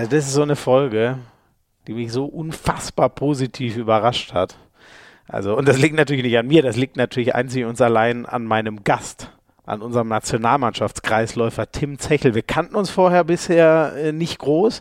Also das ist so eine Folge, die mich so unfassbar positiv überrascht hat. Also, und das liegt natürlich nicht an mir, das liegt natürlich einzig und allein an meinem Gast, an unserem Nationalmannschaftskreisläufer Tim Zechel. Wir kannten uns vorher bisher äh, nicht groß.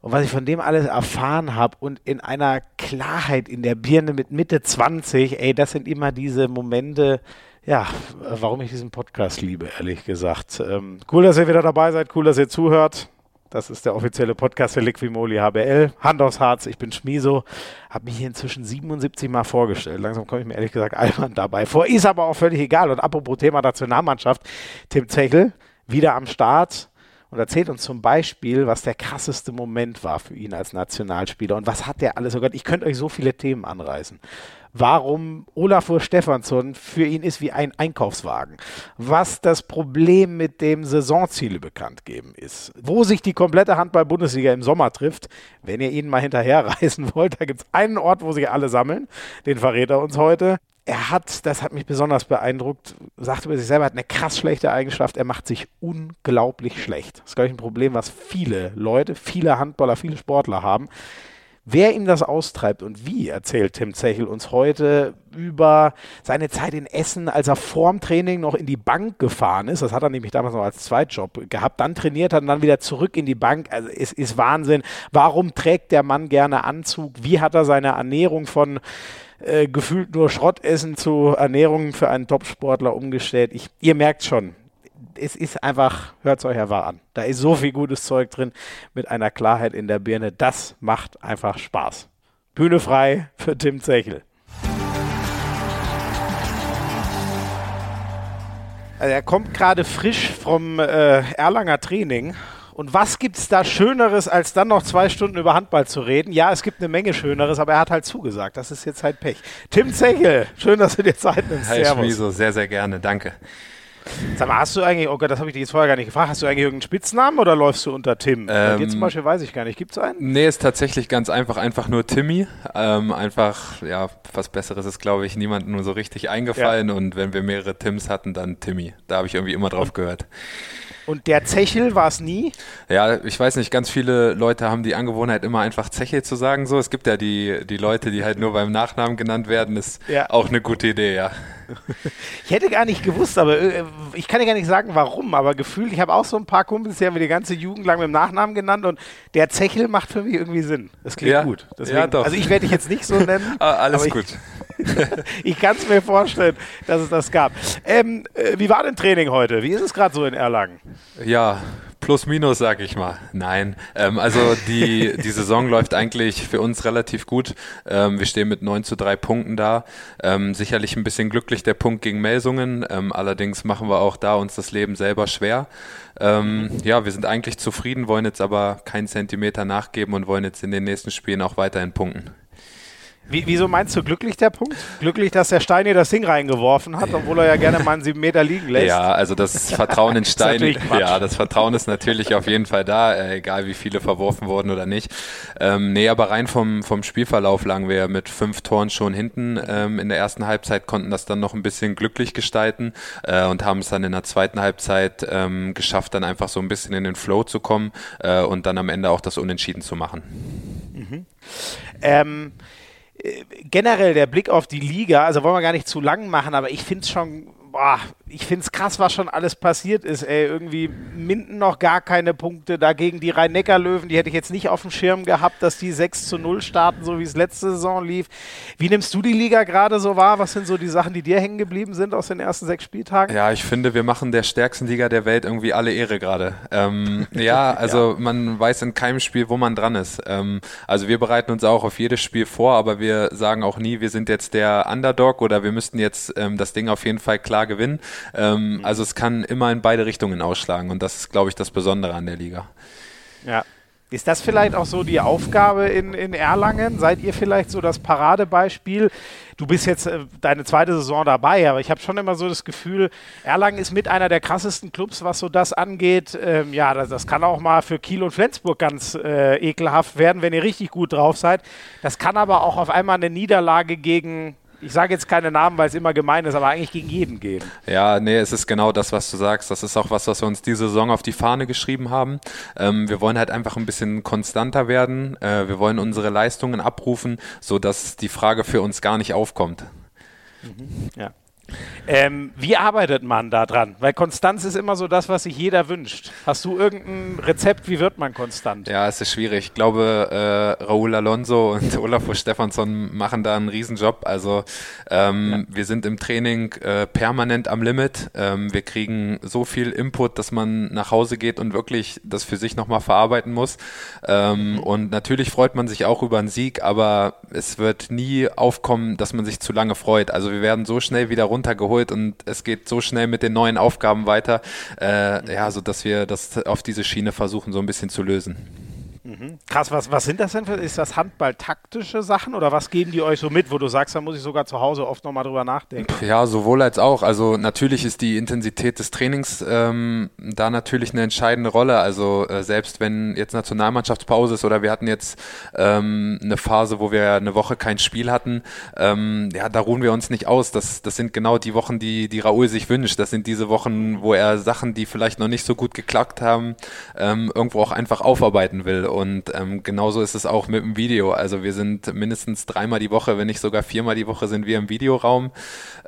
Und was ich von dem alles erfahren habe und in einer Klarheit in der Birne mit Mitte 20, ey, das sind immer diese Momente, ja, warum ich diesen Podcast liebe, ehrlich gesagt. Ähm, cool, dass ihr wieder dabei seid, cool, dass ihr zuhört. Das ist der offizielle Podcast für Liquimoli HBL. Hand aufs Harz, ich bin Schmiso. Habe mich hier inzwischen 77 Mal vorgestellt. Langsam komme ich mir ehrlich gesagt albern dabei vor. Ist aber auch völlig egal. Und apropos Thema Nationalmannschaft, Tim Zechel wieder am Start und erzählt uns zum Beispiel, was der krasseste Moment war für ihn als Nationalspieler und was hat der alles. Oh Gott, ich könnte euch so viele Themen anreißen warum Olafur Stefansson für ihn ist wie ein Einkaufswagen, was das Problem mit dem Saisonziele bekannt geben ist, wo sich die komplette Handball-Bundesliga im Sommer trifft. Wenn ihr ihn mal hinterherreisen wollt, da gibt es einen Ort, wo sich alle sammeln, den verrät er uns heute. Er hat, das hat mich besonders beeindruckt, sagt über sich selber, hat eine krass schlechte Eigenschaft, er macht sich unglaublich schlecht. Das ist, glaube ich, ein Problem, was viele Leute, viele Handballer, viele Sportler haben Wer ihm das austreibt und wie, erzählt Tim Zechel uns heute über seine Zeit in Essen, als er vorm Training noch in die Bank gefahren ist. Das hat er nämlich damals noch als Zweitjob gehabt. Dann trainiert er und dann wieder zurück in die Bank. Also es ist Wahnsinn. Warum trägt der Mann gerne Anzug? Wie hat er seine Ernährung von äh, gefühlt nur Schrottessen zu Ernährung für einen Topsportler umgestellt? Ich, ihr merkt schon, es ist einfach, hört es euch einfach an. Da ist so viel gutes Zeug drin mit einer Klarheit in der Birne. Das macht einfach Spaß. Bühne frei für Tim Zechel. Also er kommt gerade frisch vom äh, Erlanger Training. Und was gibt es da Schöneres, als dann noch zwei Stunden über Handball zu reden? Ja, es gibt eine Menge Schöneres, aber er hat halt zugesagt. Das ist jetzt halt Pech. Tim Zechel, schön, dass du dir Zeit nimmst. Hi, Servus. Schmiso, sehr, sehr gerne. Danke. Sag mal, hast du eigentlich, oh Gott, das habe ich dich jetzt vorher gar nicht gefragt, hast du eigentlich irgendeinen Spitznamen oder läufst du unter Tim? Ähm, Bei dir zum Beispiel weiß ich gar nicht. Gibt es einen? Nee, ist tatsächlich ganz einfach, einfach nur Timmy. Ähm, einfach, ja, was Besseres ist, glaube ich, niemandem nur so richtig eingefallen ja. und wenn wir mehrere Tims hatten, dann Timmy. Da habe ich irgendwie immer drauf gehört. Und der Zechel war es nie? Ja, ich weiß nicht, ganz viele Leute haben die Angewohnheit, immer einfach Zechel zu sagen. So, es gibt ja die, die Leute, die halt nur beim Nachnamen genannt werden, ist ja. auch eine gute Idee, ja. Ich hätte gar nicht gewusst, aber äh, ich kann dir gar nicht sagen, warum, aber gefühlt, ich habe auch so ein paar Kumpels, die haben wir die ganze Jugend lang mit dem Nachnamen genannt und der Zechel macht für mich irgendwie Sinn. Das klingt ja. gut. Deswegen, ja, doch. Also ich werde dich jetzt nicht so nennen. ah, alles gut. Ich, ich kann es mir vorstellen, dass es das gab. Ähm, äh, wie war denn Training heute? Wie ist es gerade so in Erlangen? Ja, plus minus, sag ich mal. Nein, ähm, also die, die Saison läuft eigentlich für uns relativ gut. Ähm, wir stehen mit 9 zu 3 Punkten da. Ähm, sicherlich ein bisschen glücklich der Punkt gegen Melsungen. Ähm, allerdings machen wir auch da uns das Leben selber schwer. Ähm, ja, wir sind eigentlich zufrieden, wollen jetzt aber keinen Zentimeter nachgeben und wollen jetzt in den nächsten Spielen auch weiterhin punkten. Wie, wieso meinst du glücklich der Punkt? Glücklich, dass der Stein hier das Ding reingeworfen hat, obwohl er ja gerne mal einen sieben Meter liegen lässt? Ja, also das Vertrauen in Stein, ja, das Vertrauen ist natürlich auf jeden Fall da, äh, egal wie viele verworfen wurden oder nicht. Ähm, nee, aber rein vom, vom Spielverlauf lagen wir mit fünf Toren schon hinten ähm, in der ersten Halbzeit, konnten das dann noch ein bisschen glücklich gestalten äh, und haben es dann in der zweiten Halbzeit ähm, geschafft, dann einfach so ein bisschen in den Flow zu kommen äh, und dann am Ende auch das Unentschieden zu machen. Mhm. Ähm, generell der Blick auf die Liga, also wollen wir gar nicht zu lang machen, aber ich finde es schon boah, ich finde es krass, was schon alles passiert ist. Ey, irgendwie Minden noch gar keine Punkte. Dagegen die Rhein-Neckar-Löwen, die hätte ich jetzt nicht auf dem Schirm gehabt, dass die 6 zu 0 starten, so wie es letzte Saison lief. Wie nimmst du die Liga gerade so wahr? Was sind so die Sachen, die dir hängen geblieben sind aus den ersten sechs Spieltagen? Ja, ich finde, wir machen der stärksten Liga der Welt irgendwie alle Ehre gerade. Ähm, ja, also ja. man weiß in keinem Spiel, wo man dran ist. Ähm, also wir bereiten uns auch auf jedes Spiel vor, aber wir sagen auch nie, wir sind jetzt der Underdog oder wir müssten jetzt ähm, das Ding auf jeden Fall klar klar gewinnen. Ähm, mhm. Also es kann immer in beide Richtungen ausschlagen und das ist, glaube ich, das Besondere an der Liga. Ja. Ist das vielleicht auch so die Aufgabe in, in Erlangen? Seid ihr vielleicht so das Paradebeispiel? Du bist jetzt äh, deine zweite Saison dabei, aber ich habe schon immer so das Gefühl, Erlangen ist mit einer der krassesten Clubs, was so das angeht. Ähm, ja, das, das, kann auch mal für Kiel und Flensburg ganz äh, ekelhaft werden, wenn ihr richtig gut drauf seid. Das kann aber auch auf einmal eine Niederlage gegen ich sage jetzt keine Namen, weil es immer gemein ist, aber eigentlich gegen jeden gehen. Ja, nee, es ist genau das, was du sagst. Das ist auch was, was wir uns diese Saison auf die Fahne geschrieben haben. Ähm, wir wollen halt einfach ein bisschen konstanter werden. Äh, wir wollen unsere Leistungen abrufen, sodass die Frage für uns gar nicht aufkommt. Mhm. Ja. Ähm, wie arbeitet man da dran? Weil Konstanz ist immer so das, was sich jeder wünscht. Hast du irgendein Rezept, wie wird man konstant? Ja, es ist schwierig. Ich glaube, äh, Raúl Alonso und Olafur Stefansson machen da einen Riesenjob. Also ähm, ja. wir sind im Training äh, permanent am Limit. Ähm, wir kriegen so viel Input, dass man nach Hause geht und wirklich das für sich nochmal verarbeiten muss. Ähm, mhm. Und natürlich freut man sich auch über einen Sieg, aber es wird nie aufkommen, dass man sich zu lange freut. Also wir werden so schnell wieder runtergeholt und es geht so schnell mit den neuen Aufgaben weiter, äh, ja, so dass wir das auf diese Schiene versuchen, so ein bisschen zu lösen. Mhm. Krass, was, was sind das denn für, ist das Handball-taktische Sachen oder was geben die euch so mit, wo du sagst, da muss ich sogar zu Hause oft nochmal drüber nachdenken? Ja, sowohl als auch. Also natürlich ist die Intensität des Trainings ähm, da natürlich eine entscheidende Rolle. Also äh, selbst wenn jetzt Nationalmannschaftspause ist oder wir hatten jetzt ähm, eine Phase, wo wir eine Woche kein Spiel hatten, ähm, ja, da ruhen wir uns nicht aus. Das, das sind genau die Wochen, die, die Raoul sich wünscht. Das sind diese Wochen, wo er Sachen, die vielleicht noch nicht so gut geklappt haben, ähm, irgendwo auch einfach aufarbeiten will. Und ähm, genauso ist es auch mit dem Video. Also wir sind mindestens dreimal die Woche, wenn nicht sogar viermal die Woche sind wir im Videoraum,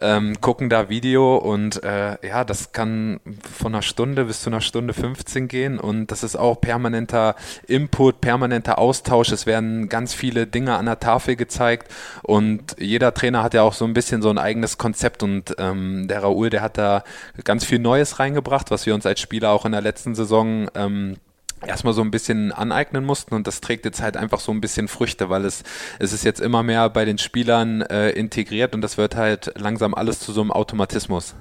ähm, gucken da Video und äh, ja, das kann von einer Stunde bis zu einer Stunde 15 gehen und das ist auch permanenter Input, permanenter Austausch. Es werden ganz viele Dinge an der Tafel gezeigt und jeder Trainer hat ja auch so ein bisschen so ein eigenes Konzept und ähm, der Raoul, der hat da ganz viel Neues reingebracht, was wir uns als Spieler auch in der letzten Saison ähm, erstmal so ein bisschen aneignen mussten und das trägt jetzt halt einfach so ein bisschen Früchte, weil es, es ist jetzt immer mehr bei den Spielern äh, integriert und das wird halt langsam alles zu so einem Automatismus.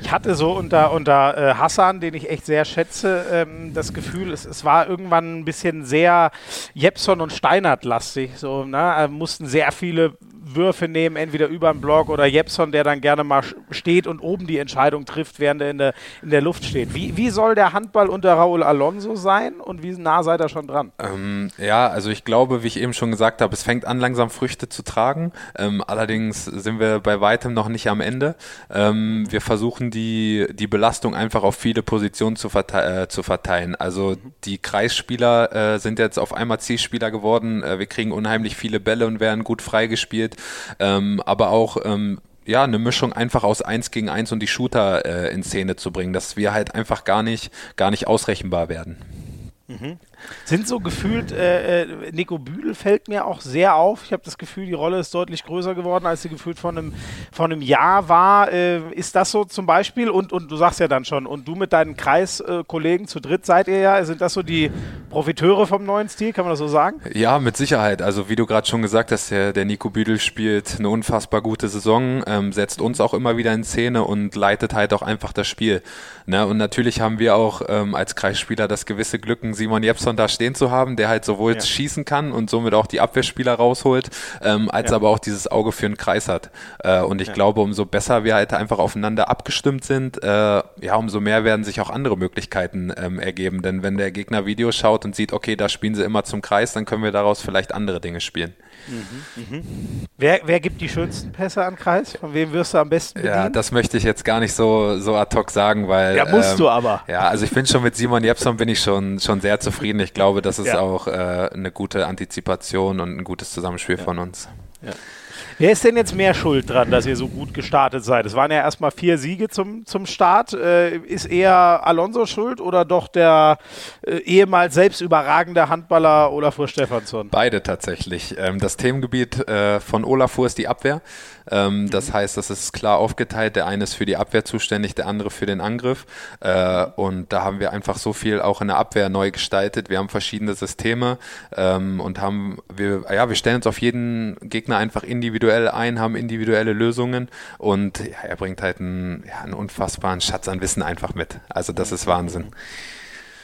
Ich hatte so unter, unter äh, Hassan, den ich echt sehr schätze, ähm, das Gefühl, es, es war irgendwann ein bisschen sehr Jepson und Steinert-lastig. So, ne? Äh, mussten sehr viele Würfe nehmen, entweder über den Block oder Jepson, der dann gerne mal steht und oben die Entscheidung trifft, während er in der, in der Luft steht. Wie, wie soll der Handball unter Raúl Alonso sein und wie nah seid ihr schon dran? Ähm, ja, also ich glaube, wie ich eben schon gesagt habe, es fängt an, langsam Früchte zu tragen. Ähm, allerdings sind wir bei weitem noch nicht am Ende. Ähm, wir versuchen die, die Belastung einfach auf viele Positionen zu, verte äh, zu verteilen. Also die Kreisspieler äh, sind jetzt auf einmal Zielspieler geworden. Äh, wir kriegen unheimlich viele Bälle und werden gut freigespielt. Ähm, aber auch ähm, ja, eine Mischung einfach aus 1 gegen 1 und die Shooter äh, in Szene zu bringen, dass wir halt einfach gar nicht, gar nicht ausrechenbar werden. Mhm. Sind so gefühlt, äh, äh, Nico Büdel fällt mir auch sehr auf. Ich habe das Gefühl, die Rolle ist deutlich größer geworden, als sie gefühlt von einem, von einem Jahr war. Äh, ist das so zum Beispiel? Und, und du sagst ja dann schon, und du mit deinen Kreiskollegen zu dritt seid ihr ja, sind das so die Profiteure vom neuen Stil, kann man das so sagen? Ja, mit Sicherheit. Also wie du gerade schon gesagt hast, der, der Nico Büdel spielt eine unfassbar gute Saison, ähm, setzt uns auch immer wieder in Szene und leitet halt auch einfach das Spiel. Ne? Und natürlich haben wir auch ähm, als Kreisspieler das gewisse Glück, Simon Jepson da stehen zu haben, der halt sowohl ja. schießen kann und somit auch die Abwehrspieler rausholt, ähm, als ja. aber auch dieses Auge für einen Kreis hat. Äh, und ich ja. glaube, umso besser wir halt einfach aufeinander abgestimmt sind, äh, ja, umso mehr werden sich auch andere Möglichkeiten ähm, ergeben. Denn wenn der Gegner Videos schaut und sieht, okay, da spielen sie immer zum Kreis, dann können wir daraus vielleicht andere Dinge spielen. Mhm, mhm. Wer, wer gibt die schönsten Pässe an Kreis? Von wem wirst du am besten bedienen? Ja, das möchte ich jetzt gar nicht so, so ad hoc sagen, weil. Ja, musst ähm, du aber. Ja, also ich bin schon mit Simon Jepson bin ich schon, schon sehr zufrieden. Ich glaube, das ist ja. auch äh, eine gute Antizipation und ein gutes Zusammenspiel ja. von uns. Ja. Wer ist denn jetzt mehr schuld dran, dass ihr so gut gestartet seid? Es waren ja erstmal vier Siege zum, zum Start. Äh, ist eher Alonso schuld oder doch der äh, ehemals selbst überragende Handballer Olafur Stefansson? Beide tatsächlich. Ähm, das Themengebiet äh, von Olafur ist die Abwehr. Ähm, mhm. Das heißt, das ist klar aufgeteilt. Der eine ist für die Abwehr zuständig, der andere für den Angriff. Äh, und da haben wir einfach so viel auch in der Abwehr neu gestaltet. Wir haben verschiedene Systeme ähm, und haben, wir, ja, wir stellen uns auf jeden Gegner einfach individuell ein, haben individuelle Lösungen und ja, er bringt halt einen, ja, einen unfassbaren Schatz an Wissen einfach mit. Also das ist Wahnsinn.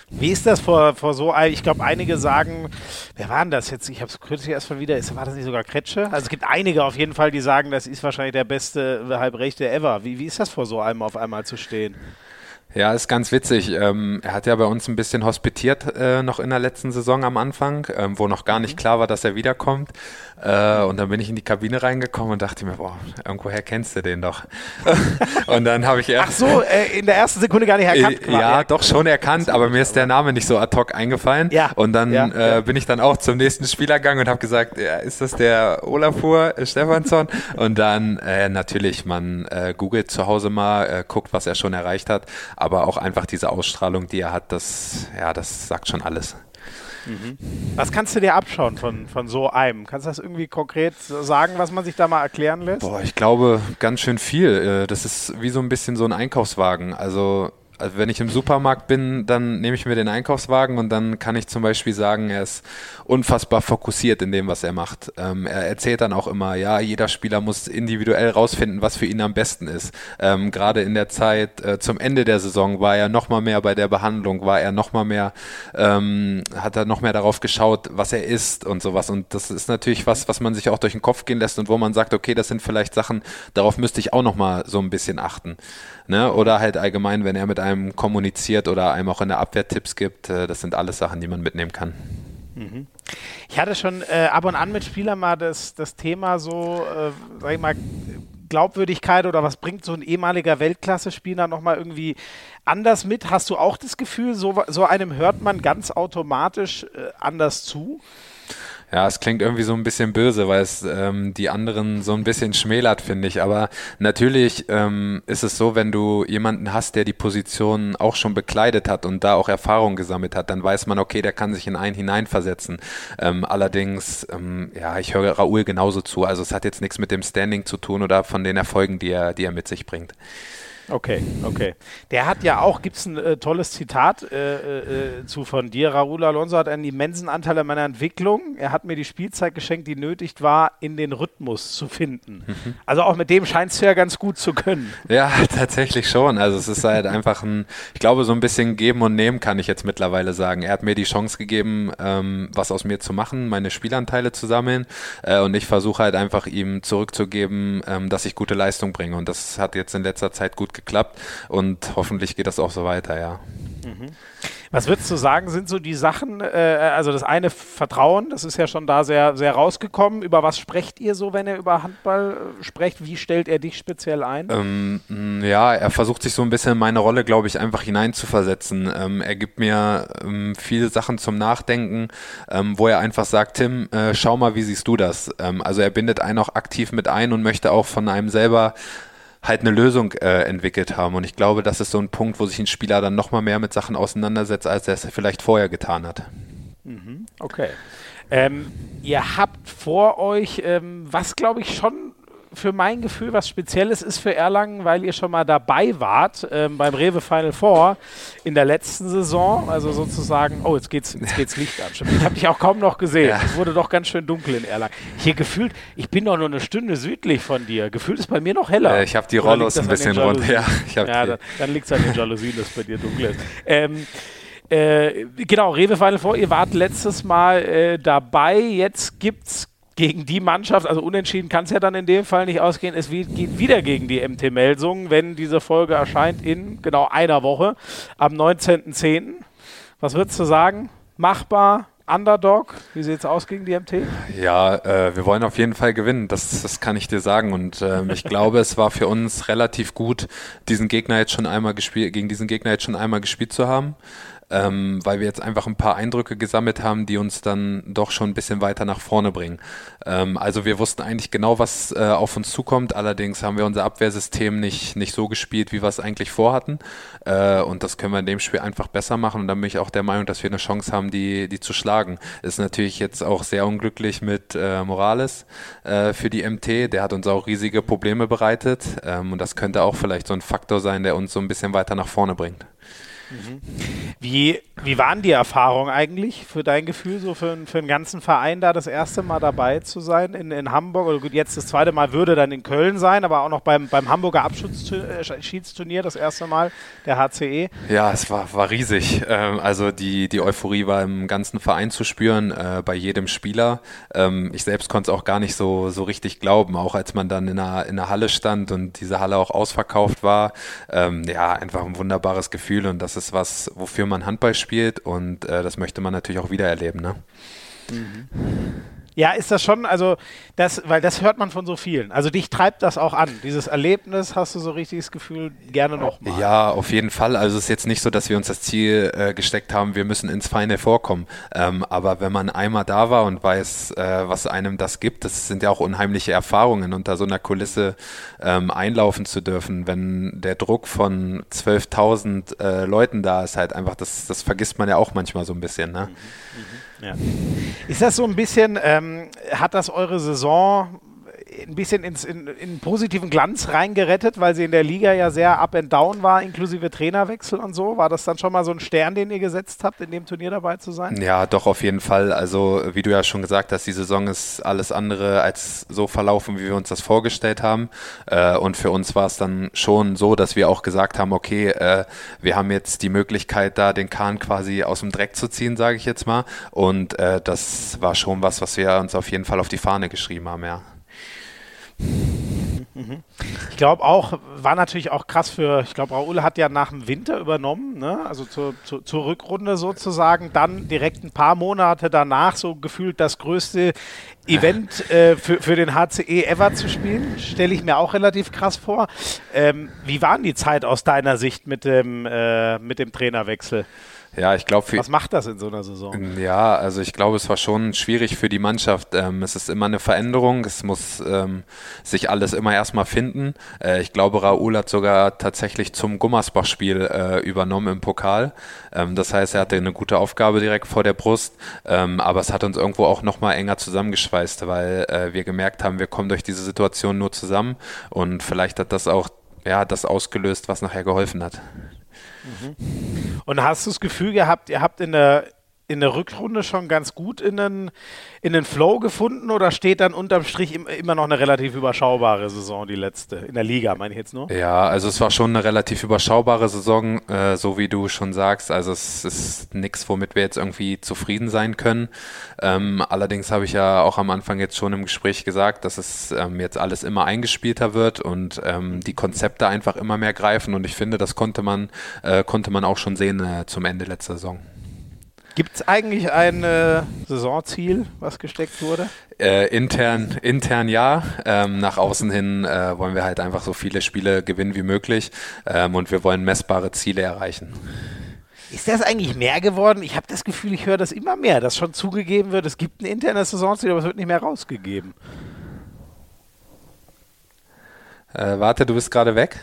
Wie ist das vor, vor so, ich glaube, einige sagen, wer war denn das jetzt? Ich habe es kürzlich erst mal wieder, war das nicht sogar Kretsche? Also es gibt einige auf jeden Fall, die sagen, das ist wahrscheinlich der beste Halbrechte ever. Wie, wie ist das vor so einem auf einmal zu stehen? Ja, ist ganz witzig. Ähm, er hat ja bei uns ein bisschen hospitiert äh, noch in der letzten Saison am Anfang, ähm, wo noch gar nicht mhm. klar war, dass er wiederkommt. Äh, und dann bin ich in die Kabine reingekommen und dachte mir, boah, irgendwoher kennst du den doch. und dann habe ich erst. Ach so, äh, in der ersten Sekunde gar nicht erkannt. Äh, ja, doch schon erkannt, aber mir ist der Name nicht so ad hoc eingefallen. Ja. Und dann ja, äh, ja. bin ich dann auch zum nächsten Spieler gegangen und habe gesagt, ja, ist das der Olafur Stefansson? und dann äh, natürlich, man googelt zu Hause mal, guckt, was er schon erreicht hat aber auch einfach diese Ausstrahlung, die er hat, das, ja, das sagt schon alles. Mhm. Was kannst du dir abschauen von, von so einem? Kannst du das irgendwie konkret sagen, was man sich da mal erklären lässt? Boah, ich glaube ganz schön viel. Äh, das ist wie so ein bisschen so ein Einkaufswagen. Also also wenn ich im Supermarkt bin, dann nehme ich mir den Einkaufswagen und dann kann ich zum Beispiel sagen, er ist unfassbar fokussiert in dem, was er macht. Ähm, er erzählt dann auch immer, ja, jeder Spieler muss individuell rausfinden, was für ihn am besten ist. Ähm, Gerade in der Zeit äh, zum Ende der Saison war er noch mal mehr bei der Behandlung, war er noch mal mehr, ähm, hat er noch mehr darauf geschaut, was er isst und sowas. Und das ist natürlich was, was man sich auch durch den Kopf gehen lässt und wo man sagt, okay, das sind vielleicht Sachen, darauf müsste ich auch noch mal so ein bisschen achten. Ne? Oder halt allgemein, wenn er mit einem kommuniziert oder einem auch in der Abwehr Tipps gibt, äh, das sind alles Sachen, die man mitnehmen kann. Mhm. Ich hatte schon äh, ab und an mit Spielern mal das, das Thema so, äh, sag ich mal, Glaubwürdigkeit oder was bringt so ein ehemaliger Weltklasse-Spieler nochmal irgendwie anders mit? Hast du auch das Gefühl, so, so einem hört man ganz automatisch äh, anders zu? Ja, es klingt irgendwie so ein bisschen böse, weil es ähm, die anderen so ein bisschen schmälert, finde ich. Aber natürlich ähm, ist es so, wenn du jemanden hast, der die Position auch schon bekleidet hat und da auch Erfahrung gesammelt hat, dann weiß man, okay, der kann sich in einen hineinversetzen. Ähm, allerdings, ähm, ja, ich höre Raoul genauso zu. Also es hat jetzt nichts mit dem Standing zu tun oder von den Erfolgen, die er, die er mit sich bringt. Okay, okay. Der hat ja auch, gibt es ein äh, tolles Zitat äh, äh, zu von dir. Raúl Alonso hat einen immensen Anteil an meiner Entwicklung. Er hat mir die Spielzeit geschenkt, die nötig war, in den Rhythmus zu finden. Mhm. Also auch mit dem scheinst du ja ganz gut zu können. Ja, tatsächlich schon. Also es ist halt einfach ein, ich glaube, so ein bisschen geben und nehmen kann ich jetzt mittlerweile sagen. Er hat mir die Chance gegeben, ähm, was aus mir zu machen, meine Spielanteile zu sammeln. Äh, und ich versuche halt einfach ihm zurückzugeben, ähm, dass ich gute Leistung bringe. Und das hat jetzt in letzter Zeit gut geklappt und hoffentlich geht das auch so weiter, ja. Mhm. Was würdest du sagen, sind so die Sachen, äh, also das eine Vertrauen, das ist ja schon da sehr, sehr rausgekommen. Über was sprecht ihr so, wenn er über Handball äh, spricht? Wie stellt er dich speziell ein? Ähm, ja, er versucht sich so ein bisschen in meine Rolle, glaube ich, einfach hineinzuversetzen. Ähm, er gibt mir ähm, viele Sachen zum Nachdenken, ähm, wo er einfach sagt, Tim, äh, schau mal, wie siehst du das? Ähm, also er bindet einen auch aktiv mit ein und möchte auch von einem selber halt eine Lösung äh, entwickelt haben. Und ich glaube, das ist so ein Punkt, wo sich ein Spieler dann nochmal mehr mit Sachen auseinandersetzt, als er es vielleicht vorher getan hat. Mhm. Okay. Ähm, ihr habt vor euch, ähm, was glaube ich schon für mein Gefühl was Spezielles ist für Erlangen, weil ihr schon mal dabei wart ähm, beim Rewe Final Four in der letzten Saison. Also sozusagen, oh, jetzt geht's, jetzt geht's Licht an. Ich habe dich auch kaum noch gesehen. Ja. Es wurde doch ganz schön dunkel in Erlangen. Hier gefühlt, ich bin doch nur eine Stunde südlich von dir. Gefühlt ist bei mir noch heller. Äh, ich habe die Rollos ein bisschen runter. Ja, ja dann, dann liegt es an den Jalousien, dass bei dir dunkel ist. Ähm, äh, genau, Rewe Final Four, ihr wart letztes Mal äh, dabei. Jetzt gibt's gegen die Mannschaft, also unentschieden kann es ja dann in dem Fall nicht ausgehen, es geht wieder gegen die MT Melsungen, wenn diese Folge erscheint in genau einer Woche am 19.10. Was würdest du sagen? Machbar? Underdog? Wie sieht es aus gegen die MT? Ja, äh, wir wollen auf jeden Fall gewinnen, das, das kann ich dir sagen. Und äh, ich glaube, es war für uns relativ gut, diesen Gegner jetzt schon einmal gespielt, gegen diesen Gegner jetzt schon einmal gespielt zu haben ähm, weil wir jetzt einfach ein paar Eindrücke gesammelt haben, die uns dann doch schon ein bisschen weiter nach vorne bringen. Ähm, also wir wussten eigentlich genau, was äh, auf uns zukommt, allerdings haben wir unser Abwehrsystem nicht, nicht so gespielt, wie wir es eigentlich vorhatten äh, und das können wir in dem Spiel einfach besser machen und dann bin ich auch der Meinung, dass wir eine Chance haben, die, die zu schlagen. Ist natürlich jetzt auch sehr unglücklich mit äh, Morales äh, für die MT, der hat uns auch riesige Probleme bereitet ähm, und das könnte auch vielleicht so ein Faktor sein, der uns so ein bisschen weiter nach vorne bringt. Mhm. Wie, wie waren die Erfahrungen eigentlich für dein Gefühl, so für, für den ganzen Verein da das erste Mal dabei zu sein in, in Hamburg? Oder gut, jetzt das zweite Mal würde dann in Köln sein, aber auch noch beim, beim Hamburger Abschiedsturnier das erste Mal der HCE. Ja, es war, war riesig. Ähm, also die, die Euphorie war im ganzen Verein zu spüren, äh, bei jedem Spieler. Ähm, ich selbst konnte es auch gar nicht so, so richtig glauben, auch als man dann in der, in der Halle stand und diese Halle auch ausverkauft war. Ähm, ja, einfach ein wunderbares Gefühl und das ist was, wofür man Handball spielt und äh, das möchte man natürlich auch wieder erleben. Ne? Mhm. Ja, ist das schon, also das, weil das hört man von so vielen. Also dich treibt das auch an. Dieses Erlebnis hast du so richtig das Gefühl, gerne nochmal. Ja, auf jeden Fall. Also es ist jetzt nicht so, dass wir uns das Ziel äh, gesteckt haben, wir müssen ins Feine vorkommen. Ähm, aber wenn man einmal da war und weiß, äh, was einem das gibt, das sind ja auch unheimliche Erfahrungen, unter so einer Kulisse ähm, einlaufen zu dürfen, wenn der Druck von 12.000 äh, Leuten da ist, halt einfach, das, das vergisst man ja auch manchmal so ein bisschen. Ne? Mhm. Mhm. Ja. Ist das so ein bisschen, ähm, hat das eure Saison ein bisschen ins, in, in positiven Glanz reingerettet, weil sie in der Liga ja sehr up and down war, inklusive Trainerwechsel und so. War das dann schon mal so ein Stern, den ihr gesetzt habt, in dem Turnier dabei zu sein? Ja, doch, auf jeden Fall. Also, wie du ja schon gesagt hast, die Saison ist alles andere als so verlaufen, wie wir uns das vorgestellt haben. Äh, und für uns war es dann schon so, dass wir auch gesagt haben, okay, äh, wir haben jetzt die Möglichkeit, da den Kahn quasi aus dem Dreck zu ziehen, sage ich jetzt mal. Und äh, das war schon was, was wir uns auf jeden Fall auf die Fahne geschrieben haben, ja. Ich glaube auch, war natürlich auch krass für, ich glaube, Raoul hat ja nach dem Winter übernommen, ne? also zur, zur, zur, Rückrunde sozusagen, dann direkt ein paar Monate danach so gefühlt das größte Event äh, für, für den HCE ever zu spielen, stelle ich mir auch relativ krass vor. Ähm, wie war die Zeit aus deiner Sicht mit dem, äh, mit dem Trainerwechsel? Ja, ich glaube. Was macht das in so einer Saison? Ja, also ich glaube, es war schon schwierig für die Mannschaft. Ähm, es ist immer eine Veränderung. Es muss ähm, sich alles immer erstmal finden. Äh, ich glaube, Raoul hat sogar tatsächlich zum Gummersbach-Spiel äh, übernommen im Pokal. Ähm, das heißt, er hatte eine gute Aufgabe direkt vor der Brust. Ähm, aber es hat uns irgendwo auch nochmal enger zusammengeschweißt, weil äh, wir gemerkt haben, wir kommen durch diese Situation nur zusammen. Und vielleicht hat das auch ja, das ausgelöst, was nachher geholfen hat. Mhm. Und hast du das Gefühl gehabt, ihr habt in der, in der Rückrunde schon ganz gut in den, in den Flow gefunden oder steht dann unterm Strich immer noch eine relativ überschaubare Saison, die letzte? In der Liga, meine ich jetzt nur? Ja, also es war schon eine relativ überschaubare Saison, äh, so wie du schon sagst. Also es ist nichts, womit wir jetzt irgendwie zufrieden sein können. Ähm, allerdings habe ich ja auch am Anfang jetzt schon im Gespräch gesagt, dass es ähm, jetzt alles immer eingespielter wird und ähm, die Konzepte einfach immer mehr greifen. Und ich finde, das konnte man, äh, konnte man auch schon sehen äh, zum Ende letzter Saison. Gibt es eigentlich ein äh, Saisonziel, was gesteckt wurde? Äh, intern, intern ja. Ähm, nach außen hin äh, wollen wir halt einfach so viele Spiele gewinnen wie möglich ähm, und wir wollen messbare Ziele erreichen. Ist das eigentlich mehr geworden? Ich habe das Gefühl, ich höre das immer mehr, dass schon zugegeben wird, es gibt ein internes Saisonziel, aber es wird nicht mehr rausgegeben. Äh, warte, du bist gerade weg.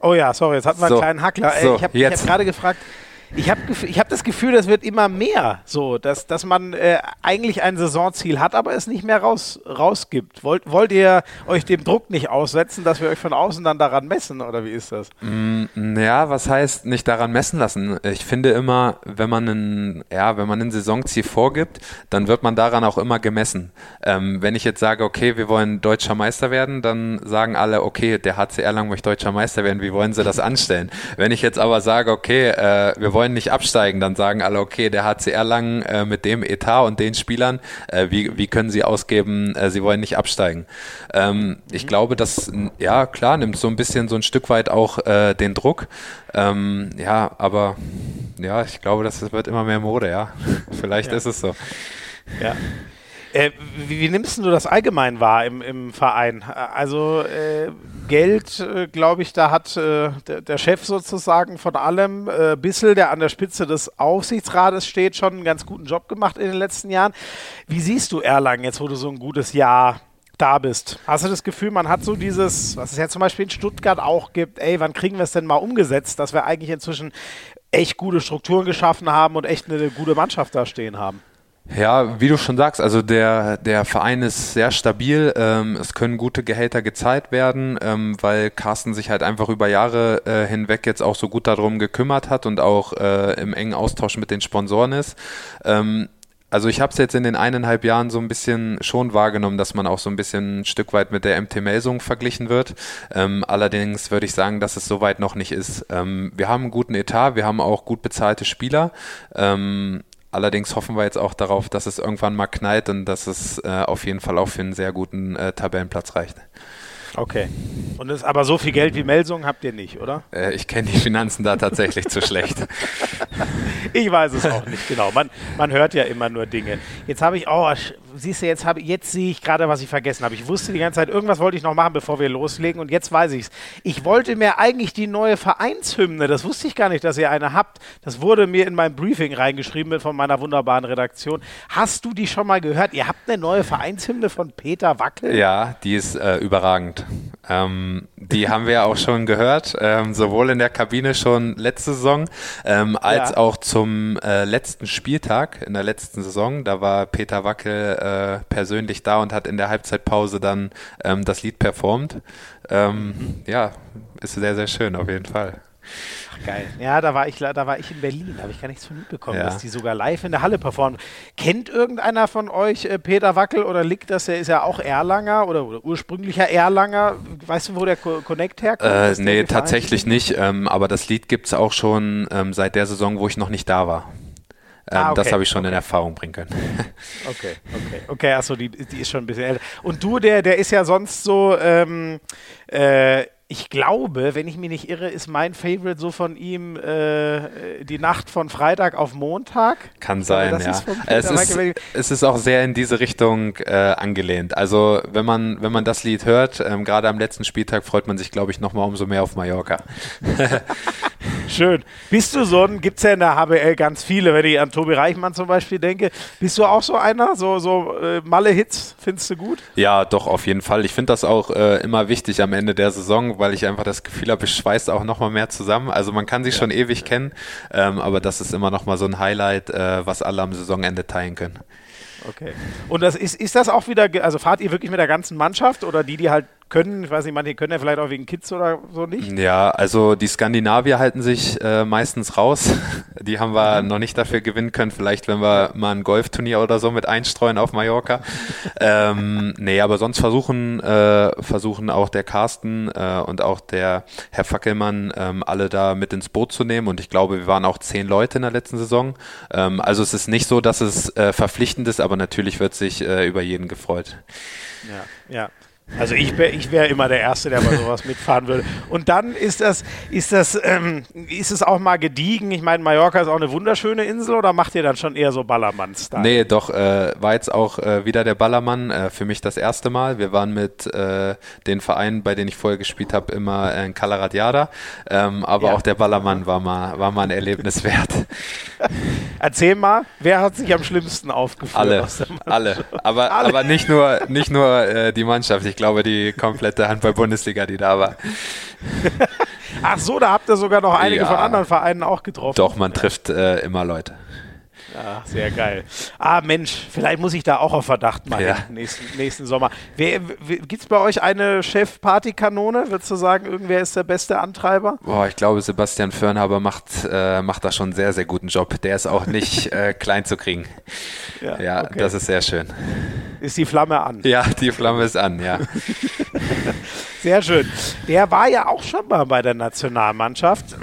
Oh ja, sorry, jetzt hatten wir so, einen kleinen Hackler. So, ich habe hab gerade gefragt, ich habe ich hab das Gefühl, das wird immer mehr so, dass, dass man äh, eigentlich ein Saisonziel hat, aber es nicht mehr raus, rausgibt. Wollt, wollt ihr euch dem Druck nicht aussetzen, dass wir euch von außen dann daran messen oder wie ist das? Mm, ja, was heißt nicht daran messen lassen? Ich finde immer, wenn man ein, ja, wenn man ein Saisonziel vorgibt, dann wird man daran auch immer gemessen. Ähm, wenn ich jetzt sage, okay, wir wollen deutscher Meister werden, dann sagen alle, okay, der HCR lang möchte deutscher Meister werden, wie wollen sie das anstellen? wenn ich jetzt aber sage, okay, äh, wir wollen wollen nicht absteigen, dann sagen alle, okay, der HCR lang äh, mit dem Etat und den Spielern, äh, wie, wie können sie ausgeben, äh, sie wollen nicht absteigen. Ähm, ich glaube, das, ja, klar, nimmt so ein bisschen so ein Stück weit auch äh, den Druck. Ähm, ja, aber ja, ich glaube, das wird immer mehr Mode, ja. Vielleicht ja. ist es so. Ja. Äh, wie, wie, nimmst du das allgemein wahr im, im Verein? Also äh, Geld, äh, glaube ich, da hat äh, der, der, Chef sozusagen von allem, äh, Bissel, der an der Spitze des Aufsichtsrates steht, schon einen ganz guten Job gemacht in den letzten Jahren. Wie siehst du Erlangen jetzt, wo du so ein gutes Jahr da bist? Hast du das Gefühl, man hat so dieses, was es ja zum Beispiel in Stuttgart auch gibt, ey, wann kriegen wir es denn mal umgesetzt, dass wir eigentlich inzwischen echt gute Strukturen geschaffen haben und echt eine gute Mannschaft da stehen haben? Ja, wie du schon sagst, also der, der Verein ist sehr stabil. Ähm, es können gute Gehälter gezahlt werden, ähm, weil Carsten sich halt einfach über Jahre äh, hinweg jetzt auch so gut darum gekümmert hat und auch äh, im engen Austausch mit den Sponsoren ist. Ähm, also ich habe es jetzt in den eineinhalb Jahren so ein bisschen schon wahrgenommen, dass man auch so ein bisschen ein Stück weit mit der MT Melsung verglichen wird. Ähm, allerdings würde ich sagen, dass es soweit noch nicht ist. Ähm, wir haben einen guten Etat, wir haben auch gut bezahlte Spieler. Ähm, Allerdings hoffen wir jetzt auch darauf, dass es irgendwann mal knallt und dass es äh, auf jeden Fall auch für einen sehr guten äh, Tabellenplatz reicht. Okay. Und es, aber so viel Geld wie Melsung habt ihr nicht, oder? Äh, ich kenne die Finanzen da tatsächlich zu schlecht. Ich weiß es auch nicht, genau. Man, man hört ja immer nur Dinge. Jetzt habe ich, oh, siehst du, jetzt, jetzt sehe ich gerade, was ich vergessen habe. Ich wusste die ganze Zeit, irgendwas wollte ich noch machen, bevor wir loslegen und jetzt weiß ich es. Ich wollte mir eigentlich die neue Vereinshymne, das wusste ich gar nicht, dass ihr eine habt. Das wurde mir in mein Briefing reingeschrieben von meiner wunderbaren Redaktion. Hast du die schon mal gehört? Ihr habt eine neue Vereinshymne von Peter Wackel? Ja, die ist äh, überragend. Ähm, die haben wir auch schon gehört, ähm, sowohl in der Kabine schon letzte Saison ähm, als ja. auch zum äh, letzten Spieltag in der letzten Saison. Da war Peter Wackel äh, persönlich da und hat in der Halbzeitpause dann ähm, das Lied performt. Ähm, ja, ist sehr, sehr schön auf jeden Fall. Geil. Ja, da war ich, da war ich in Berlin, habe ich gar nichts von mitbekommen, ja. dass die sogar live in der Halle performen. Kennt irgendeiner von euch äh, Peter Wackel oder liegt das? Er ist ja auch Erlanger oder, oder ursprünglicher Erlanger. Weißt du, wo der Co Connect herkommt? Äh, nee, tatsächlich nicht. Ähm, aber das Lied gibt es auch schon ähm, seit der Saison, wo ich noch nicht da war. Ähm, ah, okay. Das habe ich schon okay. in Erfahrung bringen können. Okay, okay. Okay, achso, die, die ist schon ein bisschen älter. Und du, der, der ist ja sonst so, ähm, äh, ich glaube, wenn ich mich nicht irre, ist mein Favorite so von ihm äh, die Nacht von Freitag auf Montag. Kann sein, ja. Es ist, es ist auch sehr in diese Richtung äh, angelehnt. Also wenn man, wenn man das Lied hört, ähm, gerade am letzten Spieltag freut man sich, glaube ich, nochmal umso mehr auf Mallorca. Schön. Bist du so ein, gibt es ja in der HBL ganz viele, wenn ich an Tobi Reichmann zum Beispiel denke. Bist du auch so einer? So, so äh, Malle-Hits, findest du gut? Ja, doch, auf jeden Fall. Ich finde das auch äh, immer wichtig am Ende der Saison, weil ich einfach das Gefühl habe, es schweißt auch nochmal mehr zusammen. Also man kann sich ja. schon ewig kennen, ähm, aber das ist immer nochmal so ein Highlight, äh, was alle am Saisonende teilen können. Okay. Und das ist, ist das auch wieder, also fahrt ihr wirklich mit der ganzen Mannschaft oder die, die halt können, ich weiß nicht, manche können ja vielleicht auch wegen Kids oder so nicht? Ja, also die Skandinavier halten sich äh, meistens raus. Die haben wir mhm. noch nicht dafür gewinnen können. Vielleicht, wenn wir mal ein Golfturnier oder so mit einstreuen auf Mallorca. ähm, nee, aber sonst versuchen, äh, versuchen auch der Carsten äh, und auch der Herr Fackelmann ähm, alle da mit ins Boot zu nehmen. Und ich glaube, wir waren auch zehn Leute in der letzten Saison. Ähm, also es ist nicht so, dass es äh, verpflichtend ist, aber natürlich wird sich äh, über jeden gefreut. Ja, ja. Also ich wäre ich wär immer der Erste, der bei sowas mitfahren würde. Und dann ist das, ist das, ähm, ist es auch mal gediegen. Ich meine, Mallorca ist auch eine wunderschöne Insel oder macht ihr dann schon eher so Ballermann-Style? Nee, doch, äh, war jetzt auch äh, wieder der Ballermann. Äh, für mich das erste Mal. Wir waren mit äh, den Vereinen, bei denen ich vorher gespielt habe, immer in Calaradiada. Ähm, aber ja. auch der Ballermann war mal, war mal ein Erlebnis wert. Erzähl mal, wer hat sich am schlimmsten aufgeführt? Alle, alle. Aber, alle. aber nicht nur, nicht nur äh, die Mannschaft. Ich glaube, die komplette Handball-Bundesliga, die da war. Ach so, da habt ihr sogar noch einige ja. von anderen Vereinen auch getroffen. Doch, man trifft äh, immer Leute. Ja, sehr geil. Ah, Mensch, vielleicht muss ich da auch auf Verdacht machen ja. nächsten, nächsten Sommer. Gibt es bei euch eine Chef-Party-Kanone? Würdest du sagen, irgendwer ist der beste Antreiber? Boah, ich glaube, Sebastian Förnhaber macht, äh, macht da schon einen sehr, sehr guten Job. Der ist auch nicht äh, klein zu kriegen. Ja, ja okay. das ist sehr schön. Ist die Flamme an? Ja, die Flamme ist an, ja. sehr schön. Der war ja auch schon mal bei der Nationalmannschaft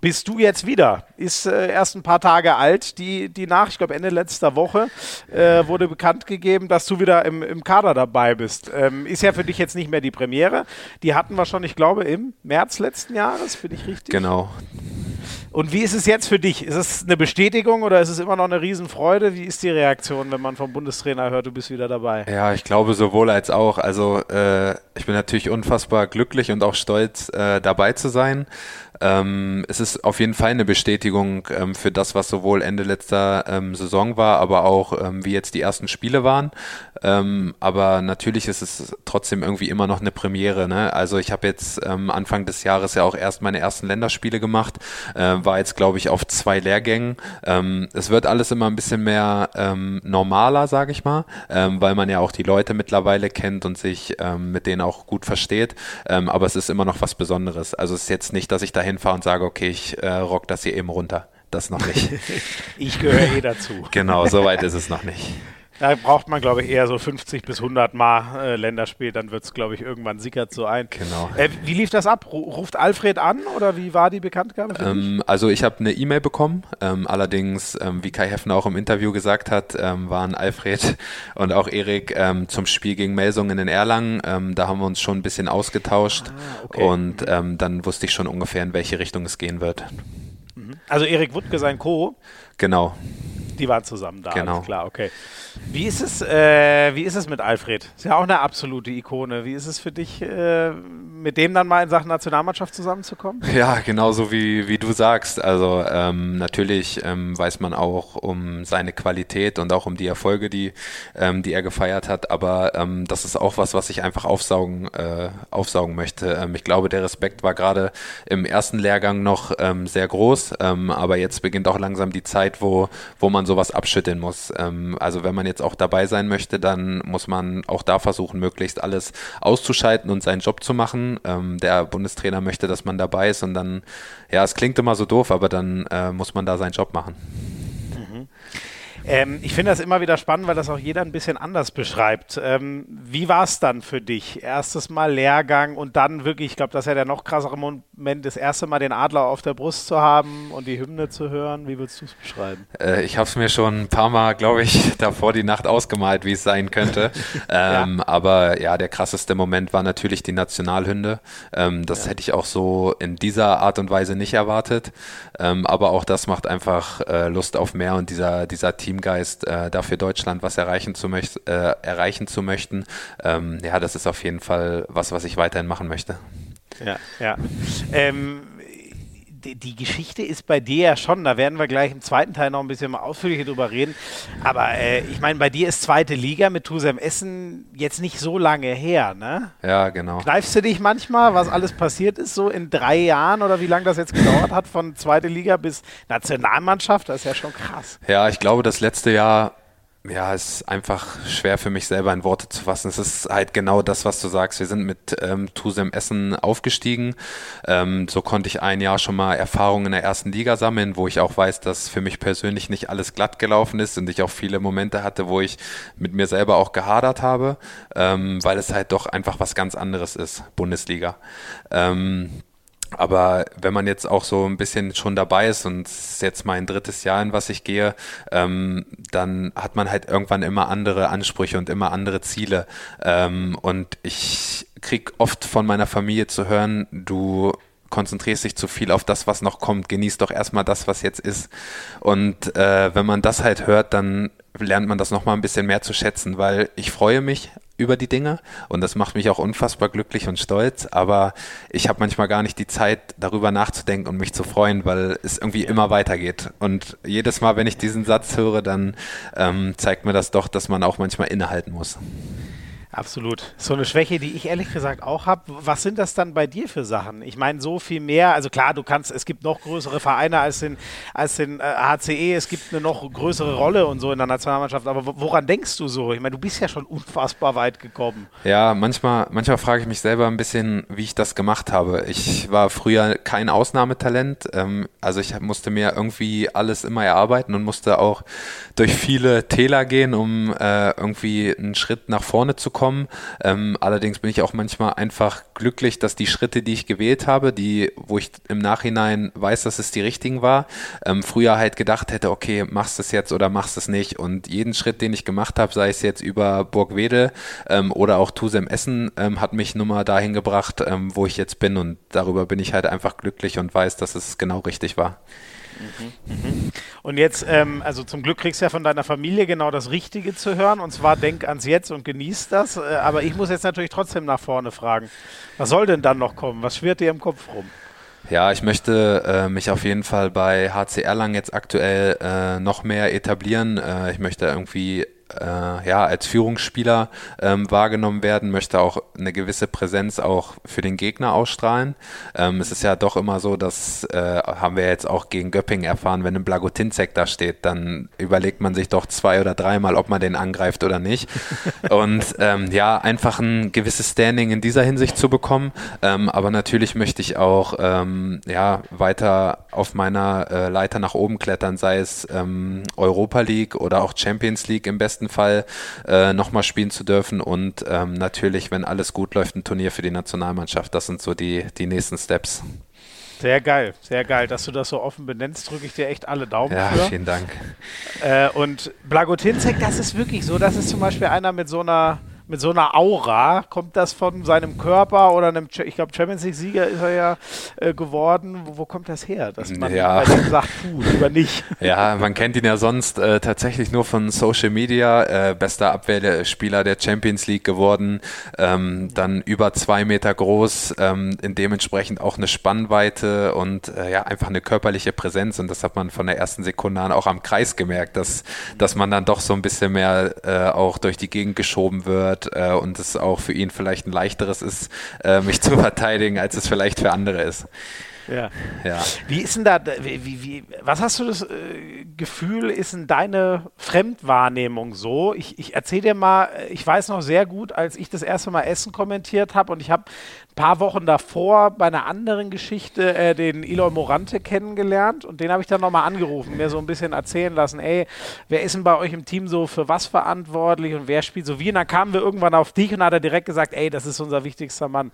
bist du jetzt wieder. Ist äh, erst ein paar Tage alt, die, die nach, ich glaube Ende letzter Woche, äh, wurde bekannt gegeben, dass du wieder im, im Kader dabei bist. Ähm, ist ja für dich jetzt nicht mehr die Premiere. Die hatten wir schon, ich glaube, im März letzten Jahres, bin ich richtig? Genau. Und wie ist es jetzt für dich? Ist es eine Bestätigung oder ist es immer noch eine Riesenfreude? Wie ist die Reaktion, wenn man vom Bundestrainer hört, du bist wieder dabei? Ja, ich glaube sowohl als auch. Also äh, ich bin natürlich unfassbar glücklich und auch stolz, äh, dabei zu sein. Ähm, es ist auf jeden Fall eine Bestätigung ähm, für das, was sowohl Ende letzter ähm, Saison war, aber auch ähm, wie jetzt die ersten Spiele waren. Ähm, aber natürlich ist es trotzdem irgendwie immer noch eine Premiere. Ne? Also ich habe jetzt ähm, Anfang des Jahres ja auch erst meine ersten Länderspiele gemacht, war jetzt, glaube ich, auf zwei Lehrgängen. Ähm, es wird alles immer ein bisschen mehr ähm, normaler, sage ich mal, ähm, weil man ja auch die Leute mittlerweile kennt und sich ähm, mit denen auch gut versteht. Ähm, aber es ist immer noch was Besonderes. Also es ist jetzt nicht, dass ich da hinfahre und sage, okay, ich äh, rock das hier eben runter. Das noch nicht. ich gehöre eh dazu. Genau, soweit ist es noch nicht. Da braucht man, glaube ich, eher so 50 bis 100 Mal äh, Länderspiel, dann wird es, glaube ich, irgendwann sickert so ein. Genau. Äh, wie lief das ab? Ruft Alfred an oder wie war die Bekanntgabe? Ähm, also ich habe eine E-Mail bekommen, ähm, allerdings, ähm, wie Kai Heffner auch im Interview gesagt hat, ähm, waren Alfred und auch Erik ähm, zum Spiel gegen Melsungen in Erlangen. Ähm, da haben wir uns schon ein bisschen ausgetauscht ah, okay. und dann wusste ich schon ungefähr, in welche Richtung es gehen wird. Mhm. Also Erik Wuttke, sein Co. Genau. Die waren zusammen da, genau. klar, okay. Wie ist es, äh, wie ist es mit Alfred? Ist ja auch eine absolute Ikone. Wie ist es für dich, äh, mit dem dann mal in Sachen Nationalmannschaft zusammenzukommen? Ja, genauso wie, wie du sagst. Also ähm, natürlich ähm, weiß man auch um seine Qualität und auch um die Erfolge, die, ähm, die er gefeiert hat. Aber ähm, das ist auch was, was ich einfach aufsaugen, äh, aufsaugen möchte. Ähm, ich glaube, der Respekt war gerade im ersten Lehrgang noch ähm, sehr groß. aber jetzt beginnt auch langsam die Zeit, wo, wo man sowas abschütteln muss. also wenn man jetzt auch dabei sein möchte, dann muss man auch da versuchen, möglichst alles auszuschalten und seinen Job zu machen. Ähm, der Bundestrainer möchte, dass man dabei ist und dann, ja, es klingt immer so doof, aber dann äh, muss man da seinen Job machen. Ähm, ich finde das immer wieder spannend, weil das auch jeder ein bisschen anders beschreibt. Ähm, wie war es dann für dich? Erstes Mal Lehrgang und dann wirklich, ich glaube, das ist ja der noch krassere Moment, das erste Mal den Adler auf der Brust zu haben und die Hymne zu hören. Wie würdest du es beschreiben? Äh, ich habe es mir schon ein paar Mal, glaube ich, davor die Nacht ausgemalt, wie es sein könnte. ähm, ja. Aber ja, der krasseste Moment war natürlich die Nationalhymne. Ähm, das ja. hätte ich auch so in dieser Art und Weise nicht erwartet. Ähm, aber auch das macht einfach äh, Lust auf mehr und dieser, dieser Team Teamgeist, äh, dafür Deutschland was erreichen zu, möcht, äh, erreichen zu möchten, ähm, ja, das ist auf jeden Fall was, was ich weiterhin machen möchte. Ja, ja. Ähm, die, die, Geschichte ist bei dir ja schon, da werden wir gleich im zweiten Teil noch ein bisschen ausführlicher drüber reden. Aber äh, ich meine, bei dir ist zweite Liga mit Tusem Essen jetzt nicht so lange her, ne? Ja, genau. Kneifst du dich manchmal, was alles passiert ist, so in drei Jahren oder wie lange das jetzt gedauert hat, von zweite Liga bis Nationalmannschaft? Das ist ja schon krass. Ja, ich glaube, das letzte Jahr ja, es ist einfach schwer für mich selber in Worte zu fassen. Es ist halt genau das, was du sagst. Wir sind mit ähm, Tusem Essen aufgestiegen. Ähm, so konnte ich ein Jahr schon mal Erfahrungen in der ersten Liga sammeln, wo ich auch weiß, dass für mich persönlich nicht alles glatt gelaufen ist und ich auch viele Momente hatte, wo ich mit mir selber auch gehadert habe, ähm, weil es halt doch einfach was ganz anderes ist, Bundesliga. Ähm, aber wenn man jetzt auch so ein bisschen schon dabei ist und es ist jetzt mein drittes Jahr, in was ich gehe, ähm, dann hat man halt irgendwann immer andere Ansprüche und immer andere Ziele. Ähm, und ich krieg oft von meiner Familie zu hören, du konzentrierst dich zu viel auf das, was noch kommt, genießt doch erstmal das, was jetzt ist. Und äh, wenn man das halt hört, dann lernt man das nochmal ein bisschen mehr zu schätzen, weil ich freue mich über die Dinge und das macht mich auch unfassbar glücklich und stolz, aber ich habe manchmal gar nicht die Zeit, darüber nachzudenken und mich zu freuen, weil es irgendwie immer weitergeht. Und jedes Mal, wenn ich diesen Satz höre, dann ähm, zeigt mir das doch, dass man auch manchmal innehalten muss. Absolut. So eine Schwäche, die ich ehrlich gesagt auch habe. Was sind das dann bei dir für Sachen? Ich meine, so viel mehr. Also klar, du kannst, es gibt noch größere Vereine als den, als den äh, HCE, es gibt eine noch größere Rolle und so in der Nationalmannschaft. Aber woran denkst du so? Ich meine, du bist ja schon unfassbar weit gekommen. Ja, manchmal, manchmal frage ich mich selber ein bisschen, wie ich das gemacht habe. Ich war früher kein Ausnahmetalent. Ähm, also ich musste mir irgendwie alles immer erarbeiten und musste auch durch viele Täler gehen, um äh, irgendwie einen Schritt nach vorne zu kommen kommen. Ähm, allerdings bin ich auch manchmal einfach glücklich, dass die Schritte, die ich gewählt habe, die, wo ich im Nachhinein weiß, dass es die richtigen war, ähm, früher halt gedacht hätte, okay, machst du es jetzt oder machst es nicht. Und jeden Schritt, den ich gemacht habe, sei es jetzt über Burgwedel ähm, oder auch Tusem Essen, ähm, hat mich nun mal dahin gebracht, ähm, wo ich jetzt bin. Und darüber bin ich halt einfach glücklich und weiß, dass es genau richtig war. Mhm, mhm. Und jetzt, ähm, also zum Glück kriegst du ja von deiner Familie genau das Richtige zu hören, und zwar denk ans Jetzt und genieß das. Äh, aber ich muss jetzt natürlich trotzdem nach vorne fragen. Was soll denn dann noch kommen? Was schwirrt dir im Kopf rum? Ja, ich möchte äh, mich auf jeden Fall bei HCR lang jetzt aktuell äh, noch mehr etablieren. Äh, ich möchte irgendwie äh, ja, als Führungsspieler ähm, wahrgenommen werden, möchte auch eine gewisse Präsenz auch für den Gegner ausstrahlen. Ähm, es ist ja doch immer so, dass äh, haben wir jetzt auch gegen Göppingen erfahren, wenn ein Blagotinzek da steht, dann überlegt man sich doch zwei oder dreimal, ob man den angreift oder nicht. Und ähm, ja, einfach ein gewisses Standing in dieser Hinsicht zu bekommen. Ähm, aber natürlich möchte ich auch ähm, ja, weiter auf meiner äh, Leiter nach oben klettern, sei es ähm, Europa League oder auch Champions League im besten Fall äh, nochmal spielen zu dürfen und ähm, natürlich, wenn alles gut läuft, ein Turnier für die Nationalmannschaft. Das sind so die, die nächsten Steps. Sehr geil, sehr geil, dass du das so offen benennst. Drücke ich dir echt alle Daumen ja, für. vielen Dank. Äh, und Blagotinzek, das ist wirklich so. Das ist zum Beispiel einer mit so einer mit so einer Aura. Kommt das von seinem Körper oder einem, ich glaube, Champions League-Sieger ist er ja äh, geworden. Wo, wo, kommt das her, dass man ja. sagt, puh, lieber nicht? Ja, man kennt ihn ja sonst äh, tatsächlich nur von Social Media. Äh, bester Abwehrspieler der Champions League geworden. Ähm, dann über zwei Meter groß, ähm, in dementsprechend auch eine Spannweite und äh, ja, einfach eine körperliche Präsenz. Und das hat man von der ersten Sekunde an auch am Kreis gemerkt, dass, dass man dann doch so ein bisschen mehr äh, auch durch die Gegend geschoben wird wird äh, und es auch für ihn vielleicht ein leichteres ist, äh, mich zu verteidigen, als es vielleicht für andere ist. Ja. ja. Wie ist denn da, wie, wie, was hast du das äh, Gefühl, ist denn deine Fremdwahrnehmung so? Ich, ich erzähle dir mal, ich weiß noch sehr gut, als ich das erste Mal Essen kommentiert habe und ich habe ein paar Wochen davor bei einer anderen Geschichte äh, den Eloy Morante kennengelernt und den habe ich dann nochmal angerufen, mir so ein bisschen erzählen lassen, ey, wer ist denn bei euch im Team so für was verantwortlich und wer spielt so wie? Und dann kamen wir irgendwann auf dich und hat er direkt gesagt, ey, das ist unser wichtigster Mann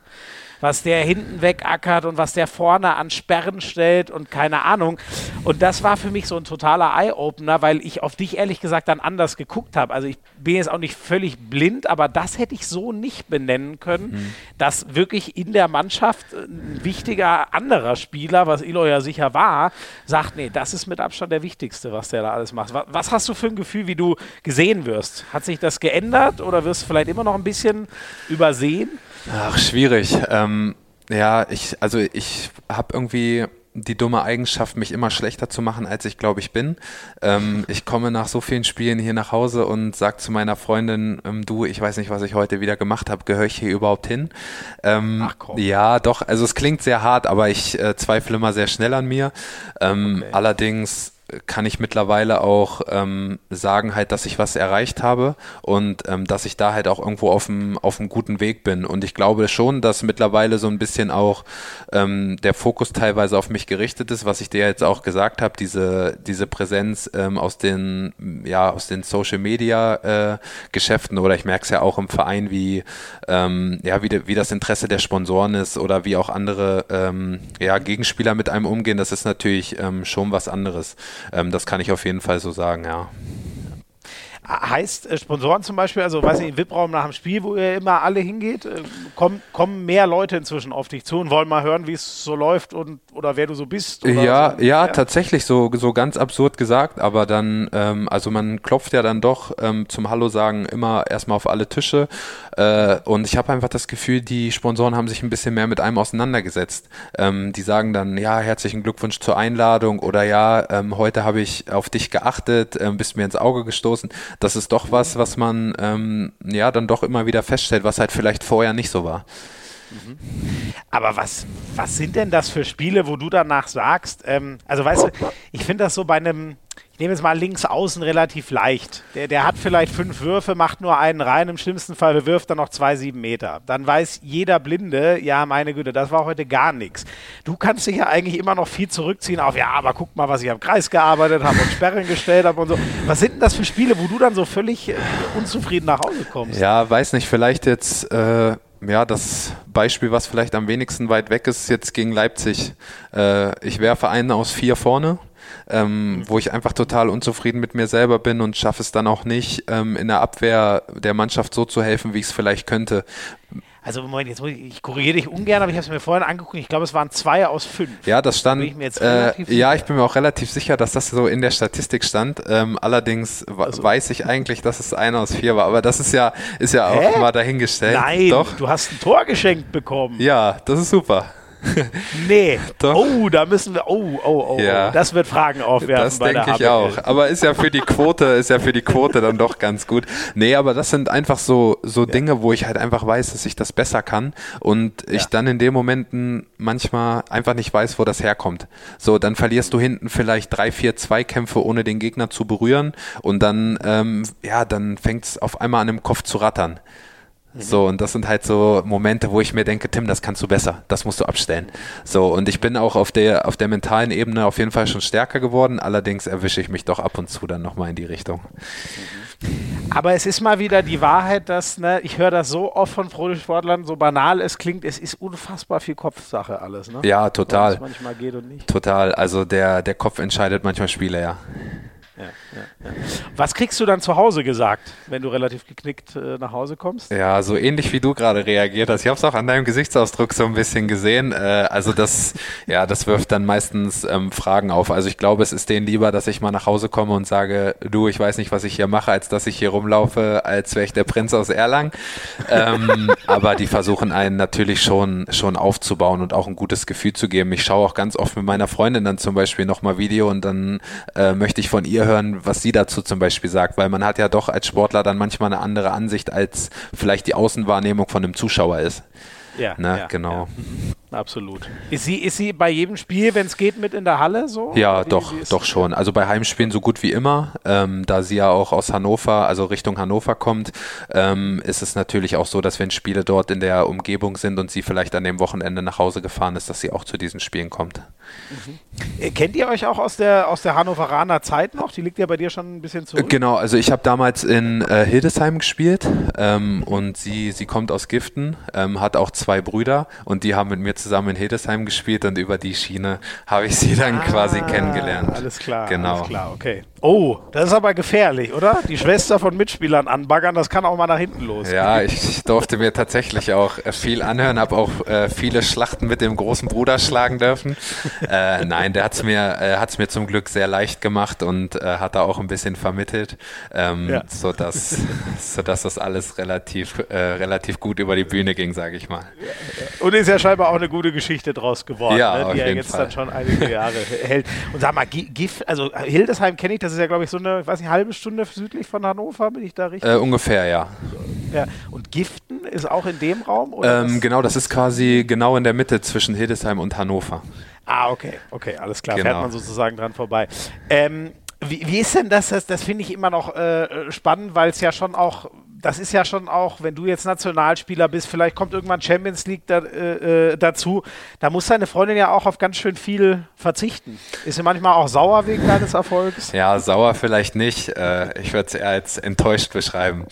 was der hinten wegackert und was der vorne an Sperren stellt und keine Ahnung. Und das war für mich so ein totaler Eye-Opener, weil ich auf dich ehrlich gesagt dann anders geguckt habe. Also ich bin jetzt auch nicht völlig blind, aber das hätte ich so nicht benennen können, mhm. dass wirklich in der Mannschaft ein wichtiger anderer Spieler, was Ilo ja sicher war, sagt, nee, das ist mit Abstand der Wichtigste, was der da alles macht. Was hast du für ein Gefühl, wie du gesehen wirst? Hat sich das geändert oder wirst du vielleicht immer noch ein bisschen übersehen? Ach, schwierig. Ähm, ja, ich, also ich habe irgendwie die dumme Eigenschaft, mich immer schlechter zu machen, als ich glaube ich bin. Ähm, ich komme nach so vielen Spielen hier nach Hause und sage zu meiner Freundin, ähm, du, ich weiß nicht, was ich heute wieder gemacht habe, gehöre ich hier überhaupt hin? Ähm, Ach komm. Ja, doch, also es klingt sehr hart, aber ich äh, zweifle immer sehr schnell an mir. Ähm, okay. Allerdings kann ich mittlerweile auch ähm, sagen halt, dass ich was erreicht habe und ähm, dass ich da halt auch irgendwo auf einem auf einem guten Weg bin. Und ich glaube schon, dass mittlerweile so ein bisschen auch ähm, der Fokus teilweise auf mich gerichtet ist, was ich dir jetzt auch gesagt habe, diese, diese Präsenz ähm, aus den, ja, aus den Social Media äh, Geschäften oder ich merke es ja auch im Verein, wie, ähm, ja, wie, wie das Interesse der Sponsoren ist oder wie auch andere ähm, ja, Gegenspieler mit einem umgehen, das ist natürlich ähm, schon was anderes. Ähm, das kann ich auf jeden Fall so sagen, ja. Heißt äh, Sponsoren zum Beispiel, also weiß ich, im VIP-Raum nach dem Spiel, wo ihr immer alle hingeht, äh, kommen, kommen mehr Leute inzwischen auf dich zu und wollen mal hören, wie es so läuft und oder wer du so bist? ja, so, ja, ja, tatsächlich so, so ganz absurd gesagt, aber dann, ähm, also man klopft ja dann doch ähm, zum Hallo sagen immer erstmal auf alle Tische äh, und ich habe einfach das Gefühl, die Sponsoren haben sich ein bisschen mehr mit einem auseinandergesetzt. Ähm, die sagen dann, ja, herzlichen Glückwunsch zur Einladung oder ja, ähm, heute habe ich auf dich geachtet, ähm, bist mir ins Auge gestoßen das ist doch was, was man ähm, ja dann doch immer wieder feststellt, was halt vielleicht vorher nicht so war. Mhm. Aber was, was sind denn das für Spiele, wo du danach sagst, ähm, also weißt du, ich finde das so bei einem, ich nehme jetzt mal links außen relativ leicht. Der, der hat vielleicht fünf Würfe, macht nur einen rein, im schlimmsten Fall bewirft er noch zwei, sieben Meter. Dann weiß jeder Blinde, ja, meine Güte, das war heute gar nichts. Du kannst dich ja eigentlich immer noch viel zurückziehen auf, ja, aber guck mal, was ich am Kreis gearbeitet habe und Sperren gestellt habe und so. Was sind denn das für Spiele, wo du dann so völlig äh, unzufrieden nach Hause kommst? Ja, weiß nicht, vielleicht jetzt. Äh ja, das Beispiel, was vielleicht am wenigsten weit weg ist, jetzt gegen Leipzig. Äh, ich werfe einen aus vier vorne ähm, wo ich einfach total unzufrieden mit mir selber bin und schaffe es dann auch nicht, ähm, in der Abwehr der Mannschaft so zu helfen, wie ich es vielleicht könnte. Also Moment, jetzt ich, ich korrigiere dich ungern, aber ich habe es mir vorhin angeguckt. Ich glaube, es waren zwei aus fünf. Ja, das stand. Ich äh, ja, ich bin mir auch relativ sicher, dass das so in der Statistik stand. Ähm, allerdings also. weiß ich eigentlich, dass es einer aus vier war. Aber das ist ja, ist ja auch Hä? mal dahingestellt. Nein, Doch. du hast ein Tor geschenkt bekommen. Ja, das ist super. nee. Doch. Oh, da müssen wir. Oh, oh, oh. Ja. Das wird Fragen aufwerfen. Das denke ich auch. Aber ist ja für die Quote, ist ja für die Quote dann doch ganz gut. Nee, aber das sind einfach so, so ja. Dinge, wo ich halt einfach weiß, dass ich das besser kann und ich dann in den Momenten manchmal einfach nicht weiß, wo das herkommt. So, dann verlierst du hinten vielleicht drei, vier Zweikämpfe, ohne den Gegner zu berühren und dann, ähm, ja, dann fängt es auf einmal an im Kopf zu rattern. So, und das sind halt so Momente, wo ich mir denke, Tim, das kannst du besser, das musst du abstellen. So, und ich bin auch auf der, auf der mentalen Ebene auf jeden Fall schon stärker geworden, allerdings erwische ich mich doch ab und zu dann nochmal in die Richtung. Aber es ist mal wieder die Wahrheit, dass, ne, ich höre das so oft von Profisportlern, so banal es klingt, es ist unfassbar viel Kopfsache alles. Ne? Ja, total. manchmal geht und nicht. Total, also der, der Kopf entscheidet manchmal Spiele, ja. Ja, ja, ja. Was kriegst du dann zu Hause gesagt, wenn du relativ geknickt äh, nach Hause kommst? Ja, so ähnlich wie du gerade reagiert hast. Ich habe es auch an deinem Gesichtsausdruck so ein bisschen gesehen. Äh, also das, ja, das wirft dann meistens ähm, Fragen auf. Also ich glaube, es ist denen lieber, dass ich mal nach Hause komme und sage, du, ich weiß nicht, was ich hier mache, als dass ich hier rumlaufe, als wäre ich der Prinz aus Erlangen. ähm, aber die versuchen einen natürlich schon, schon aufzubauen und auch ein gutes Gefühl zu geben. Ich schaue auch ganz oft mit meiner Freundin dann zum Beispiel nochmal Video und dann äh, möchte ich von ihr hören, was sie dazu zum Beispiel sagt, weil man hat ja doch als Sportler dann manchmal eine andere Ansicht, als vielleicht die Außenwahrnehmung von einem Zuschauer ist. Ja, ne? ja genau. Ja. Mhm. Absolut. Ist sie, ist sie bei jedem Spiel, wenn es geht, mit in der Halle so? Ja, wie, doch, wie doch schon. Also bei Heimspielen so gut wie immer. Ähm, da sie ja auch aus Hannover, also Richtung Hannover kommt, ähm, ist es natürlich auch so, dass wenn Spiele dort in der Umgebung sind und sie vielleicht an dem Wochenende nach Hause gefahren ist, dass sie auch zu diesen Spielen kommt. Mhm. Kennt ihr euch auch aus der, aus der Hannoveraner Zeit noch? Die liegt ja bei dir schon ein bisschen zurück. Genau, also ich habe damals in äh, Hildesheim gespielt ähm, und sie, sie kommt aus Giften, ähm, hat auch zwei Brüder und die haben mit mir zusammen in Hildesheim gespielt und über die Schiene habe ich sie dann ah, quasi kennengelernt. Alles klar, genau. alles klar, okay. Oh, das ist aber gefährlich, oder? Die Schwester von Mitspielern anbaggern, das kann auch mal nach hinten los. Ja, ich durfte mir tatsächlich auch äh, viel anhören, habe auch äh, viele Schlachten mit dem großen Bruder schlagen dürfen. Äh, nein, der hat es mir, äh, mir zum Glück sehr leicht gemacht und äh, hat da auch ein bisschen vermittelt, ähm, ja. sodass, sodass das alles relativ, äh, relativ gut über die Bühne ging, sage ich mal. Und ist ja scheinbar auch eine gute Geschichte draus geworden, ja, ne, die ja jetzt Fall. dann schon einige Jahre hält. Und sag mal, Gift, also Hildesheim kenne ich, das ist ja, glaube ich, so eine, ich weiß nicht, halbe Stunde südlich von Hannover, bin ich da richtig? Äh, ungefähr, ja. ja. Und Giften ist auch in dem Raum? Ähm, genau, das ist quasi genau in der Mitte zwischen Hildesheim und Hannover. Ah, okay, okay, alles klar. Genau. Fährt man sozusagen dran vorbei. Ähm, wie, wie, ist denn das? Das, das finde ich immer noch äh, spannend, weil es ja schon auch das ist ja schon auch, wenn du jetzt Nationalspieler bist, vielleicht kommt irgendwann Champions League da, äh, äh, dazu, da muss deine Freundin ja auch auf ganz schön viel verzichten. Ist sie manchmal auch sauer wegen deines Erfolgs? Ja, sauer vielleicht nicht. Äh, ich würde es eher als enttäuscht beschreiben.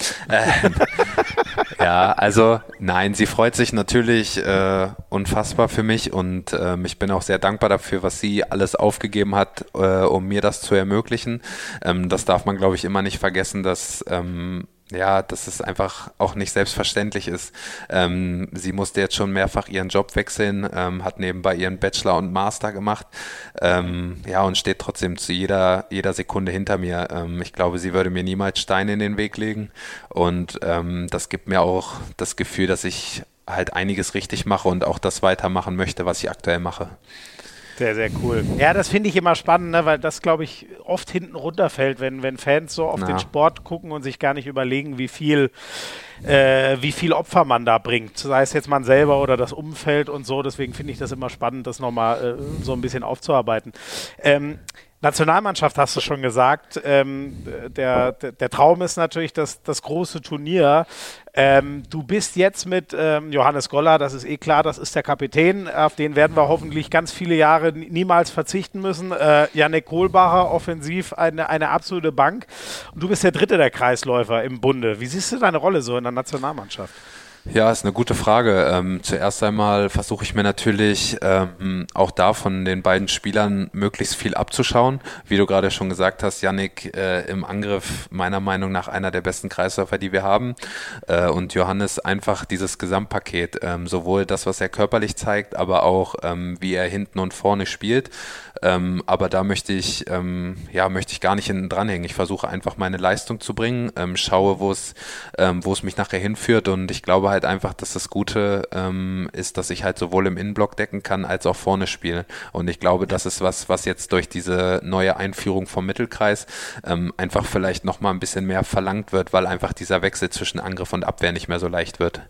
Ja, also nein, sie freut sich natürlich äh, unfassbar für mich und ähm, ich bin auch sehr dankbar dafür, was sie alles aufgegeben hat, äh, um mir das zu ermöglichen. Ähm, das darf man, glaube ich, immer nicht vergessen, dass ähm, ja, dass es einfach auch nicht selbstverständlich ist. Ähm, sie musste jetzt schon mehrfach ihren Job wechseln, ähm, hat nebenbei ihren Bachelor und Master gemacht, ähm, ja, und steht trotzdem zu jeder, jeder Sekunde hinter mir. Ähm, ich glaube, sie würde mir niemals Steine in den Weg legen und ähm, das gibt mir auch das Gefühl, dass ich halt einiges richtig mache und auch das weitermachen möchte, was ich aktuell mache. Sehr, sehr cool. Ja, das finde ich immer spannend, ne, weil das, glaube ich, oft hinten runterfällt, wenn, wenn Fans so auf Na. den Sport gucken und sich gar nicht überlegen, wie viel, äh, wie viel Opfer man da bringt. Sei es jetzt man selber oder das Umfeld und so. Deswegen finde ich das immer spannend, das nochmal äh, so ein bisschen aufzuarbeiten. Ähm, Nationalmannschaft hast du schon gesagt. Ähm, der, der, Traum ist natürlich das, das große Turnier. Ähm, du bist jetzt mit ähm, Johannes Goller, das ist eh klar, das ist der Kapitän. Auf den werden wir hoffentlich ganz viele Jahre niemals verzichten müssen. Äh, Janik Kohlbacher, offensiv eine, eine absolute Bank. Und du bist der dritte der Kreisläufer im Bunde. Wie siehst du deine Rolle so in der Nationalmannschaft? Ja, ist eine gute Frage. Ähm, zuerst einmal versuche ich mir natürlich ähm, auch da von den beiden Spielern möglichst viel abzuschauen. Wie du gerade schon gesagt hast, Yannick äh, im Angriff meiner Meinung nach einer der besten Kreisläufer, die wir haben. Äh, und Johannes einfach dieses Gesamtpaket, ähm, sowohl das, was er körperlich zeigt, aber auch ähm, wie er hinten und vorne spielt. Ähm, aber da möchte ich, ähm, ja, möchte ich gar nicht hinten dranhängen. Ich versuche einfach meine Leistung zu bringen, schaue, wo es, wo es mich nachher hinführt und ich glaube halt einfach, dass das Gute ähm, ist, dass ich halt sowohl im Innenblock decken kann, als auch vorne spielen. Und ich glaube, das ist was, was jetzt durch diese neue Einführung vom Mittelkreis ähm, einfach vielleicht nochmal ein bisschen mehr verlangt wird, weil einfach dieser Wechsel zwischen Angriff und Abwehr nicht mehr so leicht wird.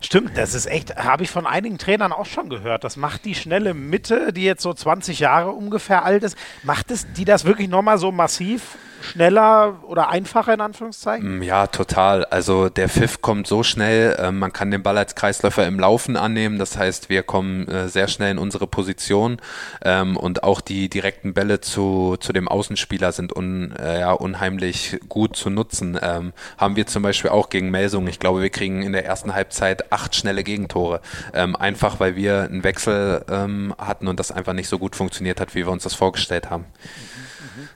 Stimmt, das ist echt, habe ich von einigen Trainern auch schon gehört. Das macht die schnelle Mitte, die jetzt so 20 Jahre ungefähr alt ist, macht es die das wirklich nochmal so massiv schneller oder einfacher in Anführungszeichen? Mm, ja, total. Also der Pfiff kommt so schnell, äh, man kann den Ball als Kreisläufer im Laufen annehmen. Das heißt, wir kommen äh, sehr schnell in unsere Position ähm, und auch die direkten Bälle zu, zu dem Außenspieler sind un, äh, ja, unheimlich gut zu nutzen. Ähm, haben wir zum Beispiel auch gegen Melsung. Ich glaube, wir kriegen in der ersten Halbzeit acht schnelle Gegentore. Ähm, einfach, weil wir einen Wechsel ähm, hatten und das einfach nicht so gut funktioniert hat, wie wir uns das vorgestellt haben.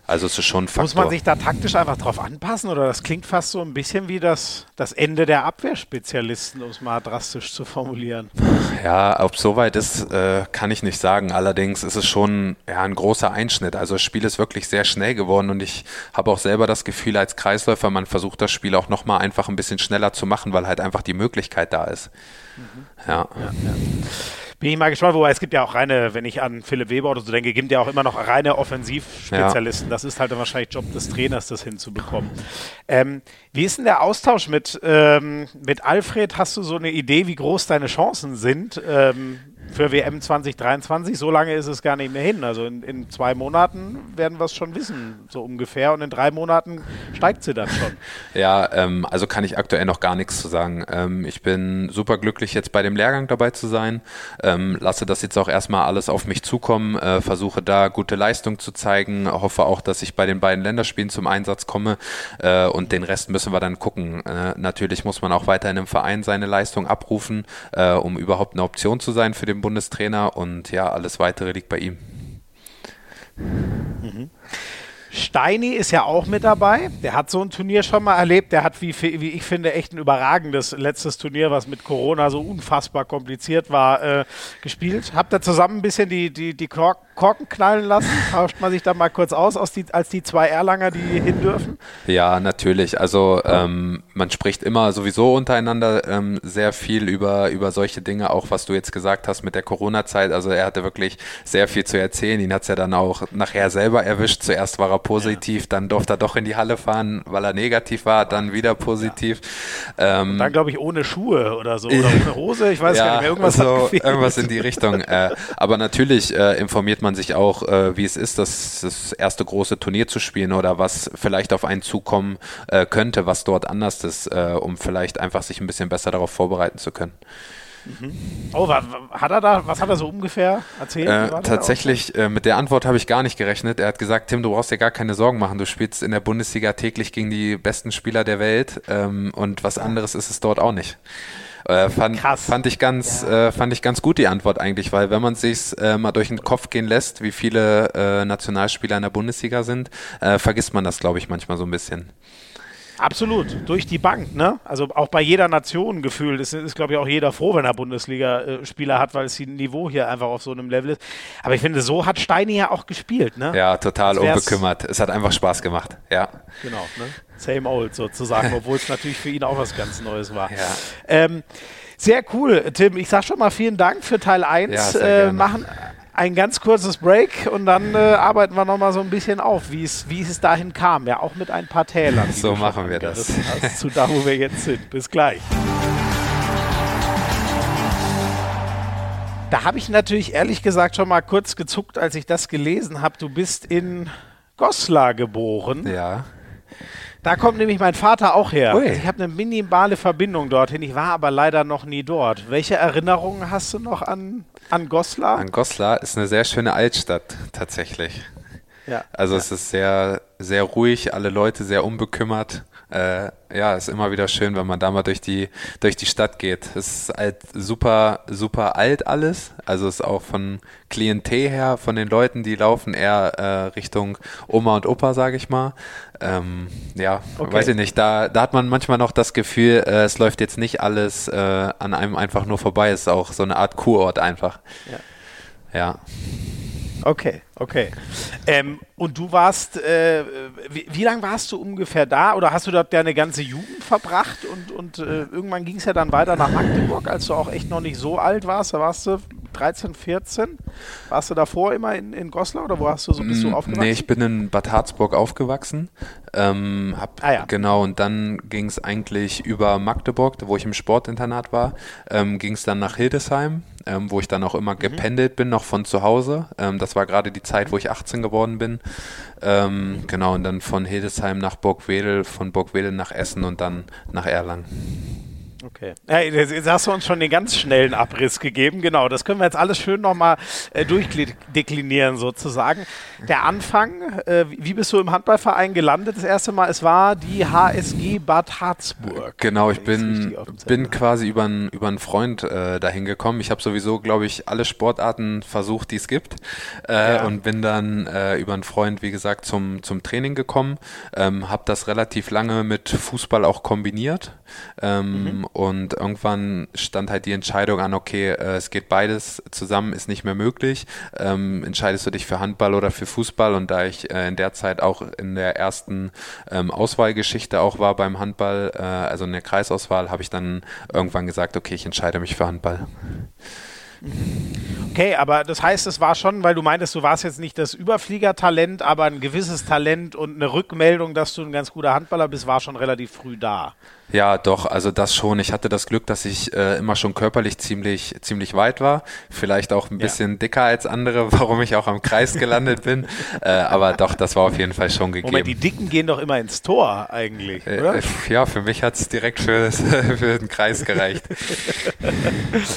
Also es ist schon ein Faktor. Muss man sich da taktisch einfach drauf anpassen oder das klingt fast so ein bisschen wie das, das Ende der Abwehrspezialisten, um es mal drastisch zu formulieren. Ja, ob es soweit ist, äh, kann ich nicht sagen. Allerdings ist es schon ja, ein großer Einschnitt. Also das Spiel ist wirklich sehr schnell geworden und ich habe auch selber das Gefühl als Kreisläufer, man versucht das Spiel auch nochmal einfach ein bisschen schneller zu machen, weil halt einfach die Möglichkeit da ist. Mhm. ja. ja, ja. Bin ich mal gespannt, wobei es gibt ja auch reine, wenn ich an Philipp Weber oder so denke, gibt ja auch immer noch reine Offensivspezialisten. Ja. Das ist halt dann wahrscheinlich Job des Trainers, das hinzubekommen. Ähm, wie ist denn der Austausch mit, ähm, mit Alfred? Hast du so eine Idee, wie groß deine Chancen sind? Ähm, für WM 2023, so lange ist es gar nicht mehr hin. Also in, in zwei Monaten werden wir es schon wissen, so ungefähr. Und in drei Monaten steigt sie dann schon. Ja, ähm, also kann ich aktuell noch gar nichts zu sagen. Ähm, ich bin super glücklich, jetzt bei dem Lehrgang dabei zu sein. Ähm, lasse das jetzt auch erstmal alles auf mich zukommen, äh, versuche da gute Leistung zu zeigen, hoffe auch, dass ich bei den beiden Länderspielen zum Einsatz komme. Äh, und den Rest müssen wir dann gucken. Äh, natürlich muss man auch weiterhin im Verein seine Leistung abrufen, äh, um überhaupt eine Option zu sein für den Bundestrainer und ja, alles weitere liegt bei ihm. Mhm. Steini ist ja auch mit dabei. Der hat so ein Turnier schon mal erlebt. Der hat, wie, wie ich finde, echt ein überragendes letztes Turnier, was mit Corona so unfassbar kompliziert war, äh, gespielt. Habt ihr zusammen ein bisschen die, die, die Korken knallen lassen? Tauscht man sich da mal kurz aus, aus die, als die zwei Erlanger, die hin dürfen? Ja, natürlich. Also ähm, man spricht immer sowieso untereinander ähm, sehr viel über, über solche Dinge, auch was du jetzt gesagt hast mit der Corona-Zeit. Also er hatte wirklich sehr viel zu erzählen. Ihn hat es ja dann auch nachher selber erwischt. Zuerst war er positiv, ja. dann durfte er doch in die Halle fahren, weil er negativ war, dann wieder positiv. Ja. Ähm, dann glaube ich ohne Schuhe oder so oder ohne Hose, ich weiß ja, gar nicht mehr, irgendwas, so, irgendwas in die Richtung. äh, aber natürlich äh, informiert man sich auch, äh, wie es ist, das, das erste große Turnier zu spielen oder was vielleicht auf einen zukommen äh, könnte, was dort anders ist, äh, um vielleicht einfach sich ein bisschen besser darauf vorbereiten zu können. Mhm. Oh, hat er da, was hat er so ungefähr erzählt? Äh, tatsächlich, äh, mit der Antwort habe ich gar nicht gerechnet. Er hat gesagt, Tim, du brauchst dir gar keine Sorgen machen. Du spielst in der Bundesliga täglich gegen die besten Spieler der Welt ähm, und was anderes ist es dort auch nicht. Äh, fand, Krass. fand ich ganz, ja. äh, fand ich ganz gut die Antwort eigentlich, weil wenn man sich äh, mal durch den Kopf gehen lässt, wie viele äh, Nationalspieler in der Bundesliga sind, äh, vergisst man das, glaube ich, manchmal so ein bisschen. Absolut, durch die Bank, ne? Also auch bei jeder Nation gefühlt ist, ist glaube ich, auch jeder froh, wenn er Bundesliga-Spieler hat, weil das Niveau hier einfach auf so einem Level ist. Aber ich finde, so hat Steini ja auch gespielt, ne? Ja, total unbekümmert. Es hat einfach Spaß gemacht, ja. Genau, ne? Same old sozusagen, obwohl es natürlich für ihn auch was ganz Neues war. Ja. Ähm, sehr cool, Tim. Ich sag schon mal vielen Dank für Teil 1. Ja, äh, machen ein ganz kurzes Break und dann äh, arbeiten wir nochmal so ein bisschen auf, wie es, dahin kam. Ja, auch mit ein paar Tälern. So machen wir das. Hast, zu da, wo wir jetzt sind. Bis gleich. Da habe ich natürlich ehrlich gesagt schon mal kurz gezuckt, als ich das gelesen habe. Du bist in Goslar geboren. Ja. Da kommt nämlich mein Vater auch her. Also ich habe eine minimale Verbindung dorthin. Ich war aber leider noch nie dort. Welche Erinnerungen hast du noch an, an Goslar? An Goslar ist eine sehr schöne Altstadt tatsächlich. Ja. Also ja. es ist sehr, sehr ruhig, alle Leute sehr unbekümmert äh, ja, ist immer wieder schön, wenn man da mal durch die, durch die Stadt geht. Es ist halt super, super alt alles. Also ist auch von Klientel her, von den Leuten, die laufen eher äh, Richtung Oma und Opa, sage ich mal. Ähm, ja, okay. weiß ich nicht. Da, da hat man manchmal noch das Gefühl, äh, es läuft jetzt nicht alles äh, an einem einfach nur vorbei. Es ist auch so eine Art Kurort einfach. Ja. ja. Okay, okay. Ähm, und du warst, äh, wie, wie lange warst du ungefähr da? Oder hast du dort deine ganze Jugend verbracht? Und, und äh, irgendwann ging es ja dann weiter nach Magdeburg, als du auch echt noch nicht so alt warst. Da warst du 13, 14? Warst du davor immer in, in Goslar oder wo hast du so bist du mm, aufgewachsen? Nee, ich bin in Bad Harzburg aufgewachsen. Ähm, hab, ah, ja. Genau, und dann ging es eigentlich über Magdeburg, wo ich im Sportinternat war, ähm, ging es dann nach Hildesheim, ähm, wo ich dann auch immer mhm. gependelt bin, noch von zu Hause. Ähm, das war gerade die Zeit, wo ich 18 geworden bin. Ähm, genau, und dann von Hildesheim nach Burgwedel, von Burgwedel nach Essen und dann nach Erlangen. Okay. Ja, jetzt hast du uns schon den ganz schnellen Abriss gegeben. Genau, das können wir jetzt alles schön nochmal äh, durchdeklinieren sozusagen. Der Anfang, äh, wie bist du im Handballverein gelandet das erste Mal? Es war die HSG Bad Harzburg. Genau, ich bin, bin quasi über einen über Freund äh, dahin gekommen. Ich habe sowieso, glaube ich, alle Sportarten versucht, die es gibt. Äh, ja. Und bin dann äh, über einen Freund, wie gesagt, zum, zum Training gekommen. Ähm, habe das relativ lange mit Fußball auch kombiniert. Ähm, mhm und irgendwann stand halt die Entscheidung an, okay, äh, es geht beides zusammen, ist nicht mehr möglich. Ähm, entscheidest du dich für Handball oder für Fußball? Und da ich äh, in der Zeit auch in der ersten ähm, Auswahlgeschichte auch war beim Handball, äh, also in der Kreisauswahl, habe ich dann irgendwann gesagt, okay, ich entscheide mich für Handball. Okay, aber das heißt, es war schon, weil du meintest, du warst jetzt nicht das Überfliegertalent, aber ein gewisses Talent und eine Rückmeldung, dass du ein ganz guter Handballer bist, war schon relativ früh da. Ja, doch, also das schon. Ich hatte das Glück, dass ich äh, immer schon körperlich ziemlich, ziemlich weit war. Vielleicht auch ein bisschen ja. dicker als andere, warum ich auch am Kreis gelandet bin. Äh, aber doch, das war auf jeden Fall schon gegeben. Moment, die Dicken gehen doch immer ins Tor eigentlich, äh, oder? Äh, ja, für mich hat es direkt für, für den Kreis gereicht.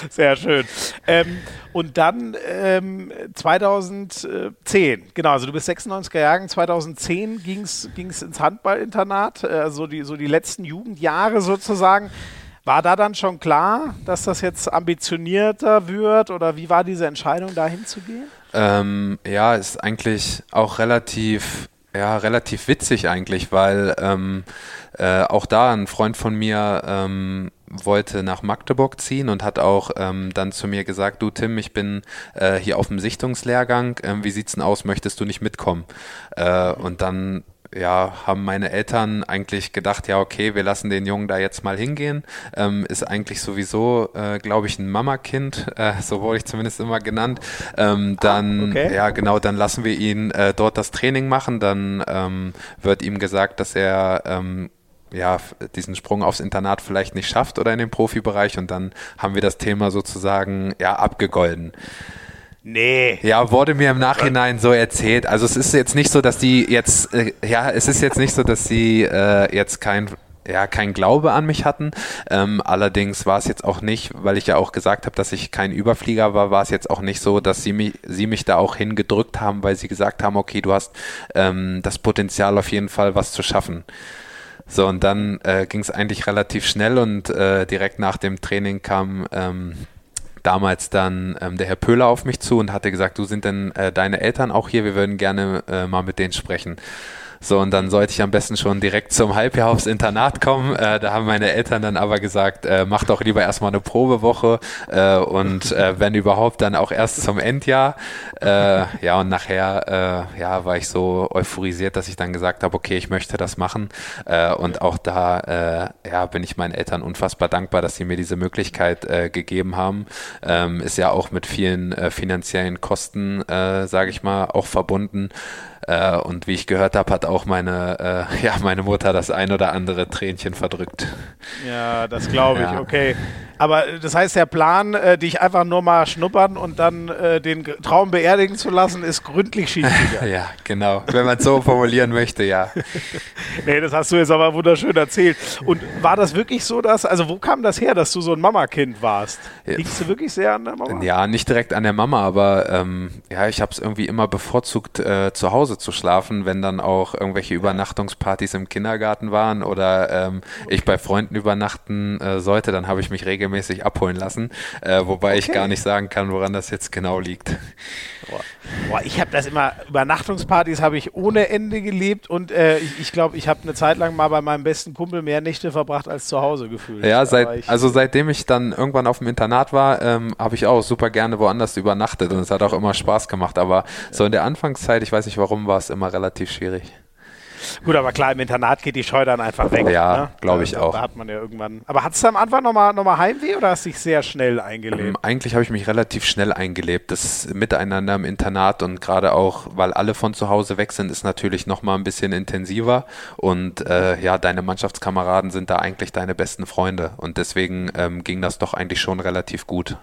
Sehr schön. Ähm, und dann ähm, 2010, genau, also du bist 96er Jahren, 2010 ging es ins Handballinternat, also die, so die letzten Jugendjahre Jahre sozusagen. War da dann schon klar, dass das jetzt ambitionierter wird oder wie war diese Entscheidung, da hinzugehen? Ähm, ja, ist eigentlich auch relativ, ja, relativ witzig eigentlich, weil ähm, äh, auch da ein Freund von mir ähm, wollte nach Magdeburg ziehen und hat auch ähm, dann zu mir gesagt, du Tim, ich bin äh, hier auf dem Sichtungslehrgang, ähm, wie sieht's denn aus, möchtest du nicht mitkommen? Äh, und dann ja, haben meine Eltern eigentlich gedacht, ja, okay, wir lassen den Jungen da jetzt mal hingehen. Ähm, ist eigentlich sowieso, äh, glaube ich, ein Mama-Kind, äh, so wurde ich zumindest immer genannt. Ähm, dann, ah, okay. ja, genau, dann lassen wir ihn äh, dort das Training machen. Dann ähm, wird ihm gesagt, dass er ähm, ja, diesen Sprung aufs Internat vielleicht nicht schafft oder in den Profibereich und dann haben wir das Thema sozusagen ja abgegolden. Nee. Ja, wurde mir im Nachhinein so erzählt. Also es ist jetzt nicht so, dass die jetzt, äh, ja, es ist jetzt nicht so, dass sie äh, jetzt kein ja, kein Glaube an mich hatten. Ähm, allerdings war es jetzt auch nicht, weil ich ja auch gesagt habe, dass ich kein Überflieger war, war es jetzt auch nicht so, dass sie mich, sie mich da auch hingedrückt haben, weil sie gesagt haben, okay, du hast ähm, das Potenzial auf jeden Fall, was zu schaffen. So, und dann äh, ging es eigentlich relativ schnell und äh, direkt nach dem Training kam ähm, damals dann ähm, der Herr Pöhler auf mich zu und hatte gesagt, du sind denn äh, deine Eltern auch hier, wir würden gerne äh, mal mit denen sprechen. So, und dann sollte ich am besten schon direkt zum Halbjahr aufs Internat kommen. Äh, da haben meine Eltern dann aber gesagt, äh, mach doch lieber erstmal eine Probewoche äh, und äh, wenn überhaupt, dann auch erst zum Endjahr. Äh, ja, und nachher äh, ja, war ich so euphorisiert, dass ich dann gesagt habe, okay, ich möchte das machen. Und auch da ja, bin ich meinen Eltern unfassbar dankbar, dass sie mir diese Möglichkeit gegeben haben. Ähm, ist ja auch mit vielen finanziellen Kosten, sage ich mal, auch verbunden. Äh, und wie ich gehört habe, hat auch meine, äh, ja, meine Mutter das ein oder andere Tränchen verdrückt. Ja, das glaube ich, ja. okay. Aber äh, das heißt, der Plan, äh, dich einfach nur mal schnuppern und dann äh, den Traum beerdigen zu lassen, ist gründlich schiefgegangen. ja, genau. Wenn man es so formulieren möchte, ja. nee, das hast du jetzt aber wunderschön erzählt. Und war das wirklich so, dass, also wo kam das her, dass du so ein Mamakind warst? Liegst du wirklich sehr an der Mama? Ja, nicht direkt an der Mama, aber ähm, ja, ich habe es irgendwie immer bevorzugt, äh, zu Hause zu schlafen, wenn dann auch irgendwelche Übernachtungspartys im Kindergarten waren oder ähm, okay. ich bei Freunden übernachten äh, sollte, dann habe ich mich regelmäßig regelmäßig abholen lassen, äh, wobei okay. ich gar nicht sagen kann, woran das jetzt genau liegt. Boah, Boah ich habe das immer, Übernachtungspartys habe ich ohne Ende gelebt und äh, ich, ich glaube, ich habe eine Zeit lang mal bei meinem besten Kumpel mehr Nächte verbracht als zu Hause gefühlt. Ja, seit, also seitdem ich dann irgendwann auf dem Internat war, ähm, habe ich auch super gerne woanders übernachtet und es hat auch immer Spaß gemacht, aber so in der Anfangszeit, ich weiß nicht warum, war es immer relativ schwierig. Gut, aber klar, im Internat geht die Scheu dann einfach weg. Ja, ne? glaube ich da, auch. Da hat man ja irgendwann. Aber hattest du am Anfang nochmal noch mal Heimweh oder hast du dich sehr schnell eingelebt? Ähm, eigentlich habe ich mich relativ schnell eingelebt. Das Miteinander im Internat und gerade auch, weil alle von zu Hause weg sind, ist natürlich nochmal ein bisschen intensiver. Und äh, ja, deine Mannschaftskameraden sind da eigentlich deine besten Freunde. Und deswegen ähm, ging das doch eigentlich schon relativ gut.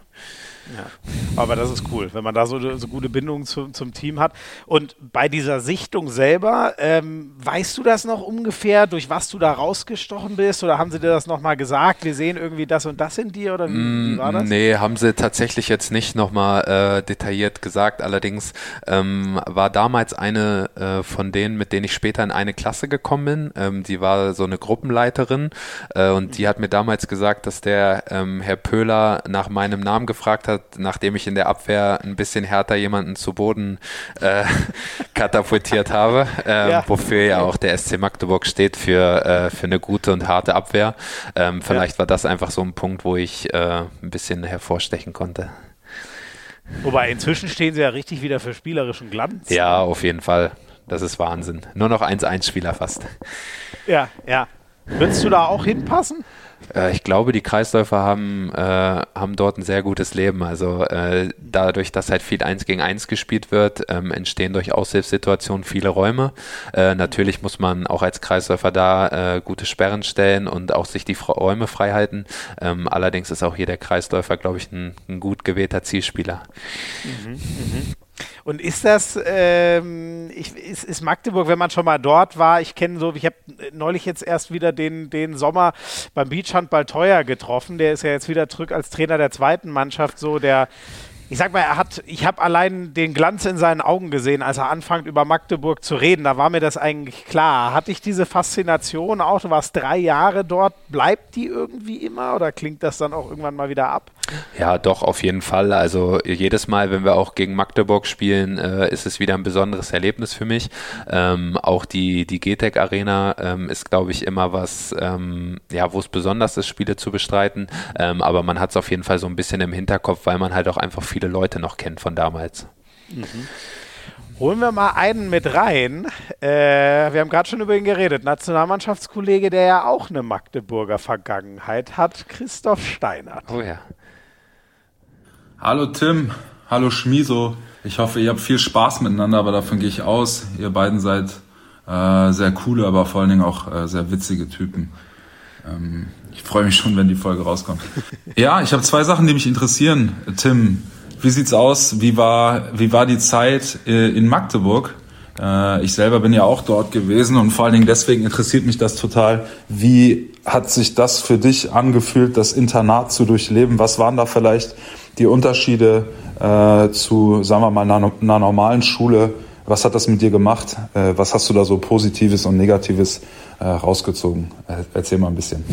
Aber das ist cool, wenn man da so so gute Bindung zu, zum Team hat. Und bei dieser Sichtung selber, ähm, weißt du das noch ungefähr, durch was du da rausgestochen bist? Oder haben sie dir das nochmal gesagt? Wir sehen irgendwie das und das in dir? Oder wie, wie war das? Nee, haben sie tatsächlich jetzt nicht nochmal äh, detailliert gesagt. Allerdings ähm, war damals eine äh, von denen, mit denen ich später in eine Klasse gekommen bin. Ähm, die war so eine Gruppenleiterin äh, und die hat mir damals gesagt, dass der ähm, Herr Pöhler nach meinem Namen gefragt hat hat, nachdem ich in der Abwehr ein bisschen härter jemanden zu Boden äh, katapultiert habe, äh, ja. wofür ja auch der SC Magdeburg steht für, äh, für eine gute und harte Abwehr. Ähm, vielleicht ja. war das einfach so ein Punkt, wo ich äh, ein bisschen hervorstechen konnte. Wobei inzwischen stehen sie ja richtig wieder für spielerischen Glanz. Ja, auf jeden Fall. Das ist Wahnsinn. Nur noch 1-1-Spieler fast. Ja, ja. Würdest du da auch hinpassen? Äh, ich glaube, die Kreisläufer haben, äh, haben dort ein sehr gutes Leben. Also äh, dadurch, dass halt viel eins gegen eins gespielt wird, ähm, entstehen durch Aushilfssituationen viele Räume. Äh, natürlich muss man auch als Kreisläufer da äh, gute Sperren stellen und auch sich die Räume frei halten. Ähm, allerdings ist auch hier der Kreisläufer, glaube ich, ein, ein gut gewählter Zielspieler. Mhm, mh. Und ist das, ähm, ich, ist, ist, Magdeburg, wenn man schon mal dort war, ich kenne so, ich habe neulich jetzt erst wieder den, den Sommer beim Beachhandball teuer getroffen, der ist ja jetzt wieder zurück als Trainer der zweiten Mannschaft, so der ich sag mal, er hat, ich habe allein den Glanz in seinen Augen gesehen, als er anfängt über Magdeburg zu reden. Da war mir das eigentlich klar. Hatte ich diese Faszination auch? Du warst drei Jahre dort. Bleibt die irgendwie immer oder klingt das dann auch irgendwann mal wieder ab? Ja, doch, auf jeden Fall. Also jedes Mal, wenn wir auch gegen Magdeburg spielen, äh, ist es wieder ein besonderes Erlebnis für mich. Ähm, auch die, die GTEC Arena ähm, ist, glaube ich, immer was, ähm, ja, wo es besonders ist, Spiele zu bestreiten. Ähm, aber man hat es auf jeden Fall so ein bisschen im Hinterkopf, weil man halt auch einfach viele Leute noch kennt von damals. Mhm. Holen wir mal einen mit rein. Äh, wir haben gerade schon über ihn geredet. Nationalmannschaftskollege, der ja auch eine Magdeburger Vergangenheit hat, Christoph Steinert. Oh ja. Hallo Tim, hallo Schmiso. Ich hoffe, ihr habt viel Spaß miteinander, aber davon gehe ich aus. Ihr beiden seid äh, sehr coole, aber vor allen Dingen auch äh, sehr witzige Typen. Ähm, ich freue mich schon, wenn die Folge rauskommt. ja, ich habe zwei Sachen, die mich interessieren. Tim, wie sieht's aus? Wie war, wie war die Zeit äh, in Magdeburg? Äh, ich selber bin ja auch dort gewesen und vor allen Dingen deswegen interessiert mich das total. Wie hat sich das für dich angefühlt, das Internat zu durchleben? Was waren da vielleicht die Unterschiede äh, zu, sagen wir mal, einer, einer, normalen Schule? Was hat das mit dir gemacht? Äh, was hast du da so Positives und Negatives äh, rausgezogen? Äh, erzähl mal ein bisschen.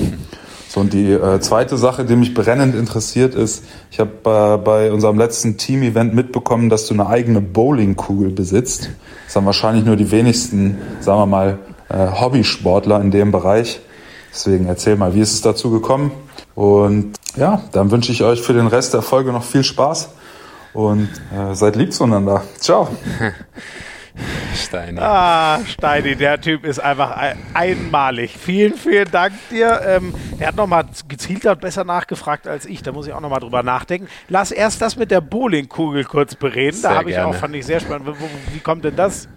So, und die äh, zweite Sache, die mich brennend interessiert, ist, ich habe äh, bei unserem letzten Team-Event mitbekommen, dass du eine eigene Bowlingkugel besitzt. Das haben wahrscheinlich nur die wenigsten, sagen wir mal, Hobbysportler in dem Bereich. Deswegen erzähl mal, wie ist es dazu gekommen? Und ja, dann wünsche ich euch für den Rest der Folge noch viel Spaß und äh, seid lieb zueinander. Ciao. Steini. Ah, Steini, der Typ ist einfach einmalig. Vielen, vielen Dank dir. Ähm, er hat nochmal gezielter und besser nachgefragt als ich. Da muss ich auch nochmal drüber nachdenken. Lass erst das mit der Bowlingkugel kurz bereden. Sehr da habe ich auch, fand ich sehr spannend. Wie, wie kommt denn das?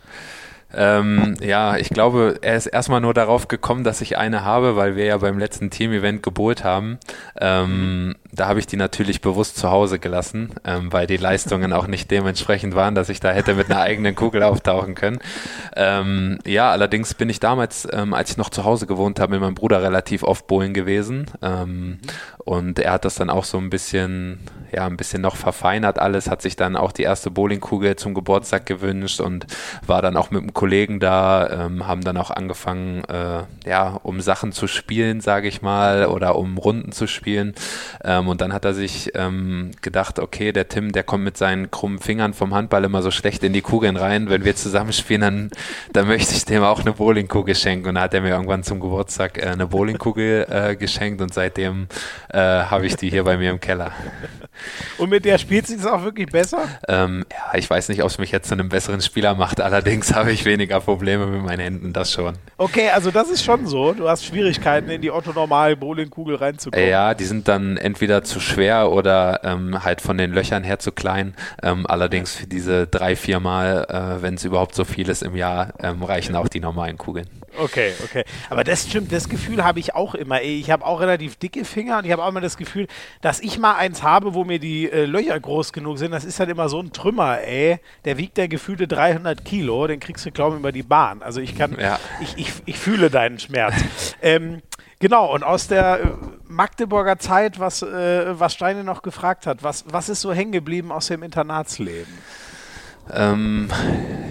Ähm, ja, ich glaube, er ist erstmal nur darauf gekommen, dass ich eine habe, weil wir ja beim letzten Team-Event gebohrt haben. Ähm, da habe ich die natürlich bewusst zu Hause gelassen, ähm, weil die Leistungen auch nicht dementsprechend waren, dass ich da hätte mit einer eigenen Kugel auftauchen können. Ähm, ja, allerdings bin ich damals, ähm, als ich noch zu Hause gewohnt habe, mit meinem Bruder relativ oft bowlen gewesen. Ähm, und er hat das dann auch so ein bisschen, ja, ein bisschen noch verfeinert alles, hat sich dann auch die erste Bowlingkugel zum Geburtstag gewünscht und war dann auch mit einem Kollegen da, ähm, haben dann auch angefangen, äh, ja, um Sachen zu spielen, sage ich mal, oder um Runden zu spielen. Ähm, und dann hat er sich ähm, gedacht, okay, der Tim, der kommt mit seinen krummen Fingern vom Handball immer so schlecht in die Kugeln rein. Wenn wir zusammenspielen, dann, dann möchte ich dem auch eine Bowlingkugel schenken. Und dann hat er mir irgendwann zum Geburtstag äh, eine Bowlingkugel äh, geschenkt und seitdem äh, habe ich die hier bei mir im Keller. Und mit der spielt sich auch wirklich besser? Ähm, ja, ich weiß nicht, ob es mich jetzt zu einem besseren Spieler macht. Allerdings habe ich weniger Probleme mit meinen Händen, das schon. Okay, also das ist schon so. Du hast Schwierigkeiten, in die Otto-Normal-Bowlingkugel reinzukommen. Ja, die sind dann entweder zu schwer oder ähm, halt von den Löchern her zu klein. Ähm, allerdings für diese drei, vier Mal, äh, wenn es überhaupt so viel ist im Jahr, ähm, reichen auch die normalen Kugeln. Okay, okay. Aber das stimmt, das Gefühl habe ich auch immer. Ich habe auch relativ dicke Finger und ich habe auch immer das Gefühl, dass ich mal eins habe, wo mir die äh, Löcher groß genug sind. Das ist halt immer so ein Trümmer, ey. Der wiegt der gefühlte 300 Kilo. Den kriegst du, glaube ich, über die Bahn. Also ich kann, ja. ich, ich, ich fühle deinen Schmerz. ähm, genau, und aus der äh, Magdeburger Zeit, was, äh, was Steine noch gefragt hat, was, was ist so hängen geblieben aus dem Internatsleben? Ähm,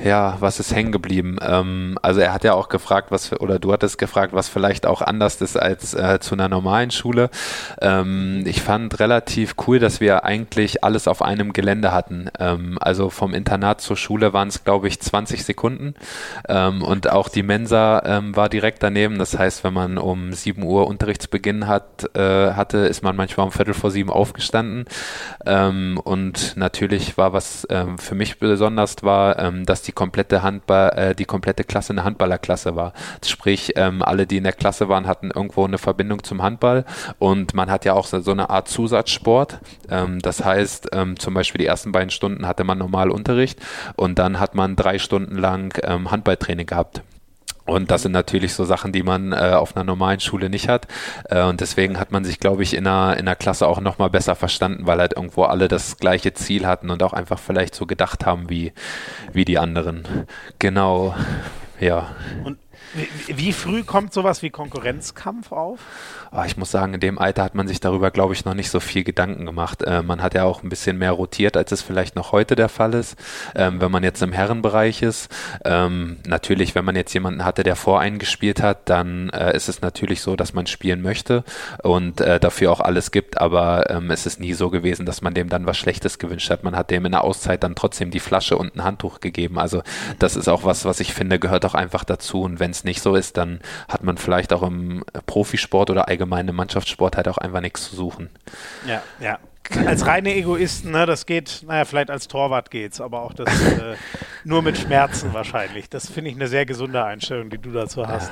ja, was ist hängen geblieben? Ähm, also er hat ja auch gefragt, was oder du hattest gefragt, was vielleicht auch anders ist als äh, zu einer normalen Schule. Ähm, ich fand relativ cool, dass wir eigentlich alles auf einem Gelände hatten. Ähm, also vom Internat zur Schule waren es, glaube ich, 20 Sekunden. Ähm, und auch die Mensa ähm, war direkt daneben. Das heißt, wenn man um 7 Uhr Unterrichtsbeginn hat, äh, hatte, ist man manchmal um Viertel vor sieben aufgestanden. und natürlich war was für mich besonders besonders war, ähm, dass die komplette Handball, äh, die komplette Klasse eine Handballerklasse war. Sprich, ähm, alle, die in der Klasse waren, hatten irgendwo eine Verbindung zum Handball und man hat ja auch so, so eine Art Zusatzsport. Ähm, das heißt, ähm, zum Beispiel die ersten beiden Stunden hatte man normal Unterricht und dann hat man drei Stunden lang ähm, Handballtraining gehabt. Und das sind natürlich so Sachen, die man äh, auf einer normalen Schule nicht hat. Äh, und deswegen hat man sich, glaube ich, in einer, in einer Klasse auch nochmal besser verstanden, weil halt irgendwo alle das gleiche Ziel hatten und auch einfach vielleicht so gedacht haben wie, wie die anderen. Genau, ja. Und wie, wie früh kommt sowas wie Konkurrenzkampf auf? Oh, ich muss sagen, in dem Alter hat man sich darüber, glaube ich, noch nicht so viel Gedanken gemacht. Äh, man hat ja auch ein bisschen mehr rotiert, als es vielleicht noch heute der Fall ist. Ähm, wenn man jetzt im Herrenbereich ist, ähm, natürlich, wenn man jetzt jemanden hatte, der vor einen gespielt hat, dann äh, ist es natürlich so, dass man spielen möchte und äh, dafür auch alles gibt. Aber ähm, es ist nie so gewesen, dass man dem dann was Schlechtes gewünscht hat. Man hat dem in der Auszeit dann trotzdem die Flasche und ein Handtuch gegeben. Also das ist auch was, was ich finde, gehört auch einfach dazu. Und wenn es nicht so ist, dann hat man vielleicht auch im Profisport oder allgemein allgemeine Mannschaftssport hat auch einfach nichts zu suchen. Ja, ja. Als reine Egoisten, ne, das geht, naja, vielleicht als Torwart geht's, aber auch das äh, nur mit Schmerzen wahrscheinlich. Das finde ich eine sehr gesunde Einstellung, die du dazu hast.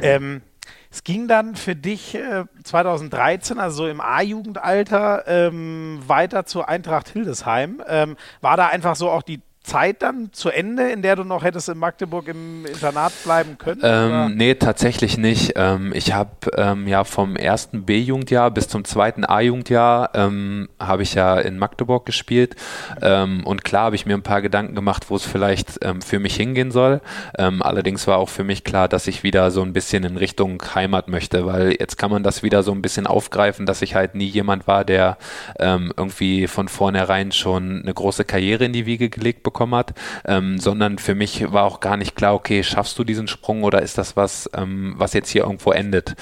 Ja. Ähm, es ging dann für dich äh, 2013, also so im A-Jugendalter, ähm, weiter zur Eintracht Hildesheim. Ähm, war da einfach so auch die Zeit dann zu Ende, in der du noch hättest in Magdeburg im Internat bleiben können? Ähm, nee, tatsächlich nicht. Ähm, ich habe ähm, ja vom ersten B-Jugendjahr bis zum zweiten A-Jugendjahr ähm, habe ich ja in Magdeburg gespielt ähm, und klar habe ich mir ein paar Gedanken gemacht, wo es vielleicht ähm, für mich hingehen soll. allerdings war auch für mich klar, dass ich wieder so ein bisschen in Richtung Heimat möchte, weil jetzt kann man das wieder so ein bisschen aufgreifen, dass ich halt nie jemand war, der irgendwie von vornherein schon eine große Karriere in die Wiege gelegt bekommt bekommen hat, ähm, sondern für mich war auch gar nicht klar, okay, schaffst du diesen Sprung oder ist das was, ähm, was jetzt hier irgendwo endet?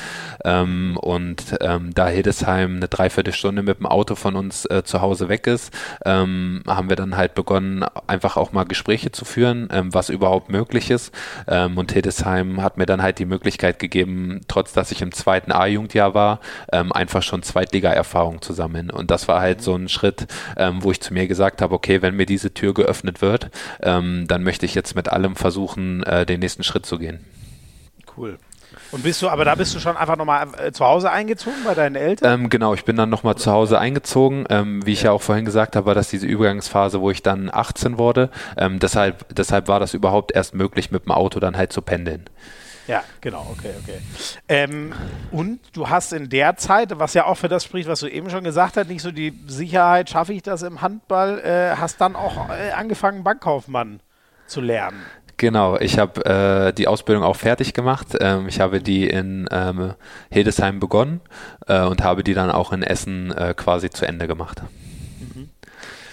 Ähm, und ähm, da Hildesheim eine Dreiviertelstunde mit dem Auto von uns äh, zu Hause weg ist, ähm, haben wir dann halt begonnen, einfach auch mal Gespräche zu führen, ähm, was überhaupt möglich ist. und Hildesheim hat mir dann halt die Möglichkeit gegeben, trotz dass ich im zweiten A-Jugendjahr war, einfach schon Zweitliga-Erfahrung zu sammeln. Und das war halt so ein Schritt, wo ich zu mir gesagt habe, okay, wenn mir diese Tür geöffnet wird, wird, ähm, dann möchte ich jetzt mit allem versuchen, äh, den nächsten Schritt zu gehen. Cool. Und bist du, aber da bist du schon einfach nochmal äh, zu Hause eingezogen bei deinen Eltern? Ähm, genau, ich bin dann nochmal zu Hause eingezogen. Ähm, wie ich ja auch vorhin gesagt habe, war das diese Übergangsphase, wo ich dann 18 wurde. Ähm, deshalb, deshalb war das überhaupt erst möglich, mit dem Auto dann halt zu pendeln. Ja, genau, okay, okay. Ähm, und du hast in der Zeit, was ja auch für das spricht, was du eben schon gesagt hast, nicht so die Sicherheit, schaffe ich das im Handball, äh, hast dann auch äh, angefangen, Bankkaufmann zu lernen. Genau, ich habe äh, die Ausbildung auch fertig gemacht. Ähm, ich habe die in ähm, Hildesheim begonnen äh, und habe die dann auch in Essen äh, quasi zu Ende gemacht.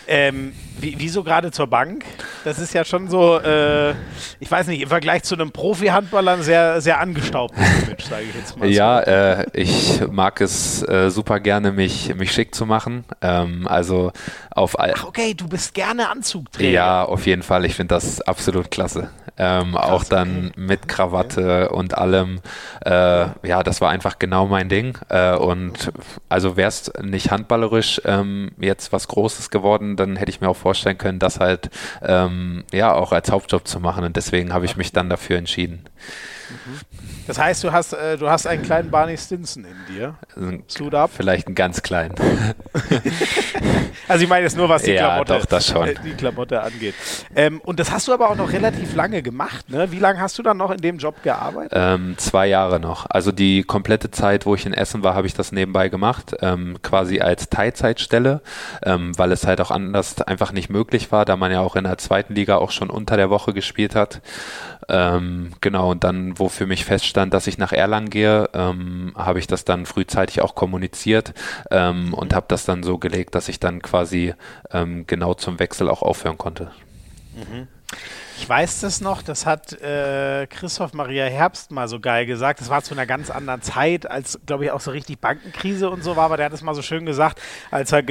Ähm, wie, wieso gerade zur Bank? Das ist ja schon so, äh, ich weiß nicht, im Vergleich zu einem Profi-Handballer ein sehr, sehr angestaubtes Image, sage ich jetzt mal. Ja, äh, ich mag es äh, super gerne, mich, mich schick zu machen. Ähm, also auf all Ach, okay, du bist gerne Anzugträger. Ja, auf jeden Fall. Ich finde das absolut klasse. Ähm, Krass, auch dann okay. mit Krawatte okay. und allem. Äh, ja, das war einfach genau mein Ding. Äh, und also wäre es nicht handballerisch ähm, jetzt was Großes geworden, dann hätte ich mir auch vorstellen können, das halt ähm, ja auch als Hauptjob zu machen. Und deswegen habe ich mich dann dafür entschieden. Mhm. Das heißt, du hast, äh, du hast einen kleinen Barney Stinson in dir. Suit up. Vielleicht einen ganz kleinen. also ich meine jetzt nur, was die, ja, Klamotte, doch, das schon. Äh, die Klamotte angeht. Ähm, und das hast du aber auch noch relativ lange gemacht. Ne? Wie lange hast du dann noch in dem Job gearbeitet? Ähm, zwei Jahre noch. Also die komplette Zeit, wo ich in Essen war, habe ich das nebenbei gemacht. Ähm, quasi als Teilzeitstelle, ähm, weil es halt auch anders einfach nicht möglich war, da man ja auch in der zweiten Liga auch schon unter der Woche gespielt hat. Ähm, genau, und dann, wo für mich feststand, dass ich nach Erlangen gehe, ähm, habe ich das dann frühzeitig auch kommuniziert ähm, und habe das dann so gelegt, dass ich dann quasi ähm, genau zum Wechsel auch aufhören konnte. Mhm. Ich weiß das noch, das hat äh, Christoph Maria Herbst mal so geil gesagt. Das war zu einer ganz anderen Zeit, als, glaube ich, auch so richtig Bankenkrise und so war. Aber der hat es mal so schön gesagt, als er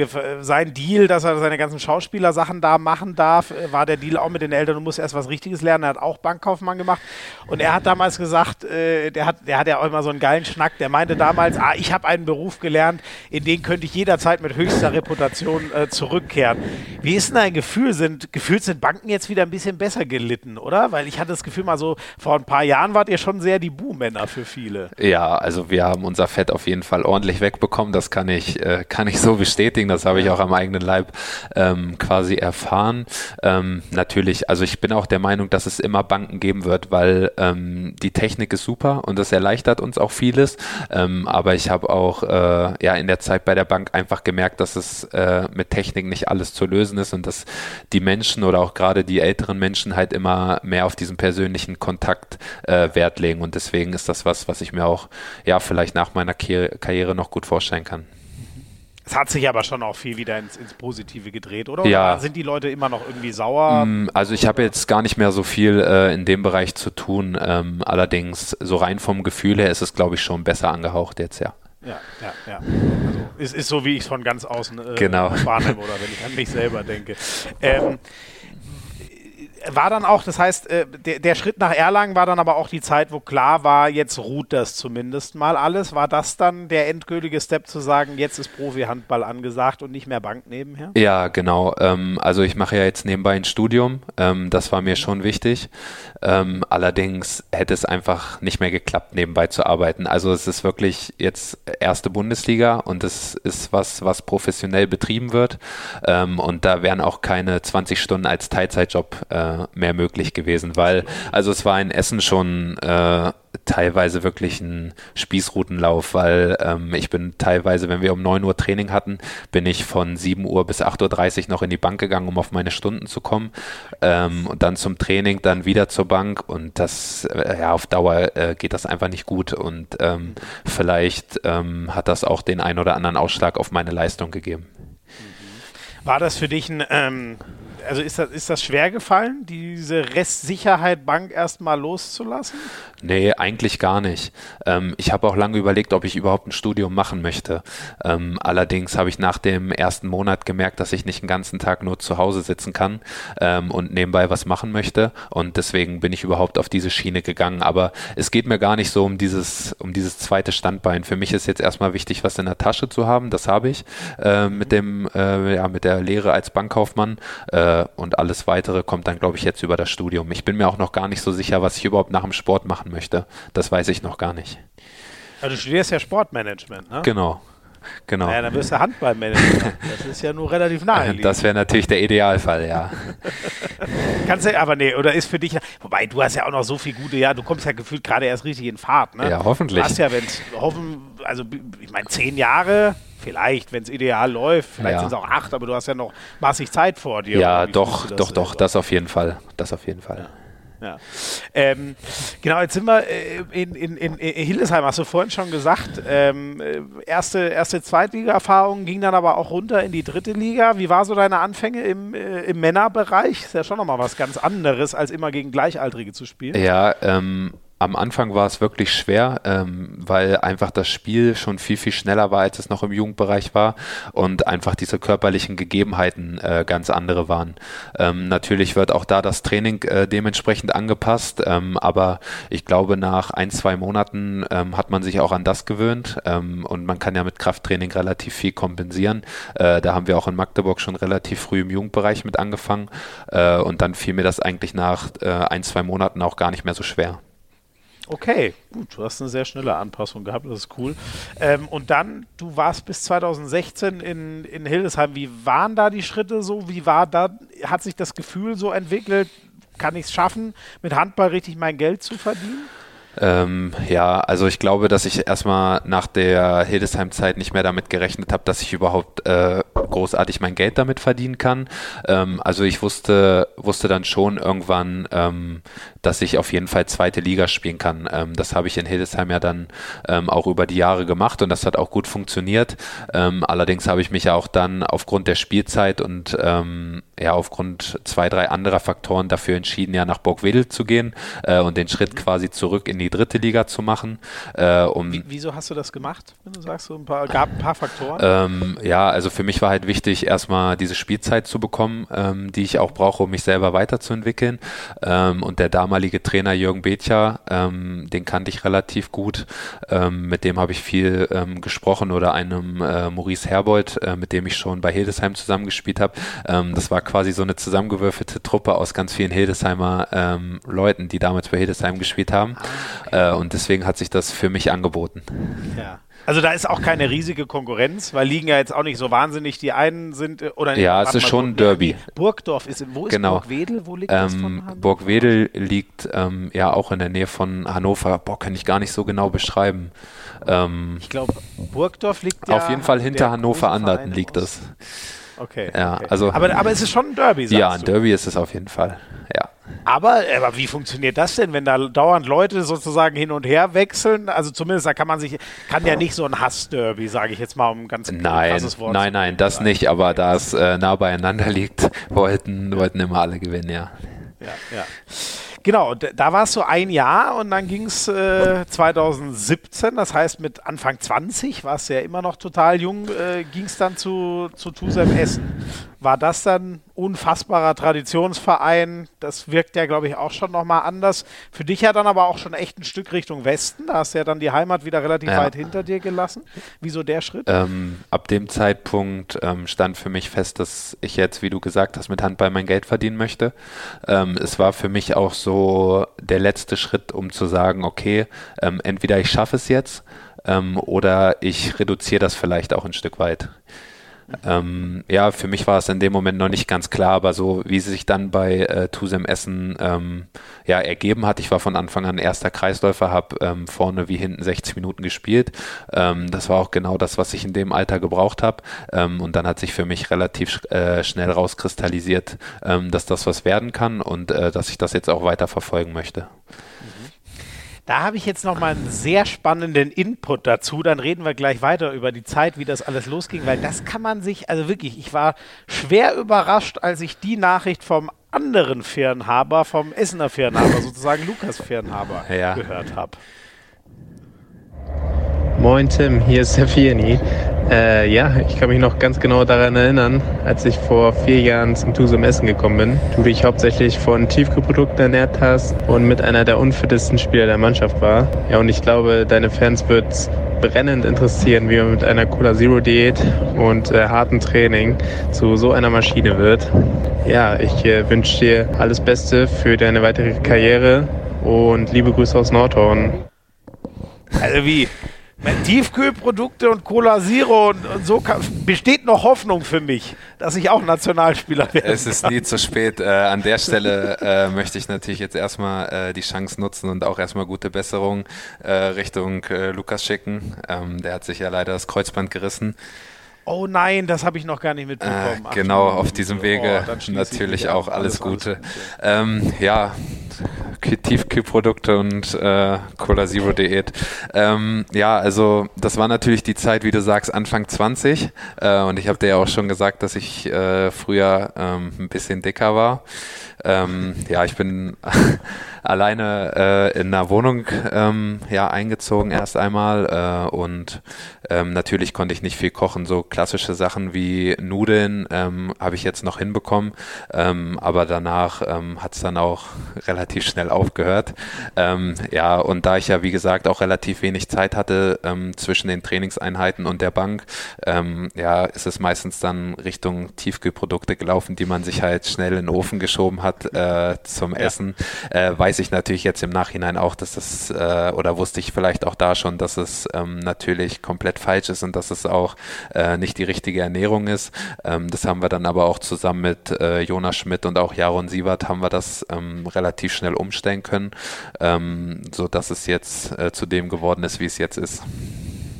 sein Deal, dass er seine ganzen Schauspielersachen da machen darf, äh, war der Deal auch mit den Eltern, du musst erst was Richtiges lernen. Er hat auch Bankkaufmann gemacht. Und er hat damals gesagt, äh, der, hat, der hat ja auch immer so einen geilen Schnack. Der meinte damals, ah, ich habe einen Beruf gelernt, in den könnte ich jederzeit mit höchster Reputation äh, zurückkehren. Wie ist denn dein Gefühl? Sind, gefühlt sind Banken jetzt wieder ein bisschen besser gelitten, oder? Weil ich hatte das Gefühl mal so, vor ein paar Jahren wart ihr schon sehr die Buhmänner für viele. Ja, also wir haben unser Fett auf jeden Fall ordentlich wegbekommen. Das kann ich, äh, kann ich so bestätigen. Das habe ich auch am eigenen Leib ähm, quasi erfahren. Ähm, natürlich, also ich bin auch der Meinung, dass es immer Banken geben wird, weil ähm, die Technik ist super und das erleichtert uns auch vieles. Ähm, aber ich habe auch äh, ja in der Zeit bei der Bank einfach gemerkt, dass es äh, mit Technik nicht alles zu lösen ist und dass die Menschen oder auch gerade die älteren Menschen halt immer mehr auf diesen persönlichen Kontakt äh, Wert legen. Und deswegen ist das was, was ich mir auch ja vielleicht nach meiner Karriere noch gut vorstellen kann. Es hat sich aber schon auch viel wieder ins, ins Positive gedreht, oder? Ja. Oder sind die Leute immer noch irgendwie sauer? Mm, also ich habe jetzt gar nicht mehr so viel äh, in dem Bereich zu tun. Ähm, allerdings, so rein vom Gefühl her ist es, glaube ich, schon besser angehaucht jetzt, ja. Ja, ja, ja. Also ist, ist so, wie ich es von ganz außen äh, genau. wahrnehme oder wenn ich an mich selber denke. Ähm, war dann auch, das heißt, äh, der, der, Schritt nach Erlangen war dann aber auch die Zeit, wo klar war, jetzt ruht das zumindest mal alles. War das dann der endgültige Step zu sagen, jetzt ist Profi-Handball angesagt und nicht mehr Bank nebenher? Ja, genau. Ähm, also ich mache ja jetzt nebenbei ein Studium. Ähm, das war mir schon wichtig. Ähm, allerdings hätte es einfach nicht mehr geklappt, nebenbei zu arbeiten. Also es ist wirklich jetzt erste Bundesliga und es ist was, was professionell betrieben wird. Ähm, und da wären auch keine 20 Stunden als Teilzeitjob äh, mehr möglich gewesen, weil also es war in Essen schon äh, teilweise wirklich ein Spießrutenlauf, weil ähm, ich bin teilweise, wenn wir um 9 Uhr Training hatten, bin ich von 7 Uhr bis 8.30 Uhr noch in die Bank gegangen, um auf meine Stunden zu kommen ähm, und dann zum Training, dann wieder zur Bank und das, äh, ja, auf Dauer äh, geht das einfach nicht gut und ähm, vielleicht ähm, hat das auch den ein oder anderen Ausschlag auf meine Leistung gegeben. War das für dich ein ähm, also ist das, ist das schwer gefallen, diese Restsicherheit Bank erstmal loszulassen? Nee, eigentlich gar nicht. Ähm, ich habe auch lange überlegt, ob ich überhaupt ein Studium machen möchte. Ähm, allerdings habe ich nach dem ersten Monat gemerkt, dass ich nicht den ganzen Tag nur zu Hause sitzen kann ähm, und nebenbei was machen möchte. Und deswegen bin ich überhaupt auf diese Schiene gegangen. Aber es geht mir gar nicht so um dieses, um dieses zweite Standbein. Für mich ist jetzt erstmal wichtig, was in der Tasche zu haben. Das habe ich äh, mit dem, äh, ja, mit der Lehre als Bankkaufmann. Äh, äh, und alles weitere kommt dann, glaube ich, jetzt über das Studium. Ich bin mir auch noch gar nicht so sicher, was ich überhaupt nach dem Sport machen möchte. Das weiß ich noch gar nicht. Also du studierst ja Sportmanagement, ne? Genau. Genau. Naja, dann wirst du Handballmanager. Das ist ja nur relativ nahe. Das wäre natürlich der Idealfall, ja. Kannst du, aber nee, oder ist für dich, wobei du hast ja auch noch so viel gute, ja, du kommst ja gefühlt gerade erst richtig in Fahrt, ne? Ja, hoffentlich. Du hast ja, wenn es, hoffen, also ich meine, zehn Jahre, Vielleicht, wenn es ideal läuft. Vielleicht ja. sind es auch acht, aber du hast ja noch massig Zeit vor dir. Ja, doch, doch, doch, das auf jeden Fall. Das auf jeden Fall. Ja. Ähm, genau, jetzt sind wir äh, in, in, in, in, Hildesheim, hast du vorhin schon gesagt. Ähm, äh, erste, erste Zweitliga-Erfahrung ging dann aber auch runter in die dritte Liga. Wie war so deine Anfänge im, äh, im Männerbereich? Ist ja schon nochmal was ganz anderes, als immer gegen Gleichaltrige zu spielen. Ja, ähm, am Anfang war es wirklich schwer, ähm, weil einfach das Spiel schon viel, viel schneller war, als es noch im Jugendbereich war und einfach diese körperlichen Gegebenheiten äh, ganz andere waren. Ähm, natürlich wird auch da das Training äh, dementsprechend angepasst, ähm, aber ich glaube, nach ein, zwei Monaten ähm, hat man sich auch an das gewöhnt ähm, und man kann ja mit Krafttraining relativ viel kompensieren. Äh, da haben wir auch in Magdeburg schon relativ früh im Jugendbereich mit angefangen äh, und dann fiel mir das eigentlich nach äh, ein, zwei Monaten auch gar nicht mehr so schwer. Okay, gut, du hast eine sehr schnelle Anpassung gehabt, das ist cool. Ähm, und dann, du warst bis 2016 in, in Hildesheim. Wie waren da die Schritte so? Wie war da, hat sich das Gefühl so entwickelt? Kann ich es schaffen, mit Handball richtig mein Geld zu verdienen? Ähm, ja, also ich glaube, dass ich erstmal nach der Hildesheim-Zeit nicht mehr damit gerechnet habe, dass ich überhaupt äh, großartig mein Geld damit verdienen kann. Ähm, also ich wusste, wusste dann schon irgendwann, ähm, dass ich auf jeden Fall zweite Liga spielen kann. Ähm, das habe ich in Hildesheim ja dann ähm, auch über die Jahre gemacht und das hat auch gut funktioniert. Ähm, allerdings habe ich mich ja auch dann aufgrund der Spielzeit und ja aufgrund zwei, drei anderer Faktoren dafür entschieden, ja nach Burgwedel zu gehen äh, und den Schritt quasi zurück in die dritte Liga zu machen. Äh, um Wie, wieso hast du das gemacht, wenn du sagst, so ein paar, gab ein paar Faktoren? Ähm, ja, also für mich war halt wichtig, erstmal diese Spielzeit zu bekommen, ähm, die ich auch brauche, um mich selber weiterzuentwickeln. Ähm, und der damalige Trainer Jürgen Bethja, ähm, den kannte ich relativ gut. Ähm, mit dem habe ich viel ähm, gesprochen oder einem äh, Maurice Herbold, äh, mit dem ich schon bei Hildesheim zusammengespielt habe. das war quasi so eine zusammengewürfelte Truppe aus ganz vielen Hildesheimer ähm, Leuten, die damals bei Hildesheim gespielt haben. Ah, okay. äh, und deswegen hat sich das für mich angeboten. Ja. Also da ist auch keine riesige Konkurrenz, weil liegen ja jetzt auch nicht so wahnsinnig. Die einen sind äh, oder ja, es ist schon ein Derby. Burgdorf ist wo ist genau. Burgwedel? Wo liegt ähm, das von Hannover? Burgwedel liegt ähm, ja auch in der Nähe von Hannover. Boah, kann ich gar nicht so genau beschreiben. Ähm, ich glaube, Burgdorf liegt ja auf jeden Fall hinter Hannover Anderten liegt es. Okay. Ja, okay. also. Aber, aber es ist schon ein Derby, sagst Ja, ein Derby ist es auf jeden Fall. Ja. Aber, aber wie funktioniert das denn, wenn da dauernd Leute sozusagen hin und her wechseln? Also zumindest da kann man sich, kann ja nicht so ein Hass-Derby, sage ich jetzt mal, um ganz nein, krasses Wort Nein, nein, das nicht, aber da es äh, nah beieinander liegt, wollten, wollten immer alle gewinnen, ja. Ja, ja. Genau, da war es so ein Jahr und dann ging es äh, 2017, das heißt mit Anfang 20, war es ja immer noch total jung, äh, ging es dann zu, zu Tusem Essen. War das dann unfassbarer Traditionsverein? Das wirkt ja, glaube ich, auch schon nochmal anders. Für dich ja dann aber auch schon echt ein Stück Richtung Westen. Da hast du ja dann die Heimat wieder relativ ja. weit hinter dir gelassen. Wieso der Schritt? Ähm, ab dem Zeitpunkt ähm, stand für mich fest, dass ich jetzt, wie du gesagt hast, mit Handball mein Geld verdienen möchte. Ähm, es war für mich auch so der letzte Schritt, um zu sagen, okay, ähm, entweder ich schaffe es jetzt ähm, oder ich reduziere das vielleicht auch ein Stück weit. Ähm, ja, für mich war es in dem Moment noch nicht ganz klar, aber so wie sie sich dann bei äh, Tusem Essen ähm, ja, ergeben hat, ich war von Anfang an erster Kreisläufer, habe ähm, vorne wie hinten 60 Minuten gespielt. Ähm, das war auch genau das, was ich in dem Alter gebraucht habe. Ähm, und dann hat sich für mich relativ äh, schnell rauskristallisiert, ähm, dass das was werden kann und äh, dass ich das jetzt auch weiter verfolgen möchte. Da habe ich jetzt noch mal einen sehr spannenden Input dazu. Dann reden wir gleich weiter über die Zeit, wie das alles losging, weil das kann man sich, also wirklich, ich war schwer überrascht, als ich die Nachricht vom anderen Fernhaber, vom Essener Fernhaber, sozusagen Lukas Fernhaber, ja. gehört habe. Moin Tim, hier ist Safieni. Äh, ja, ich kann mich noch ganz genau daran erinnern, als ich vor vier Jahren zum Tusum Essen gekommen bin. Du dich hauptsächlich von Tiefkühlprodukten ernährt hast und mit einer der unfittesten Spieler der Mannschaft war. Ja, und ich glaube, deine Fans wird brennend interessieren, wie man mit einer Cola Zero Diät und äh, hartem Training zu so einer Maschine wird. Ja, ich äh, wünsche dir alles Beste für deine weitere Karriere und liebe Grüße aus Nordhorn. Also wie? Tiefkühlprodukte und Cola Zero und, und so kann, besteht noch Hoffnung für mich, dass ich auch Nationalspieler werde. Es ist nie zu spät. Äh, an der Stelle äh, möchte ich natürlich jetzt erstmal äh, die Chance nutzen und auch erstmal gute Besserung äh, Richtung äh, Lukas schicken. Ähm, der hat sich ja leider das Kreuzband gerissen. Oh nein, das habe ich noch gar nicht mitbekommen. Äh, genau, auf diesem Wege oh, natürlich auch alles Gute. Ähm, ja, Tiefkühlprodukte und äh, Cola Zero Diät. Ähm, ja, also das war natürlich die Zeit, wie du sagst, Anfang 20 äh, und ich habe dir ja auch schon gesagt, dass ich äh, früher ähm, ein bisschen dicker war. Ähm, ja, ich bin alleine äh, in einer Wohnung ähm, ja, eingezogen erst einmal äh, und ähm, natürlich konnte ich nicht viel kochen. So klassische Sachen wie Nudeln ähm, habe ich jetzt noch hinbekommen, ähm, aber danach ähm, hat es dann auch relativ schnell aufgehört. Ja, und da ich ja wie gesagt auch relativ wenig Zeit hatte zwischen den Trainingseinheiten und der Bank, ja, ist es meistens dann Richtung Tiefkühlprodukte gelaufen, die man sich halt schnell in den Ofen geschoben hat äh, zum Essen. Äh, weiß ich natürlich jetzt im Nachhinein auch, dass das, äh, oder wusste ich vielleicht auch da schon, dass es ähm, natürlich komplett falsch ist und dass es auch äh, nicht die richtige Ernährung ist. Ähm, das haben wir dann aber auch zusammen mit äh, Jonas Schmidt und auch Jaron Sievert haben wir das ähm, relativ schnell umstellen können, ähm, so dass es jetzt äh, zu dem geworden ist, wie es jetzt ist.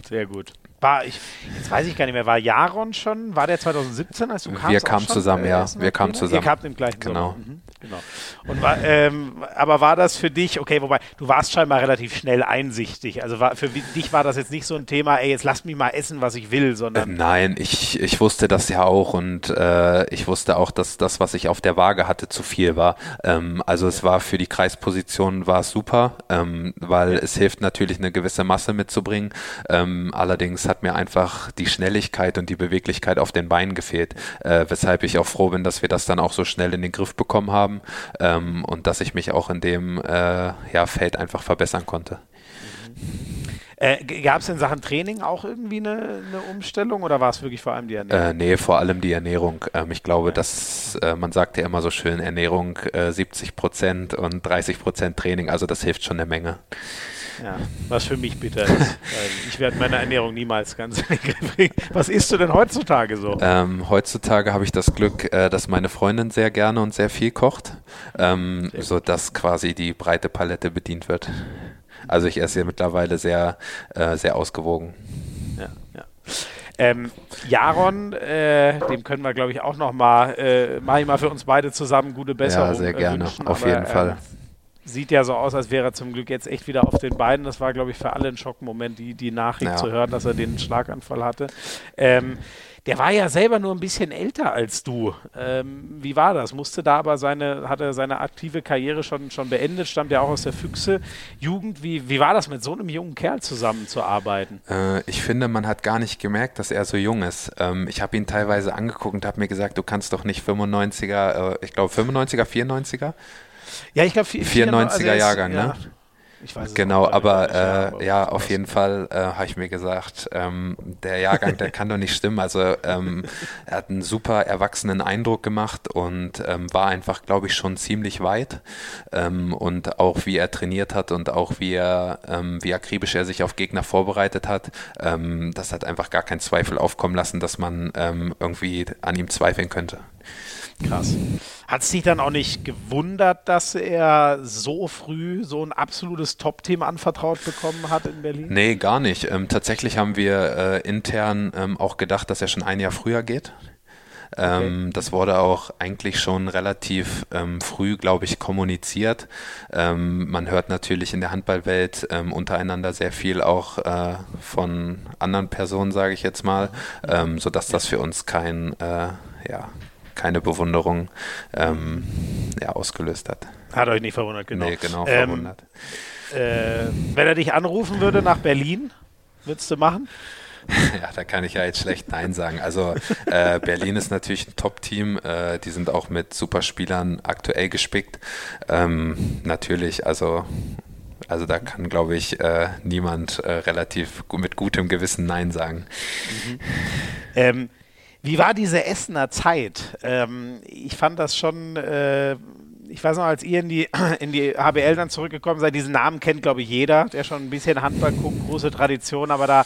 Sehr gut war ich, jetzt weiß ich gar nicht mehr, war Jaron schon, war der 2017, als du kamst? Wir kamen zusammen, ja, wir kamen zusammen. Ihr kamt im gleichen Genau. Mhm, genau. Und war, ähm, aber war das für dich, okay, wobei, du warst scheinbar relativ schnell einsichtig, also war, für dich war das jetzt nicht so ein Thema, ey, jetzt lass mich mal essen, was ich will, sondern... Äh, nein, ich, ich wusste das ja auch und äh, ich wusste auch, dass das, was ich auf der Waage hatte, zu viel war. Ähm, also es war für die Kreisposition war es super, ähm, weil es hilft natürlich eine gewisse Masse mitzubringen. Ähm, allerdings hat hat mir einfach die Schnelligkeit und die Beweglichkeit auf den Beinen gefehlt, äh, weshalb ich auch froh bin, dass wir das dann auch so schnell in den Griff bekommen haben ähm, und dass ich mich auch in dem äh, ja, Feld einfach verbessern konnte. Äh, Gab es in Sachen Training auch irgendwie eine, eine, Umstellung oder war es wirklich vor allem die Ernährung? Äh, nee, vor allem die Ernährung. Ähm, ich glaube, ja. dass äh, man sagt ja immer so schön, Ernährung 70 äh, Prozent und 30 Prozent Training, also das hilft schon eine Menge. Ja, was für mich bitter ist. ich werde meine Ernährung niemals ganz in den Griff kriegen. Was isst du denn heutzutage so? Ähm, heutzutage habe ich das Glück, äh, dass meine Freundin sehr gerne und sehr viel kocht, ähm, sodass quasi die breite Palette bedient wird. Also ich esse mittlerweile sehr, äh, sehr ausgewogen. Ja, ja. Ähm, Jaron, äh, dem können wir, glaube ich, auch noch mal, äh, mache ich mal für uns beide zusammen gute Besserung. Ja, sehr gerne, wünschen, auf jeden Fall ähm, sieht ja so aus, als wäre er zum Glück jetzt echt wieder auf den Beinen. Das war, glaube ich, für alle ein Schockmoment, die, die Nachricht ja. zu hören, dass er den Schlaganfall hatte. Ähm, der war ja selber nur ein bisschen älter als du. Ähm, wie war das? Musste da aber seine, hat er seine aktive Karriere schon, schon beendet, stammt ja auch aus der Füchse Jugend. Wie, wie war das mit so einem jungen Kerl zusammenzuarbeiten? Äh, ich finde, man hat gar nicht gemerkt, dass er so jung ist. Ähm, ich habe ihn teilweise angeguckt und habe mir gesagt, du kannst doch nicht 95er, äh, ich glaube 95er, 94er ja, ich glaube 94er also Jahrgang, ne? Ja. Ich weiß genau, aber äh, ja, auf jeden Fall äh, habe ich mir gesagt, ähm, der Jahrgang, der kann doch nicht stimmen. Also ähm, er hat einen super erwachsenen Eindruck gemacht und ähm, war einfach, glaube ich, schon ziemlich weit. Ähm, und auch wie er trainiert hat und auch wie er, ähm, wie akribisch er sich auf Gegner vorbereitet hat, ähm, das hat einfach gar keinen Zweifel aufkommen lassen, dass man irgendwie an ihm zweifeln könnte. Krass. Hat es dich dann auch nicht gewundert, dass er so früh so ein absolutes Top-Team anvertraut bekommen hat in Berlin? Nee, gar nicht. Ähm, tatsächlich haben wir äh, intern ähm, auch gedacht, dass er schon ein Jahr früher geht. Ähm, okay. Das wurde auch eigentlich schon relativ ähm, früh, glaube ich, kommuniziert. Ähm, man hört natürlich in der Handballwelt ähm, untereinander sehr viel auch äh, von anderen Personen, sage ich jetzt mal, ähm, sodass das für uns kein, äh, ja, keine Bewunderung ähm, ja, ausgelöst hat. Hat euch nicht verwundert, genau. Nee, genau, ähm, verwundert. Äh, wenn er dich anrufen würde nach Berlin, würdest du machen? Ja, da kann ich ja jetzt schlecht Nein sagen. Also äh, Berlin ist natürlich ein Top-Team. Äh, die sind auch mit Superspielern aktuell gespickt. Ähm, natürlich, also, also da kann, glaube ich, äh, niemand äh, relativ mit gutem Gewissen Nein sagen. Mhm. Ähm, wie war diese Essener Zeit? Ähm, ich fand das schon, äh, ich weiß noch, als ihr in die, in die HBL dann zurückgekommen seid, diesen Namen kennt, glaube ich, jeder, der schon ein bisschen Handball guckt, große Tradition, aber da,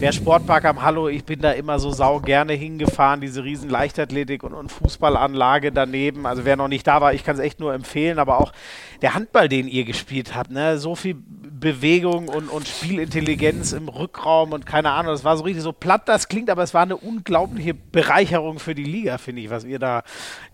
der Sportpark am Hallo, ich bin da immer so sau gerne hingefahren, diese riesen Leichtathletik und, und Fußballanlage daneben. Also wer noch nicht da war, ich kann es echt nur empfehlen, aber auch der Handball, den ihr gespielt habt, ne? so viel Bewegung und, und Spielintelligenz im Rückraum und keine Ahnung. Das war so richtig so platt, das klingt, aber es war eine unglaubliche Bereicherung für die Liga, finde ich, was ihr da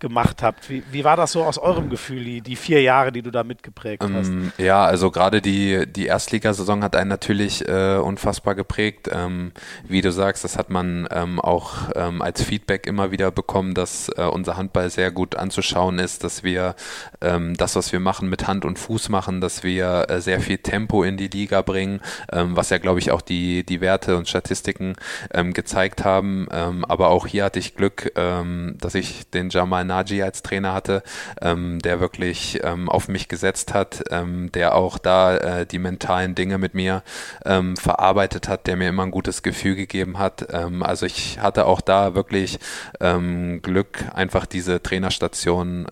gemacht habt. Wie, wie war das so aus eurem Gefühl, die, die vier Jahre, die du da mitgeprägt hast? Ähm, ja, also gerade die, die Erstligasaison hat einen natürlich äh, unfassbar geprägt. Ähm, wie du sagst, das hat man ähm, auch ähm, als Feedback immer wieder bekommen, dass äh, unser Handball sehr gut anzuschauen ist, dass wir ähm, das, was wir machen, mit Hand und Fuß machen, dass wir äh, sehr viel Tempo in die Liga bringen, ähm, was ja, glaube ich, auch die, die Werte und Statistiken ähm, gezeigt haben. Ähm, aber auch hier hatte ich Glück, ähm, dass ich den Jamal Naji als Trainer hatte, ähm, der wirklich ähm, auf mich gesetzt hat, der auch da äh, die mentalen Dinge mit mir verarbeitet hat, der mir immer ein gutes Gefühl gegeben hat. Also ich hatte auch da wirklich Glück, einfach diese Trainerstation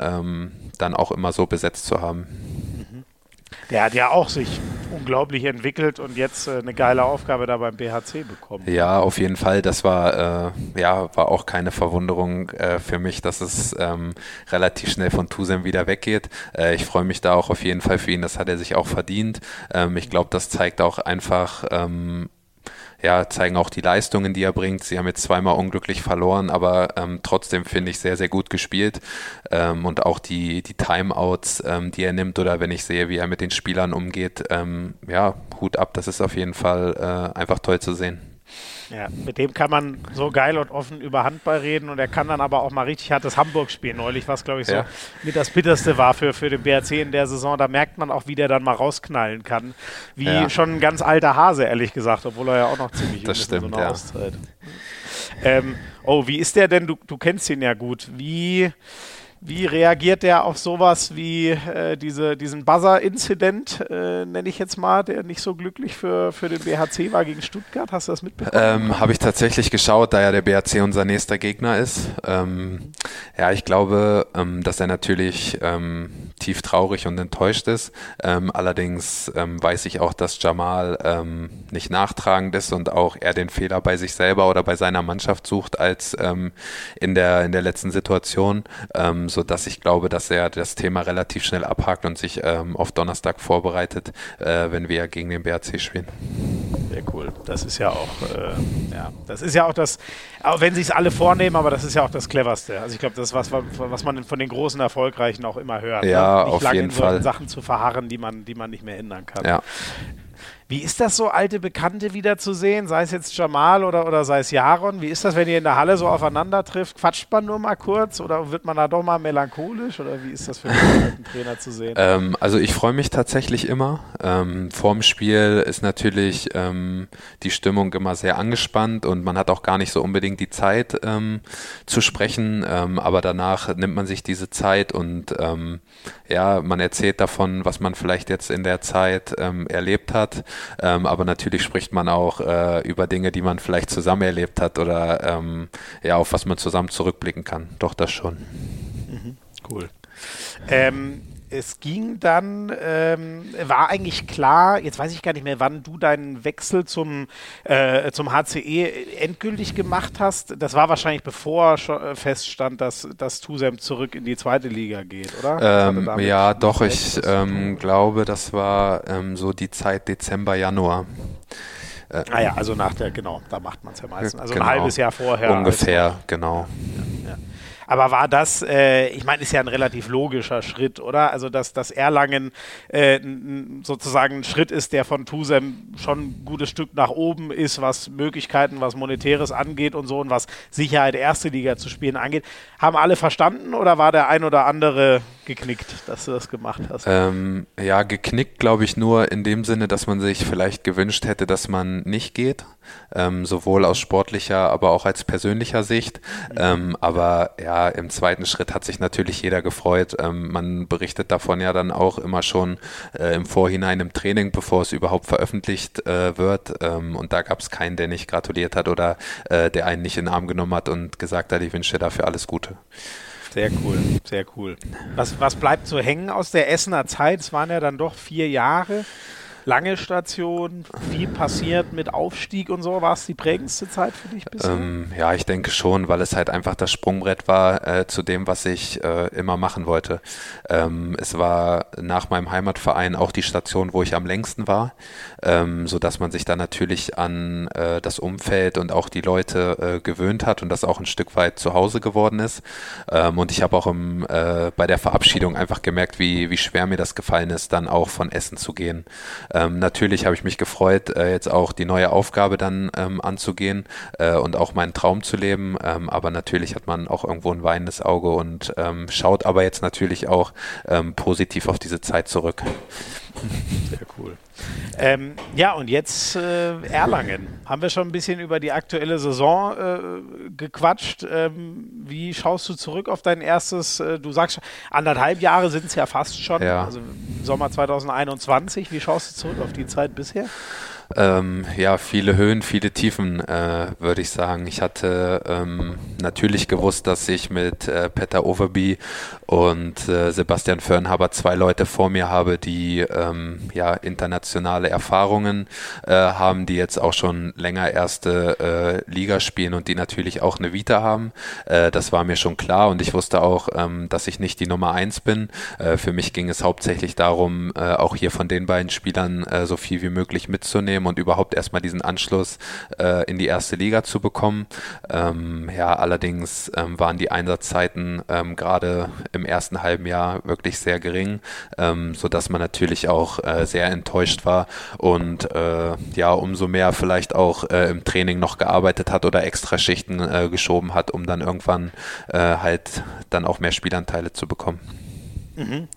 dann auch immer so besetzt zu haben. Der hat ja auch sich unglaublich entwickelt und jetzt äh, eine geile Aufgabe da beim BHC bekommen. Ja, auf jeden Fall. Das war, äh, ja, war auch keine Verwunderung äh, für mich, dass es ähm, relativ schnell von Tusem wieder weggeht. Äh, ich freue mich da auch auf jeden Fall für ihn. Das hat er sich auch verdient. Ähm, ich glaube, das zeigt auch einfach, ähm, ja, zeigen auch die Leistungen, die er bringt. Sie haben jetzt zweimal unglücklich verloren, aber ähm, trotzdem finde ich sehr, sehr gut gespielt. Ähm, und auch die, die Timeouts, ähm, die er nimmt oder wenn ich sehe, wie er mit den Spielern umgeht, ähm, ja, Hut ab, das ist auf jeden Fall äh, einfach toll zu sehen. Ja, mit dem kann man so geil und offen über Handball reden und er kann dann aber auch mal richtig hartes Hamburg spielen. Neulich, was glaube ich so Ja. mit das Bitterste war für, für den BRC in der Saison. Da merkt man auch, wie der dann mal rausknallen kann. Wie Ja. schon ein ganz alter Hase, ehrlich gesagt, obwohl er ja auch noch ziemlich Das ist in stimmt, so einer ja. Auszeit. Ähm, oh, wie ist der denn? Du, du kennst ihn ja gut. Wie, wie reagiert der auf sowas wie äh, diese, diesen Buzzer-Incident, äh, nenne ich jetzt mal, der nicht so glücklich für, für den BHC war gegen Stuttgart? Hast du das mitbekommen? Ähm, Habe ich tatsächlich geschaut, da ja der BRC unser nächster Gegner ist. Ähm, ja, ich glaube, ähm, dass er natürlich ähm, tief traurig und enttäuscht ist. Ähm, allerdings ähm, weiß ich auch, dass Jamal ähm, nicht nachtragend ist und auch er den Fehler bei sich selber oder bei seiner Mannschaft sucht als ähm, in, der, in der letzten Situation, ähm, sodass ich glaube, dass er das Thema relativ schnell abhakt und sich ähm, auf Donnerstag vorbereitet, äh, wenn wir gegen den BRC spielen. Sehr cool. Das ist ja auch, äh, ja, das ist ja auch das, auch wenn sich es alle vornehmen, aber das ist ja auch das Cleverste. Also ich glaube, das ist was, was man von den großen Erfolgreichen auch immer hört. Ja, Nicht auf lange jeden Fall. Sachen zu verharren, die man, die man nicht mehr ändern kann. Ja. Wie ist das so, alte Bekannte wiederzusehen? Sei es jetzt Jamal oder, oder sei es Jaron? Wie ist das, wenn ihr in der Halle so aufeinander trifft? Quatscht man nur mal kurz oder wird man da doch mal melancholisch? Oder wie ist das für einen alten Trainer zu sehen? Ähm, also ich freue mich tatsächlich immer. Ähm, vorm Spiel ist natürlich ähm, die Stimmung immer sehr angespannt und man hat auch gar nicht so unbedingt die Zeit ähm, zu sprechen, ähm, aber danach nimmt man sich diese Zeit und ähm, ja, man erzählt davon, was man vielleicht jetzt in der Zeit ähm, erlebt hat, ähm, aber natürlich spricht man auch äh, über Dinge, die man vielleicht zusammen erlebt hat oder ähm, ja, auf was man zusammen zurückblicken kann. Doch, das schon. Cool. Ähm, es ging dann, ähm, war eigentlich klar, jetzt weiß ich gar nicht mehr, wann du deinen Wechsel zum, äh, zum HCE endgültig gemacht hast. Das war wahrscheinlich bevor schon äh, feststand, dass, dass Tusem zurück in die zweite Liga geht, oder? Ähm, ja, doch, ich ähm, glaube, das war ähm, so die Zeit Dezember, Januar. Äh, Ah ja, also nach der, genau, da macht man es ja meistens. Also Genau. ein halbes Jahr vorher. Ungefähr, genau. Ja. Aber war das, äh, ich meine, ist ja ein relativ logischer Schritt, oder? Also, dass, dass Erlangen äh, sozusagen ein Schritt ist, der von Tusem schon ein gutes Stück nach oben ist, was Möglichkeiten, was Monetäres angeht und so und was Sicherheit erste Liga zu spielen angeht. Haben alle verstanden oder war der ein oder andere geknickt, dass du das gemacht hast? Ähm, ja, geknickt glaube ich nur in dem Sinne, dass man sich vielleicht gewünscht hätte, dass man nicht geht, ähm, sowohl aus sportlicher, aber auch als persönlicher Sicht. Ähm, aber ja, im zweiten Schritt hat sich natürlich jeder gefreut. Ähm, man berichtet davon ja dann auch immer schon äh, im Vorhinein im Training, bevor es überhaupt veröffentlicht äh, wird. Ähm, und da gab es keinen, der nicht gratuliert hat oder äh, der einen nicht in den Arm genommen hat und gesagt hat, ich wünsche dir dafür alles Gute. Sehr cool, sehr cool. Was, was bleibt so hängen aus der Essener Zeit? Es waren ja dann doch vier Jahre. Lange Station, viel passiert mit Aufstieg und so. War es die prägendste Zeit für dich bisher? Ähm, ja, ich denke schon, weil es halt einfach das Sprungbrett war äh, zu dem, was ich äh, immer machen wollte. Ähm, es war nach meinem Heimatverein auch die Station, wo ich am längsten war, ähm, sodass man sich dann natürlich an äh, das Umfeld und auch die Leute äh, gewöhnt hat und das auch ein Stück weit zu Hause geworden ist. Ähm, und ich habe auch im, äh, bei der Verabschiedung einfach gemerkt, wie, wie schwer mir das gefallen ist, dann auch von Essen zu gehen. Ähm, natürlich habe ich mich gefreut, äh, jetzt auch die neue Aufgabe dann ähm, anzugehen äh, und auch meinen Traum zu leben. Ähm, aber natürlich hat man auch irgendwo ein weinendes Auge und ähm, schaut aber jetzt natürlich auch ähm, positiv auf diese Zeit zurück. Sehr cool. Ähm, ja, und jetzt äh, Erlangen. Haben wir schon ein bisschen über die aktuelle Saison äh, gequatscht. Ähm, wie schaust du zurück auf dein erstes, äh, du sagst, anderthalb Jahre sind es ja fast schon, ja. also Sommer 2021. Wie schaust du zurück auf die Zeit bisher? Ähm, ja, viele Höhen, viele Tiefen, äh, würde ich sagen. Ich hatte ähm, natürlich gewusst, dass ich mit äh, Peter Overby und äh, Sebastian Fernhaber zwei Leute vor mir habe, die ähm, ja internationale Erfahrungen äh, haben, die jetzt auch schon länger erste äh, Liga spielen und die natürlich auch eine Vita haben. Äh, das war mir schon klar und ich wusste auch, ähm, dass ich nicht die Nummer eins bin. für mich ging es hauptsächlich darum, auch hier von den beiden Spielern so viel wie möglich mitzunehmen mitzunehmen und überhaupt erstmal diesen Anschluss äh, in die erste Liga zu bekommen. Ähm, ja, allerdings ähm, waren die Einsatzzeiten ähm, gerade im ersten halben Jahr wirklich sehr gering, ähm, sodass man natürlich auch äh, sehr enttäuscht war und äh, ja, umso mehr vielleicht auch äh, im Training noch gearbeitet hat oder extra Schichten äh, geschoben hat, um dann irgendwann äh, halt dann auch mehr Spielanteile zu bekommen. Mhm.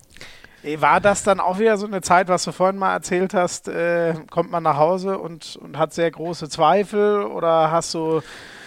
War das dann auch wieder so eine Zeit, was du vorhin mal erzählt hast, äh, kommt man nach Hause und, und hat sehr große Zweifel oder hast du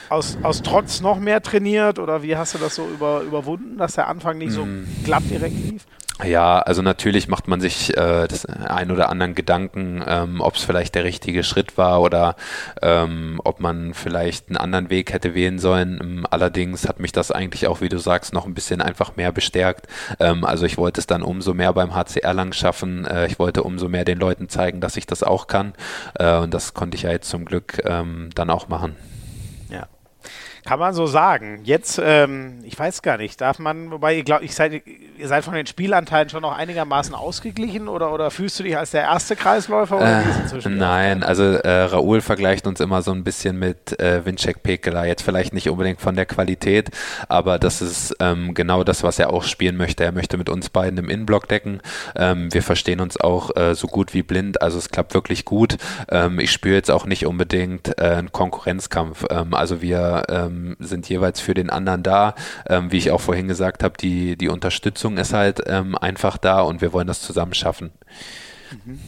aus, aus Trotz noch mehr trainiert oder wie hast du das so über, überwunden, dass der Anfang nicht so mm. glatt direkt lief? Ja, also natürlich macht man sich äh, das ein oder anderen Gedanken, ähm, ob es vielleicht der richtige Schritt war oder ähm, ob man vielleicht einen anderen Weg hätte wählen sollen. Ähm, allerdings hat mich das eigentlich auch, wie du sagst, noch ein bisschen einfach mehr bestärkt. Ähm, also ich wollte es dann umso mehr beim HCR lang schaffen. Äh, ich wollte umso mehr den Leuten zeigen, dass ich das auch kann. Äh, und das konnte ich ja jetzt zum Glück ähm, dann auch machen. Kann man so sagen. Jetzt, ähm, ich weiß gar nicht, darf man, wobei ihr glaubt, ich seid, ihr seid von den Spielanteilen schon noch einigermaßen ausgeglichen oder, oder fühlst du dich als der erste Kreisläufer? Oder äh, nein, also äh, Raoul vergleicht uns immer so ein bisschen mit äh, Vincek Pekela. Jetzt vielleicht nicht unbedingt von der Qualität, aber das ist ähm, genau das, was er auch spielen möchte. Er möchte mit uns beiden im Innenblock decken. Ähm, wir verstehen uns auch äh, so gut wie blind, also es klappt wirklich gut. Ähm, ich spüre jetzt auch nicht unbedingt äh, einen Konkurrenzkampf. Ähm, also wir ähm, sind jeweils für den anderen da. Ähm, wie ich auch vorhin gesagt habe, die, die Unterstützung ist halt ähm, einfach da und wir wollen das zusammen schaffen. Mhm.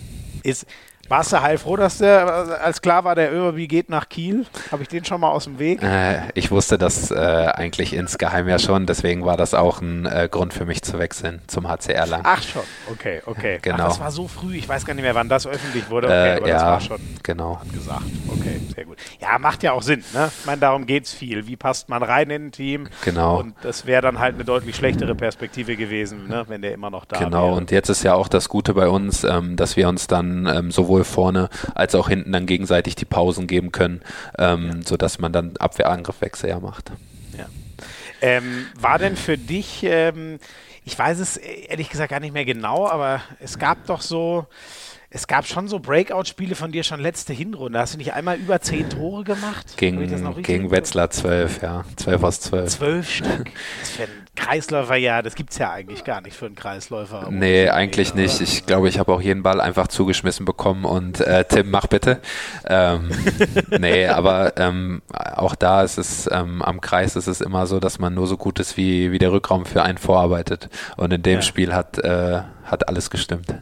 Ist, warst du heilfroh, dass der, als klar war, der Överby geht nach Kiel? Habe ich den schon mal aus dem Weg? Äh, ich wusste das äh, eigentlich insgeheim ja schon, deswegen war das auch ein äh, Grund für mich zu wechseln zum HCR lang. Ach schon, okay, okay. Genau. Ach, das war so früh, ich weiß gar nicht mehr, wann das öffentlich wurde. Okay, äh, aber ja, das war schon genau. gesagt. Okay, sehr gut. Ja, macht ja auch Sinn, ne? Ich meine, darum geht es viel. Wie passt man rein in ein Team? Genau. Und das wäre dann halt eine deutlich schlechtere Perspektive gewesen, ne? wenn der immer noch da wäre. Genau, wäre. und jetzt ist ja auch das Gute bei uns, ähm, dass wir uns dann ähm, sowohl vorne als auch hinten dann gegenseitig die Pausen geben können, ähm, ja. sodass man dann Abwehrangriffwechsel ja macht. Ja. Ähm, war denn für dich, ähm, ich weiß es ehrlich gesagt gar nicht mehr genau, aber es gab doch so, es gab schon so Breakout-Spiele von dir schon letzte Hinrunde. Hast du nicht einmal über zehn Tore gemacht? Gegen, gegen Wetzlar zwölf, ja. Zwölf aus zwölf. Zwölf Stück. Das einen Kreisläufer, ja, das gibt es ja eigentlich gar nicht für einen Kreisläufer. Nee, eigentlich nicht. Ich glaube, ich habe auch jeden Ball einfach zugeschmissen bekommen und äh, Tim, mach bitte. Ähm, nee, aber ähm, auch da ist es, ähm, am Kreis ist es immer so, dass man nur so gut ist, wie, wie der Rückraum für einen vorarbeitet. Und in dem ja. Spiel hat äh, hat alles gestimmt. Ja.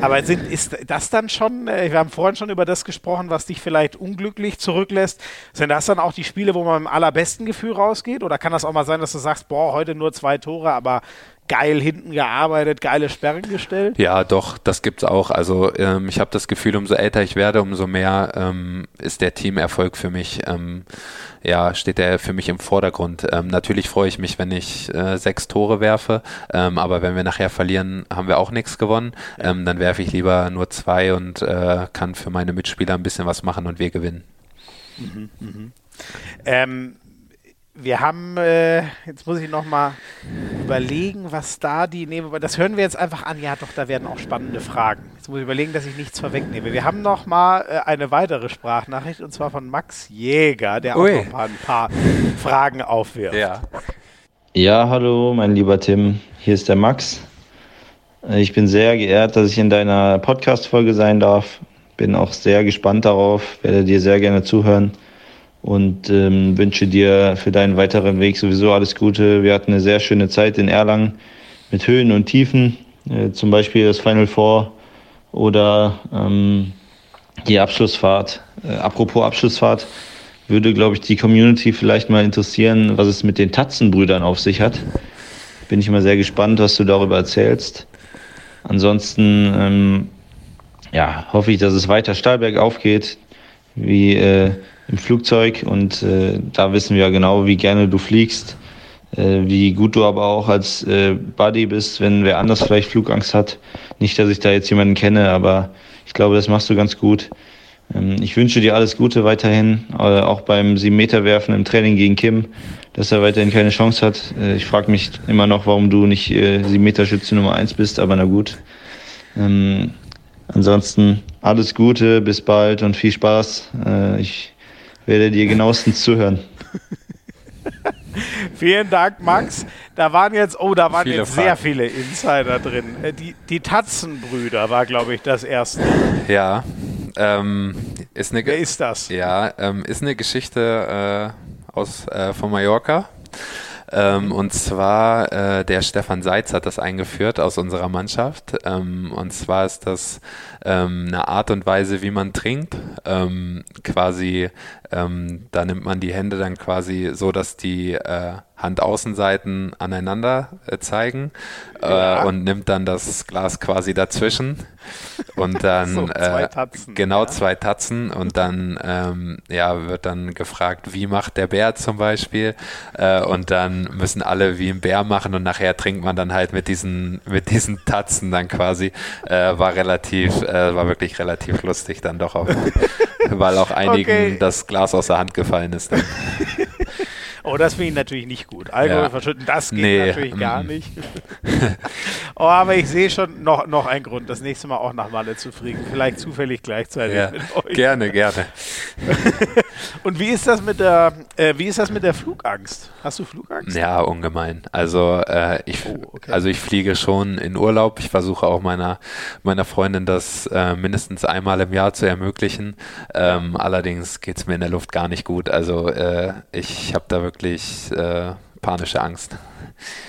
Aber sind, ist das dann schon, äh, wir haben vorhin schon über das gesprochen, was dich vielleicht unglücklich zurücklässt. Sind das dann auch die Spiele, wo man im allerbesten Gefühl rausgeht? Oder kann das auch mal sein, dass du sagst, boah, heute nur zwei Tore, aber geil hinten gearbeitet, geile Sperren gestellt? Ja, doch, das gibt's auch. Also ähm, ich habe das Gefühl, umso älter ich werde, umso mehr ähm, ist der Teamerfolg für mich, ähm, ja, steht er für mich im Vordergrund. Ähm, natürlich freue ich mich, wenn ich äh, sechs Tore werfe, ähm, aber wenn wir nachher verlieren, haben wir auch nichts gewonnen. Ähm, dann werfe ich lieber nur zwei und äh, kann für meine Mitspieler ein bisschen was machen und wir gewinnen. Mhm, mh. ähm, wir haben, äh, jetzt muss ich noch mal überlegen, was da die nehmen. Das hören wir jetzt einfach an. Ja, doch, da werden auch spannende Fragen. Jetzt muss ich überlegen, dass ich nichts vorwegnehme. Wir haben noch mal äh, eine weitere Sprachnachricht und zwar von Max Jäger, der Ui. auch noch mal ein paar Fragen aufwirft. Ja. ja, hallo, mein lieber Tim. Hier ist der Max. Ich bin sehr geehrt, dass ich in deiner Podcast-Folge sein darf. Bin auch sehr gespannt darauf, werde dir sehr gerne zuhören und ähm, wünsche dir für deinen weiteren Weg sowieso alles Gute. Wir hatten eine sehr schöne Zeit in Erlangen mit Höhen und Tiefen, äh, zum Beispiel das Final Four oder ähm, die Abschlussfahrt. Äh, apropos Abschlussfahrt, würde, glaube ich, die Community vielleicht mal interessieren, was es mit den Tatzenbrüdern auf sich hat. Bin ich immer sehr gespannt, was du darüber erzählst. Ansonsten ähm, ja, hoffe ich, dass es weiter steil bergauf geht, wie äh, im Flugzeug und äh, da wissen wir ja genau, wie gerne du fliegst, äh, wie gut du aber auch als äh, Buddy bist, wenn wer anders vielleicht Flugangst hat. Nicht, dass ich da jetzt jemanden kenne, aber ich glaube, das machst du ganz gut. Ähm, ich wünsche dir alles Gute weiterhin, äh, auch beim 7-Meter-Werfen im Training gegen Kim, dass er weiterhin keine Chance hat. Äh, ich frage mich immer noch, warum du nicht äh, 7-Meter-Schütze Nummer 1 bist, aber na gut. Ähm, ansonsten alles Gute, bis bald und viel Spaß. Äh, ich werde dir genauestens zuhören. Vielen Dank, Max. Da waren jetzt, oh, da waren viele jetzt Fragen. sehr viele Insider drin. Äh, die, die Tatzenbrüder war, glaube ich, das erste. Ja. Ähm, ist eine Wer ist das? Ja, ähm, ist eine Geschichte äh, aus, äh, von Mallorca. Ähm, und zwar, äh, der Stefan Seitz hat das eingeführt aus unserer Mannschaft. Ähm, und zwar ist das ähm, eine Art und Weise, wie man trinkt. Ähm, quasi, ähm, da nimmt man die Hände dann quasi so, dass die äh, Handaußenseiten aneinander äh, zeigen äh, ja. und nimmt dann das Glas quasi dazwischen und dann so, zwei äh, Tatzen, genau ja. zwei Tatzen und dann ähm, ja wird dann gefragt, wie macht der Bär zum Beispiel äh, und dann müssen alle wie ein Bär machen und nachher trinkt man dann halt mit diesen mit diesen Tatzen dann quasi äh, war relativ war wirklich relativ lustig dann doch auch, weil auch einigen okay. das Glas aus der Hand gefallen ist. Oh, das finde ich natürlich nicht gut. Alkohol ja. verschütten, das geht nee. natürlich gar mm. nicht. oh, aber ich sehe schon noch, noch einen Grund, das nächste Mal auch nach Malle zu fliegen. Vielleicht zufällig gleichzeitig ja. mit euch. Gerne, gerne. Und wie ist das mit der, äh, wie ist das mit der Flugangst? Hast du Flugangst? Ja, ungemein. Also äh, ich, oh, okay. also ich fliege schon in Urlaub. Ich versuche auch meiner meiner Freundin das äh, mindestens einmal im Jahr zu ermöglichen. Ähm, allerdings geht es mir in der Luft gar nicht gut. Also äh, ich habe da wirklich wirklich äh, panische Angst.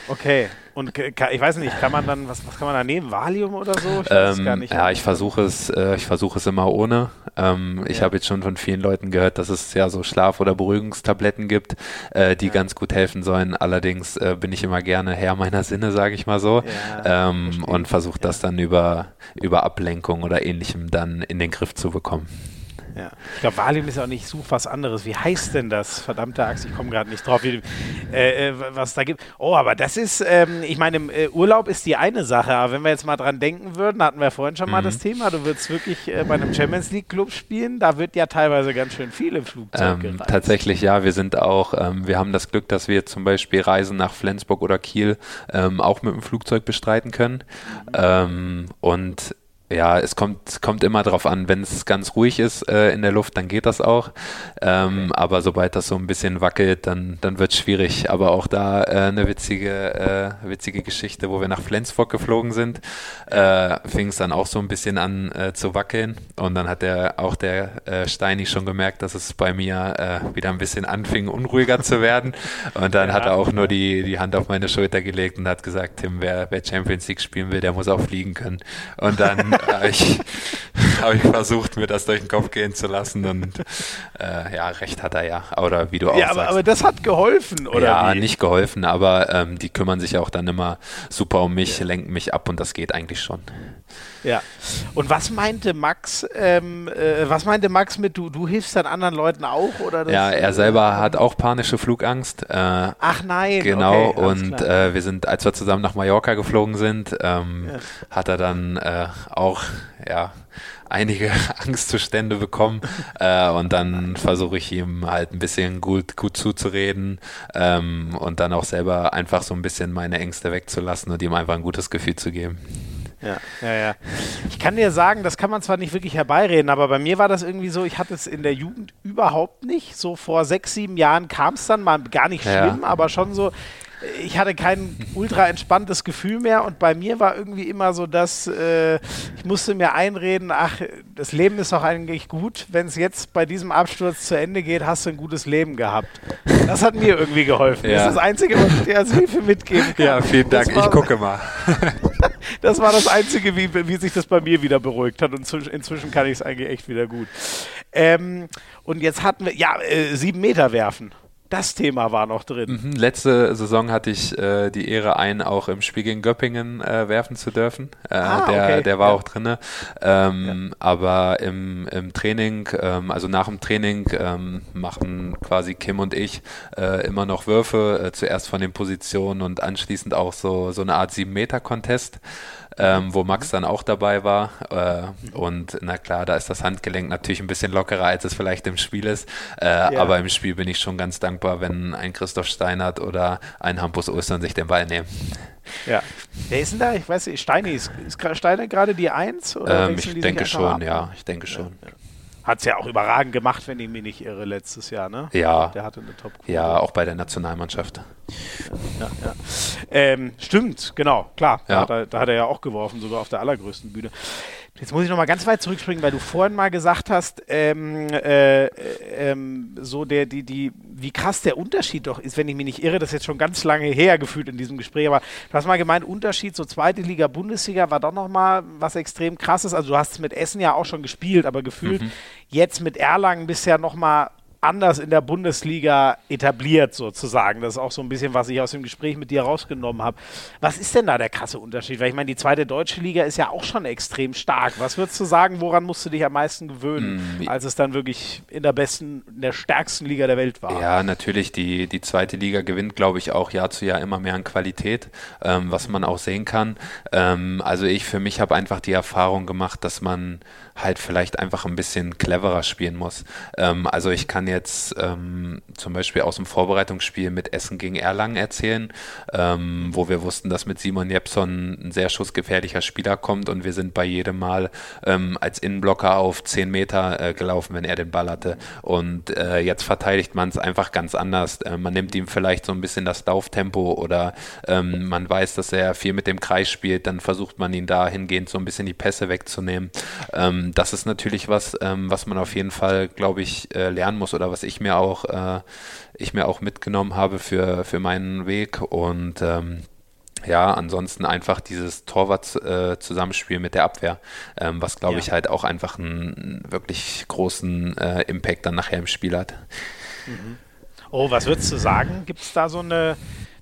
Okay. Und ich weiß nicht, kann man dann, was, was kann man da nehmen? Valium oder so? Ich weiß ähm, gar nicht. Ja, ich versuche es, äh, ich versuche es immer ohne. Ähm, ja. Ich habe jetzt schon von vielen Leuten gehört, dass es ja so Schlaf- oder Beruhigungstabletten gibt, äh, die ja. ganz gut helfen sollen. Allerdings äh, bin ich immer gerne Herr meiner Sinne, sage ich mal so, ja, ähm, und versuche das dann über, über Ablenkung oder ähnlichem dann in den Griff zu bekommen. Ja. Ich glaube, Valium ist auch nicht so was anderes. Wie heißt denn das? Verdammte Axt, ich komme gerade nicht drauf, wie, äh, äh, was da gibt. Oh, aber das ist, ähm, ich meine, äh, Urlaub ist die eine Sache, aber wenn wir jetzt mal dran denken würden, hatten wir vorhin schon mhm. mal das Thema, du würdest wirklich äh, bei einem Champions League Club spielen, da wird ja teilweise ganz schön viel im Flugzeug ähm, Tatsächlich, ja, wir sind auch, ähm, wir haben das Glück, dass wir zum Beispiel Reisen nach Flensburg oder Kiel ähm, auch mit dem Flugzeug bestreiten können. Mhm. und ja, es kommt, kommt immer darauf an, wenn es ganz ruhig ist äh, in der Luft, dann geht das auch. Ähm, okay. Aber sobald das so ein bisschen wackelt, dann, dann wird es schwierig. Aber auch da äh, eine witzige, äh, witzige Geschichte, wo wir nach Flensburg geflogen sind, äh, fing es dann auch so ein bisschen an äh, zu wackeln. Und dann hat der, auch der äh, Steini schon gemerkt, dass es bei mir wieder ein bisschen anfing, unruhiger zu werden. Und dann ja. hat er auch nur die, die Hand auf meine Schulter gelegt und hat gesagt, Tim, wer, wer Champions League spielen will, der muss auch fliegen können. Und dann äh, ich habe ich versucht, mir das durch den Kopf gehen zu lassen und äh, ja, recht hat er ja. Oder wie du auch ja, aber, sagst. aber das hat geholfen, oder? ja, wie? nicht geholfen, aber ähm, die kümmern sich auch dann immer super um mich, lenken mich ab und das geht eigentlich schon. Ja. Und was meinte Max, ähm, äh, was meinte Max mit, du, du hilfst dann anderen Leuten auch? Oder das, Ja, er selber hat auch panische Flugangst. Äh, Ach nein. Genau, okay, und äh, wir sind, als wir zusammen nach Mallorca geflogen sind, ähm, Ja. hat er dann äh, auch ja, einige Angstzustände bekommen äh, und dann versuche ich ihm halt ein bisschen gut, gut zuzureden ähm, und dann auch selber einfach so ein bisschen meine Ängste wegzulassen und ihm einfach ein gutes Gefühl zu geben. Ja, ja, ja. Ich kann dir sagen, das kann man zwar nicht wirklich herbeireden, aber bei mir war das irgendwie so, ich hatte es in der Jugend überhaupt nicht. So vor sechs, sieben Jahren kam es dann mal gar nicht Ja. schlimm, aber schon so, ich hatte kein ultra entspanntes Gefühl mehr und bei mir war irgendwie immer so, dass äh, ich musste mir einreden, ach, das Leben ist doch eigentlich gut. Wenn es jetzt bei diesem Absturz zu Ende geht, hast du ein gutes Leben gehabt. Das hat mir irgendwie geholfen. Ja. Das ist das Einzige, was ich dir als Hilfe mitgeben kann. Ja, vielen Dank. Ich gucke mal. das war das Einzige, wie, wie sich das bei mir wieder beruhigt hat. Und zwisch- inzwischen kann ich es eigentlich echt wieder gut. Ähm, und jetzt hatten wir, ja, äh, sieben Meter werfen. Das Thema war noch drin. Mhm, Letzte Saison hatte ich äh, die Ehre, einen auch im Spiel gegen Göppingen äh, werfen zu dürfen. Äh, Ah, der, okay. der war Ja. auch drinne. Ähm, Aber im, im Training, ähm, also nach dem Training, ähm, machen quasi Kim und ich äh, immer noch Würfe, äh, zuerst von den Positionen und anschließend auch so, so eine Art 7-Meter-Contest. Ähm, wo Max dann auch dabei war. Äh, und na klar, da ist das Handgelenk natürlich ein bisschen lockerer, als es vielleicht im Spiel ist. Äh, Ja. Aber im Spiel bin ich schon ganz dankbar, wenn ein Christoph Steinert oder ein Hampus Ostern sich den Ball nehmen. Ja. Wer ist denn da? Ich weiß nicht, Steini, ist, ist Steiner gerade die Eins? Oder Ähm, ich denke sich einfach schon, ab? ja, ich denke schon. Hat es ja auch überragend gemacht, wenn ich mich nicht irre, letztes Jahr, ne? Ja. Der hatte eine top Ja, auch bei der Nationalmannschaft. ja, ja. Ähm, stimmt, genau, klar. Da, Ja. hat er, da hat er ja auch geworfen, sogar auf der allergrößten Bühne. Jetzt muss ich noch mal ganz weit zurückspringen, weil du vorhin mal gesagt hast, ähm, äh, äh, ähm, so der, die, die, wie krass der Unterschied doch ist, wenn ich mich nicht irre, das ist jetzt schon ganz lange her gefühlt in diesem Gespräch, aber du hast mal gemeint, Unterschied, so zweite Liga, Bundesliga war doch noch mal was extrem krasses. Also du hast mit Essen ja auch schon gespielt, aber gefühlt jetzt mit Erlangen bisher noch mal anders in der Bundesliga etabliert sozusagen. Das ist auch so ein bisschen, was ich aus dem Gespräch mit dir rausgenommen habe. Was ist denn da der krasse Unterschied? Weil ich meine, die zweite deutsche Liga ist ja auch schon extrem stark. Was würdest du sagen, woran musst du dich am meisten gewöhnen, Mm, als es dann wirklich in der besten, in der stärksten Liga der Welt war? Ja, natürlich, die, die zweite Liga gewinnt, glaube ich, auch Jahr zu Jahr immer mehr an Qualität, ähm, was man auch sehen kann. Ähm, also ich für mich habe einfach die Erfahrung gemacht, dass man halt vielleicht einfach ein bisschen cleverer spielen muss. Ähm, also ich kann jetzt ähm, zum Beispiel aus dem Vorbereitungsspiel mit Essen gegen Erlangen erzählen, ähm, wo wir wussten, dass mit Simon Jepson ein sehr schussgefährlicher Spieler kommt und wir sind bei jedem Mal ähm, als Innenblocker auf 10 Meter äh, gelaufen, wenn er den Ball hatte. Und äh, jetzt verteidigt man es einfach ganz anders. Äh, man nimmt ihm vielleicht so ein bisschen das Lauftempo oder ähm, man weiß, dass er viel mit dem Kreis spielt, dann versucht man ihn dahingehend so ein bisschen die Pässe wegzunehmen. Ähm, das ist natürlich was, ähm, was man auf jeden Fall, glaube ich, äh, lernen muss oder was ich mir auch, äh, ich mir auch mitgenommen habe für, für meinen Weg und ähm, ja, ansonsten einfach dieses Torwart-Zusammenspiel mit der Abwehr, ähm, was glaube Ja. ich halt auch einfach einen wirklich großen äh, Impact dann nachher im Spiel hat. Oh, was würdest du sagen? Gibt es da so eine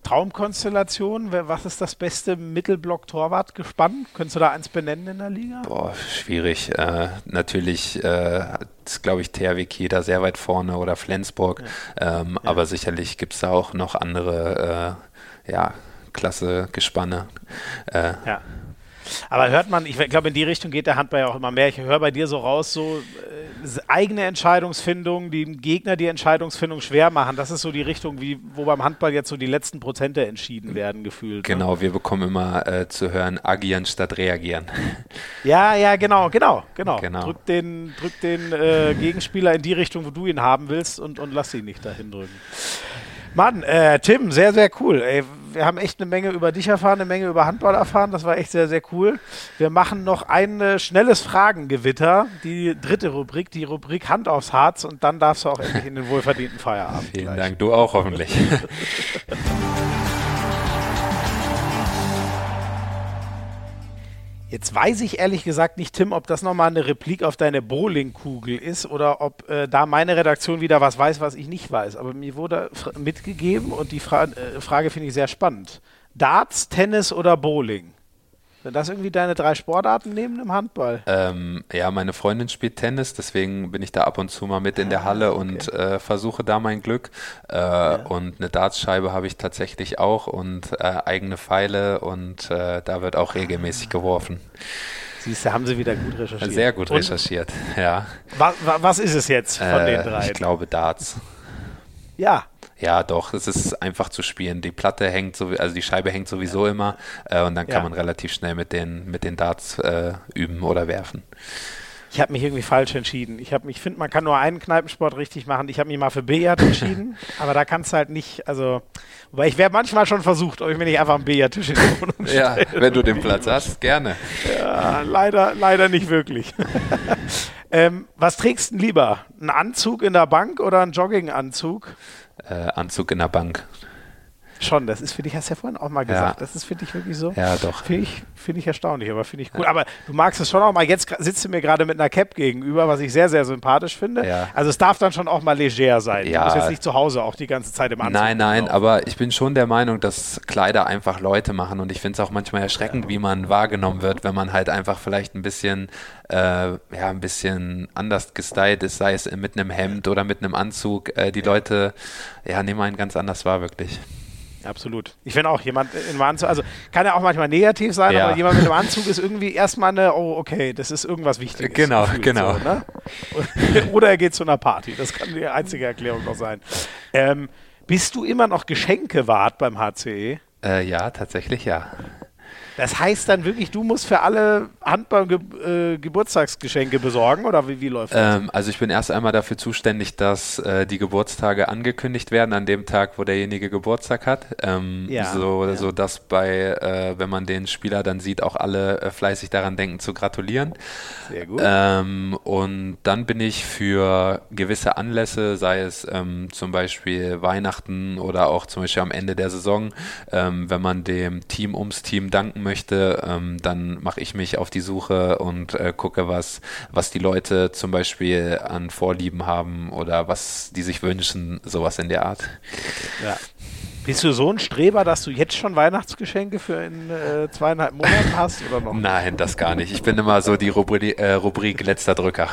Traumkonstellation? Was ist das beste Mittelblock-Torwart gespannt? Könntest du da eins benennen in der Liga? Boah, schwierig. Äh, natürlich äh, ist, glaube ich, THW Kiel sehr weit vorne oder Flensburg, ähm, aber sicherlich gibt es da auch noch andere, äh, ja, klasse Gespanne. Äh, Ja. Aber hört man, ich glaube, in die Richtung geht der Handball ja auch immer mehr. Ich höre bei dir so raus, so äh, eigene Entscheidungsfindung, die dem Gegner die Entscheidungsfindung schwer machen. Das ist so die Richtung, wie, wo beim Handball jetzt so die letzten Prozente entschieden werden, gefühlt. Ne? Genau, wir bekommen immer äh, zu hören, agieren statt reagieren. Ja, ja, genau, genau, genau. Genau. Drück den, drück den äh, Gegenspieler in die Richtung, wo du ihn haben willst und, und lass ihn nicht dahin drücken. Mann, äh, Tim, sehr, sehr cool. Ey, wir haben echt eine Menge über dich erfahren, eine Menge über Handball erfahren. Das war echt sehr, sehr cool. Wir machen noch ein äh, schnelles Fragengewitter, die dritte Rubrik, die Rubrik Hand aufs Harz und dann darfst du auch endlich in den wohlverdienten Feierabend. Vielen gleich. Dank, du auch hoffentlich. Jetzt weiß ich ehrlich gesagt nicht, Tim, ob das nochmal eine Replik auf deine Bowlingkugel ist oder ob äh, da meine Redaktion wieder was weiß, was ich nicht weiß. Aber mir wurde mitgegeben und die Fra äh, Frage finde ich sehr spannend. Darts, Tennis oder Bowling? Sind das irgendwie deine drei Sportarten neben dem Handball? Ähm, ja, meine Freundin spielt Tennis, deswegen bin ich da ab und zu mal mit in der ah, Halle okay. und äh, versuche da mein Glück. Äh, ja. Und eine Dartscheibe habe ich tatsächlich auch und äh, eigene Pfeile und äh, da wird auch regelmäßig geworfen. Siehst du, haben sie wieder gut recherchiert. Sehr gut recherchiert, und? ja. Was, was, ist es jetzt von den äh, drei? Ich glaube Darts. Ja, ja, doch, es ist einfach zu spielen. Die Platte hängt so, also die Scheibe hängt sowieso ja. immer äh, und dann kann ja. man relativ schnell mit den, mit den Darts äh, üben oder werfen. Ich habe mich irgendwie falsch entschieden. Ich, ich finde, man kann nur einen Kneipensport richtig machen. Ich habe mich mal für Billard entschieden, aber da kannst du halt nicht, also, wobei ich wäre manchmal schon versucht, ob ich mir nicht einfach einen Billardtisch in die Wohnung. Ja, wenn du den Platz hast, gerne. Ja, leider, leider nicht wirklich. ähm, was trägst du lieber? Ein Anzug in der Bank oder ein Jogginganzug? Äh, Anzug in der Bank. Schon, das ist, finde ich, hast du ja vorhin auch mal gesagt. Ja. Das ist, finde ich, wirklich so. Ja, doch. Finde ich, find ich erstaunlich, aber finde ich gut. Ja. Aber du magst es schon auch mal. Jetzt sitzt du mir gerade mit einer Cap gegenüber, was ich sehr, sehr sympathisch finde. Ja. Also es darf dann schon auch mal leger sein. Ja. Du musst jetzt nicht zu Hause auch die ganze Zeit im Anzug. Nein, nein, laufen. aber ich bin schon der Meinung, dass Kleider einfach Leute machen und ich finde es auch manchmal erschreckend, wie man wahrgenommen wird, wenn man halt einfach vielleicht ein bisschen, äh, ja, ein bisschen anders gestylt ist, sei es mit einem Hemd oder mit einem Anzug. Äh, die Leute, ja, nehmen einen ganz anders wahr, wirklich. Absolut. Ich finde auch, jemand in einem Anzug, also kann ja auch manchmal negativ sein, ja. aber jemand mit einem Anzug ist irgendwie erstmal eine, oh, okay, das ist irgendwas Wichtiges. Genau, genau. So, ne? Oder er geht zu einer Party. Das kann die einzige Erklärung noch sein. Ähm, bist du immer noch Geschenkewart beim HCE? Äh, ja, tatsächlich ja. Das heißt dann wirklich, du musst für alle Handball-Geburtstagsgeschenke äh, besorgen oder wie, wie läuft das? Ähm, also ich bin erst einmal dafür zuständig, dass äh, die Geburtstage angekündigt werden an dem Tag, wo derjenige Geburtstag hat. Ähm, ja, so, ja. so dass bei, äh, wenn man den Spieler dann sieht, auch alle äh, fleißig daran denken zu gratulieren. Sehr gut. Ähm, und dann bin ich für gewisse Anlässe, sei es ähm, zum Beispiel Weihnachten oder auch zum Beispiel am Ende der Saison, ähm, wenn man dem Team ums Team danken möchte, ähm, dann mache ich mich auf die Suche und äh, gucke, was, was die Leute zum Beispiel an Vorlieben haben oder was die sich wünschen, sowas in der Art. Ja. Bist du so ein Streber, dass du jetzt schon Weihnachtsgeschenke für in äh, zweieinhalb Monaten hast oder noch? Nein, das gar nicht. Ich bin immer so die Rubrik, äh, Rubrik letzter Drücker.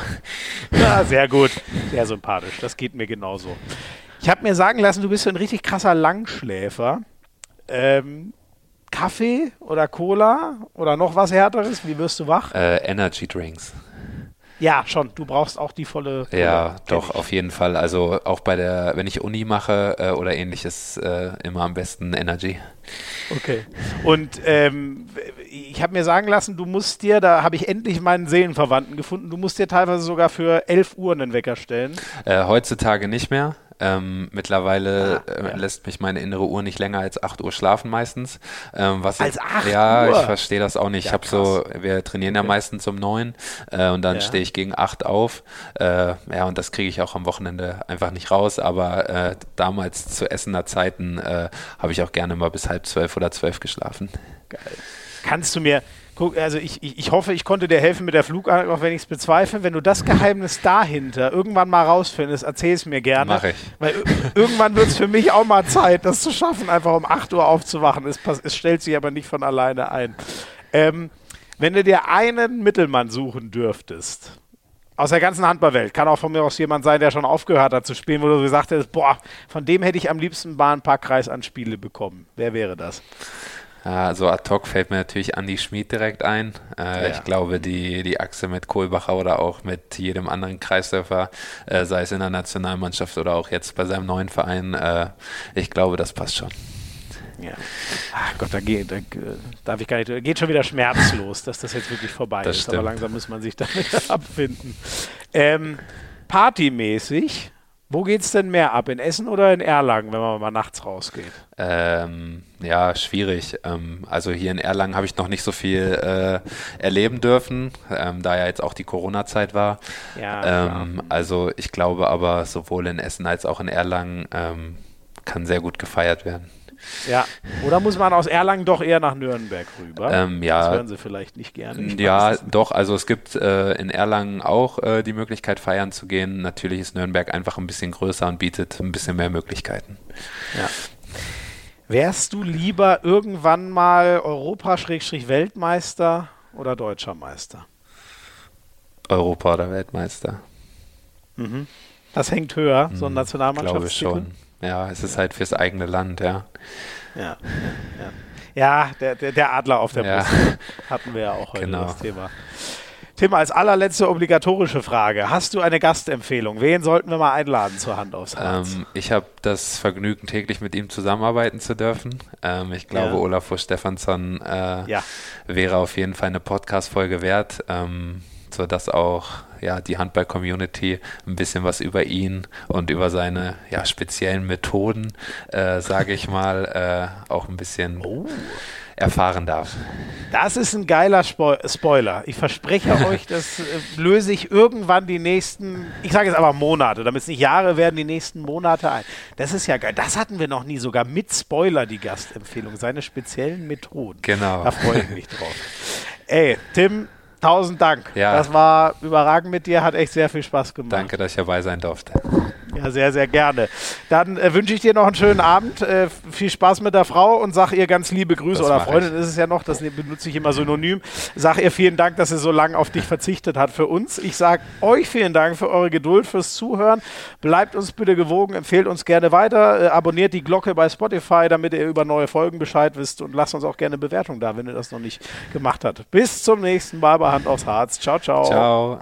Ja, sehr gut. Sehr sympathisch. Das geht mir genauso. Ich habe mir sagen lassen, du bist so ein richtig krasser Langschläfer. Ähm, Kaffee oder Cola oder noch was härteres? Wie wirst du wach? Äh, Energy Drinks. Ja, schon. Du brauchst auch die volle. Cola, ja, doch, ich. auf jeden Fall. Also auch bei der, wenn ich Uni mache äh, oder ähnliches, äh, immer am besten Energy. Okay. Und ähm, ich habe mir sagen lassen, du musst dir, da habe ich endlich meinen Seelenverwandten gefunden, du musst dir teilweise sogar für 11 Uhr einen Wecker stellen. Äh, heutzutage nicht mehr. Ähm, mittlerweile ah, äh, ja. lässt mich meine innere Uhr nicht länger als 8 Uhr schlafen meistens. Ähm, was als 8 ja, Uhr? ich verstehe das auch nicht. Ja, ich habe so, wir trainieren okay. ja meistens um 9 äh, und dann ja. stehe ich gegen 8 auf. Äh, ja, und das kriege ich auch am Wochenende einfach nicht raus. Aber äh, damals zu Essener Zeiten äh, habe ich auch gerne mal bis halb zwölf oder zwölf geschlafen. Geil. Kannst du mir, Guck, also ich, ich, ich, hoffe, ich konnte dir helfen mit der Flugangst, auch wenn ich es bezweifle. Wenn du das Geheimnis dahinter irgendwann mal rausfindest, erzähl es mir gerne. Mach ich. Weil irgendwann wird es für mich auch mal Zeit, das zu schaffen, einfach um 8 Uhr aufzuwachen. Es, es stellt sich aber nicht von alleine ein. Ähm, wenn du dir einen Mittelmann suchen dürftest, aus der ganzen Handballwelt, kann auch von mir aus jemand sein, der schon aufgehört hat zu spielen, wo du gesagt hättest, boah, von dem hätte ich am liebsten mal ein paar Kreisanspiele bekommen. Wer wäre das? Also ad hoc fällt mir natürlich Andi Schmid direkt ein. Äh, ja. Ich glaube, die, die Achse mit Kohlbacher oder auch mit jedem anderen Kreisläufer, äh, sei es in der Nationalmannschaft oder auch jetzt bei seinem neuen Verein, äh, ich glaube, das passt schon. Ja. Ach Gott, da geht, da, darf ich gar nicht, geht schon wieder schmerzlos, dass das jetzt wirklich vorbei das ist. Stimmt. Aber langsam muss man sich damit abfinden. Ähm, partymäßig wo geht es denn mehr ab? In Essen oder in Erlangen, wenn man mal nachts rausgeht? Ähm, ja, schwierig. Ähm, also hier in Erlangen habe ich noch nicht so viel äh, erleben dürfen, ähm, da ja jetzt auch die Corona-Zeit war. Ja, ähm, also ich glaube aber, sowohl in Essen als auch in Erlangen ähm, kann sehr gut gefeiert werden. Ja, oder muss man aus Erlangen doch eher nach Nürnberg rüber? Ähm, ja. Das hören Sie vielleicht nicht gerne. Ich ja, doch, also es gibt äh, in Erlangen auch äh, die Möglichkeit, feiern zu gehen. Natürlich ist Nürnberg einfach ein bisschen größer und bietet ein bisschen mehr Möglichkeiten. Ja. Wärst du lieber irgendwann mal Europa-Weltmeister oder Deutscher Meister? Europa oder Weltmeister. Mhm. Das hängt höher, so ein Mhm, Nationalmannschaftstitel? Glaube schon. Ja, es ist halt fürs eigene Land, ja. Ja, ja. ja der, der, der Adler auf der Ja. Brust hatten wir ja auch heute Genau. das Thema. Tim, als allerletzte obligatorische Frage. Hast du eine Gastempfehlung? Wen sollten wir mal einladen zur Hand aufs Harz? Ähm, ich habe das Vergnügen, täglich mit ihm zusammenarbeiten zu dürfen. Ähm, ich glaube, Ja. Olafur Stefansson äh, Ja. wäre auf jeden Fall eine Podcast-Folge wert, ähm, sodass auch ja, die Handball-Community ein bisschen was über ihn und über seine ja, speziellen Methoden, äh, sage ich mal, äh, auch ein bisschen Oh. erfahren darf. Das ist ein geiler Spo Spoiler. Ich verspreche euch, das äh, löse ich irgendwann die nächsten, ich sage jetzt aber Monate, damit es nicht Jahre werden, die nächsten Monate ein. Das ist ja geil. Das hatten wir noch nie, sogar mit Spoiler die Gastempfehlung, seine speziellen Methoden. Genau. Da freue ich mich drauf. Ey, Tim, tausend Dank. Ja. Das war überragend mit dir, hat echt sehr viel Spaß gemacht. Danke, dass ich dabei sein durfte. Ja, sehr, sehr gerne. Dann äh, wünsche ich dir noch einen schönen Abend. Äh, viel Spaß mit der Frau und sag ihr ganz liebe Grüße. Das Oder Freundin ist es ja noch, das ne- benutze ich immer synonym. Sag ihr vielen Dank, dass sie so lange auf dich verzichtet hat für uns. Ich sage euch vielen Dank für eure Geduld, fürs Zuhören. Bleibt uns bitte gewogen, empfehlt uns gerne weiter. Äh, abonniert die Glocke bei Spotify, damit ihr über neue Folgen Bescheid wisst. Und lasst uns auch gerne Bewertung da, wenn ihr das noch nicht gemacht habt. Bis zum nächsten Mal bei Hand aufs Harz. Ciao, ciao. Ciao.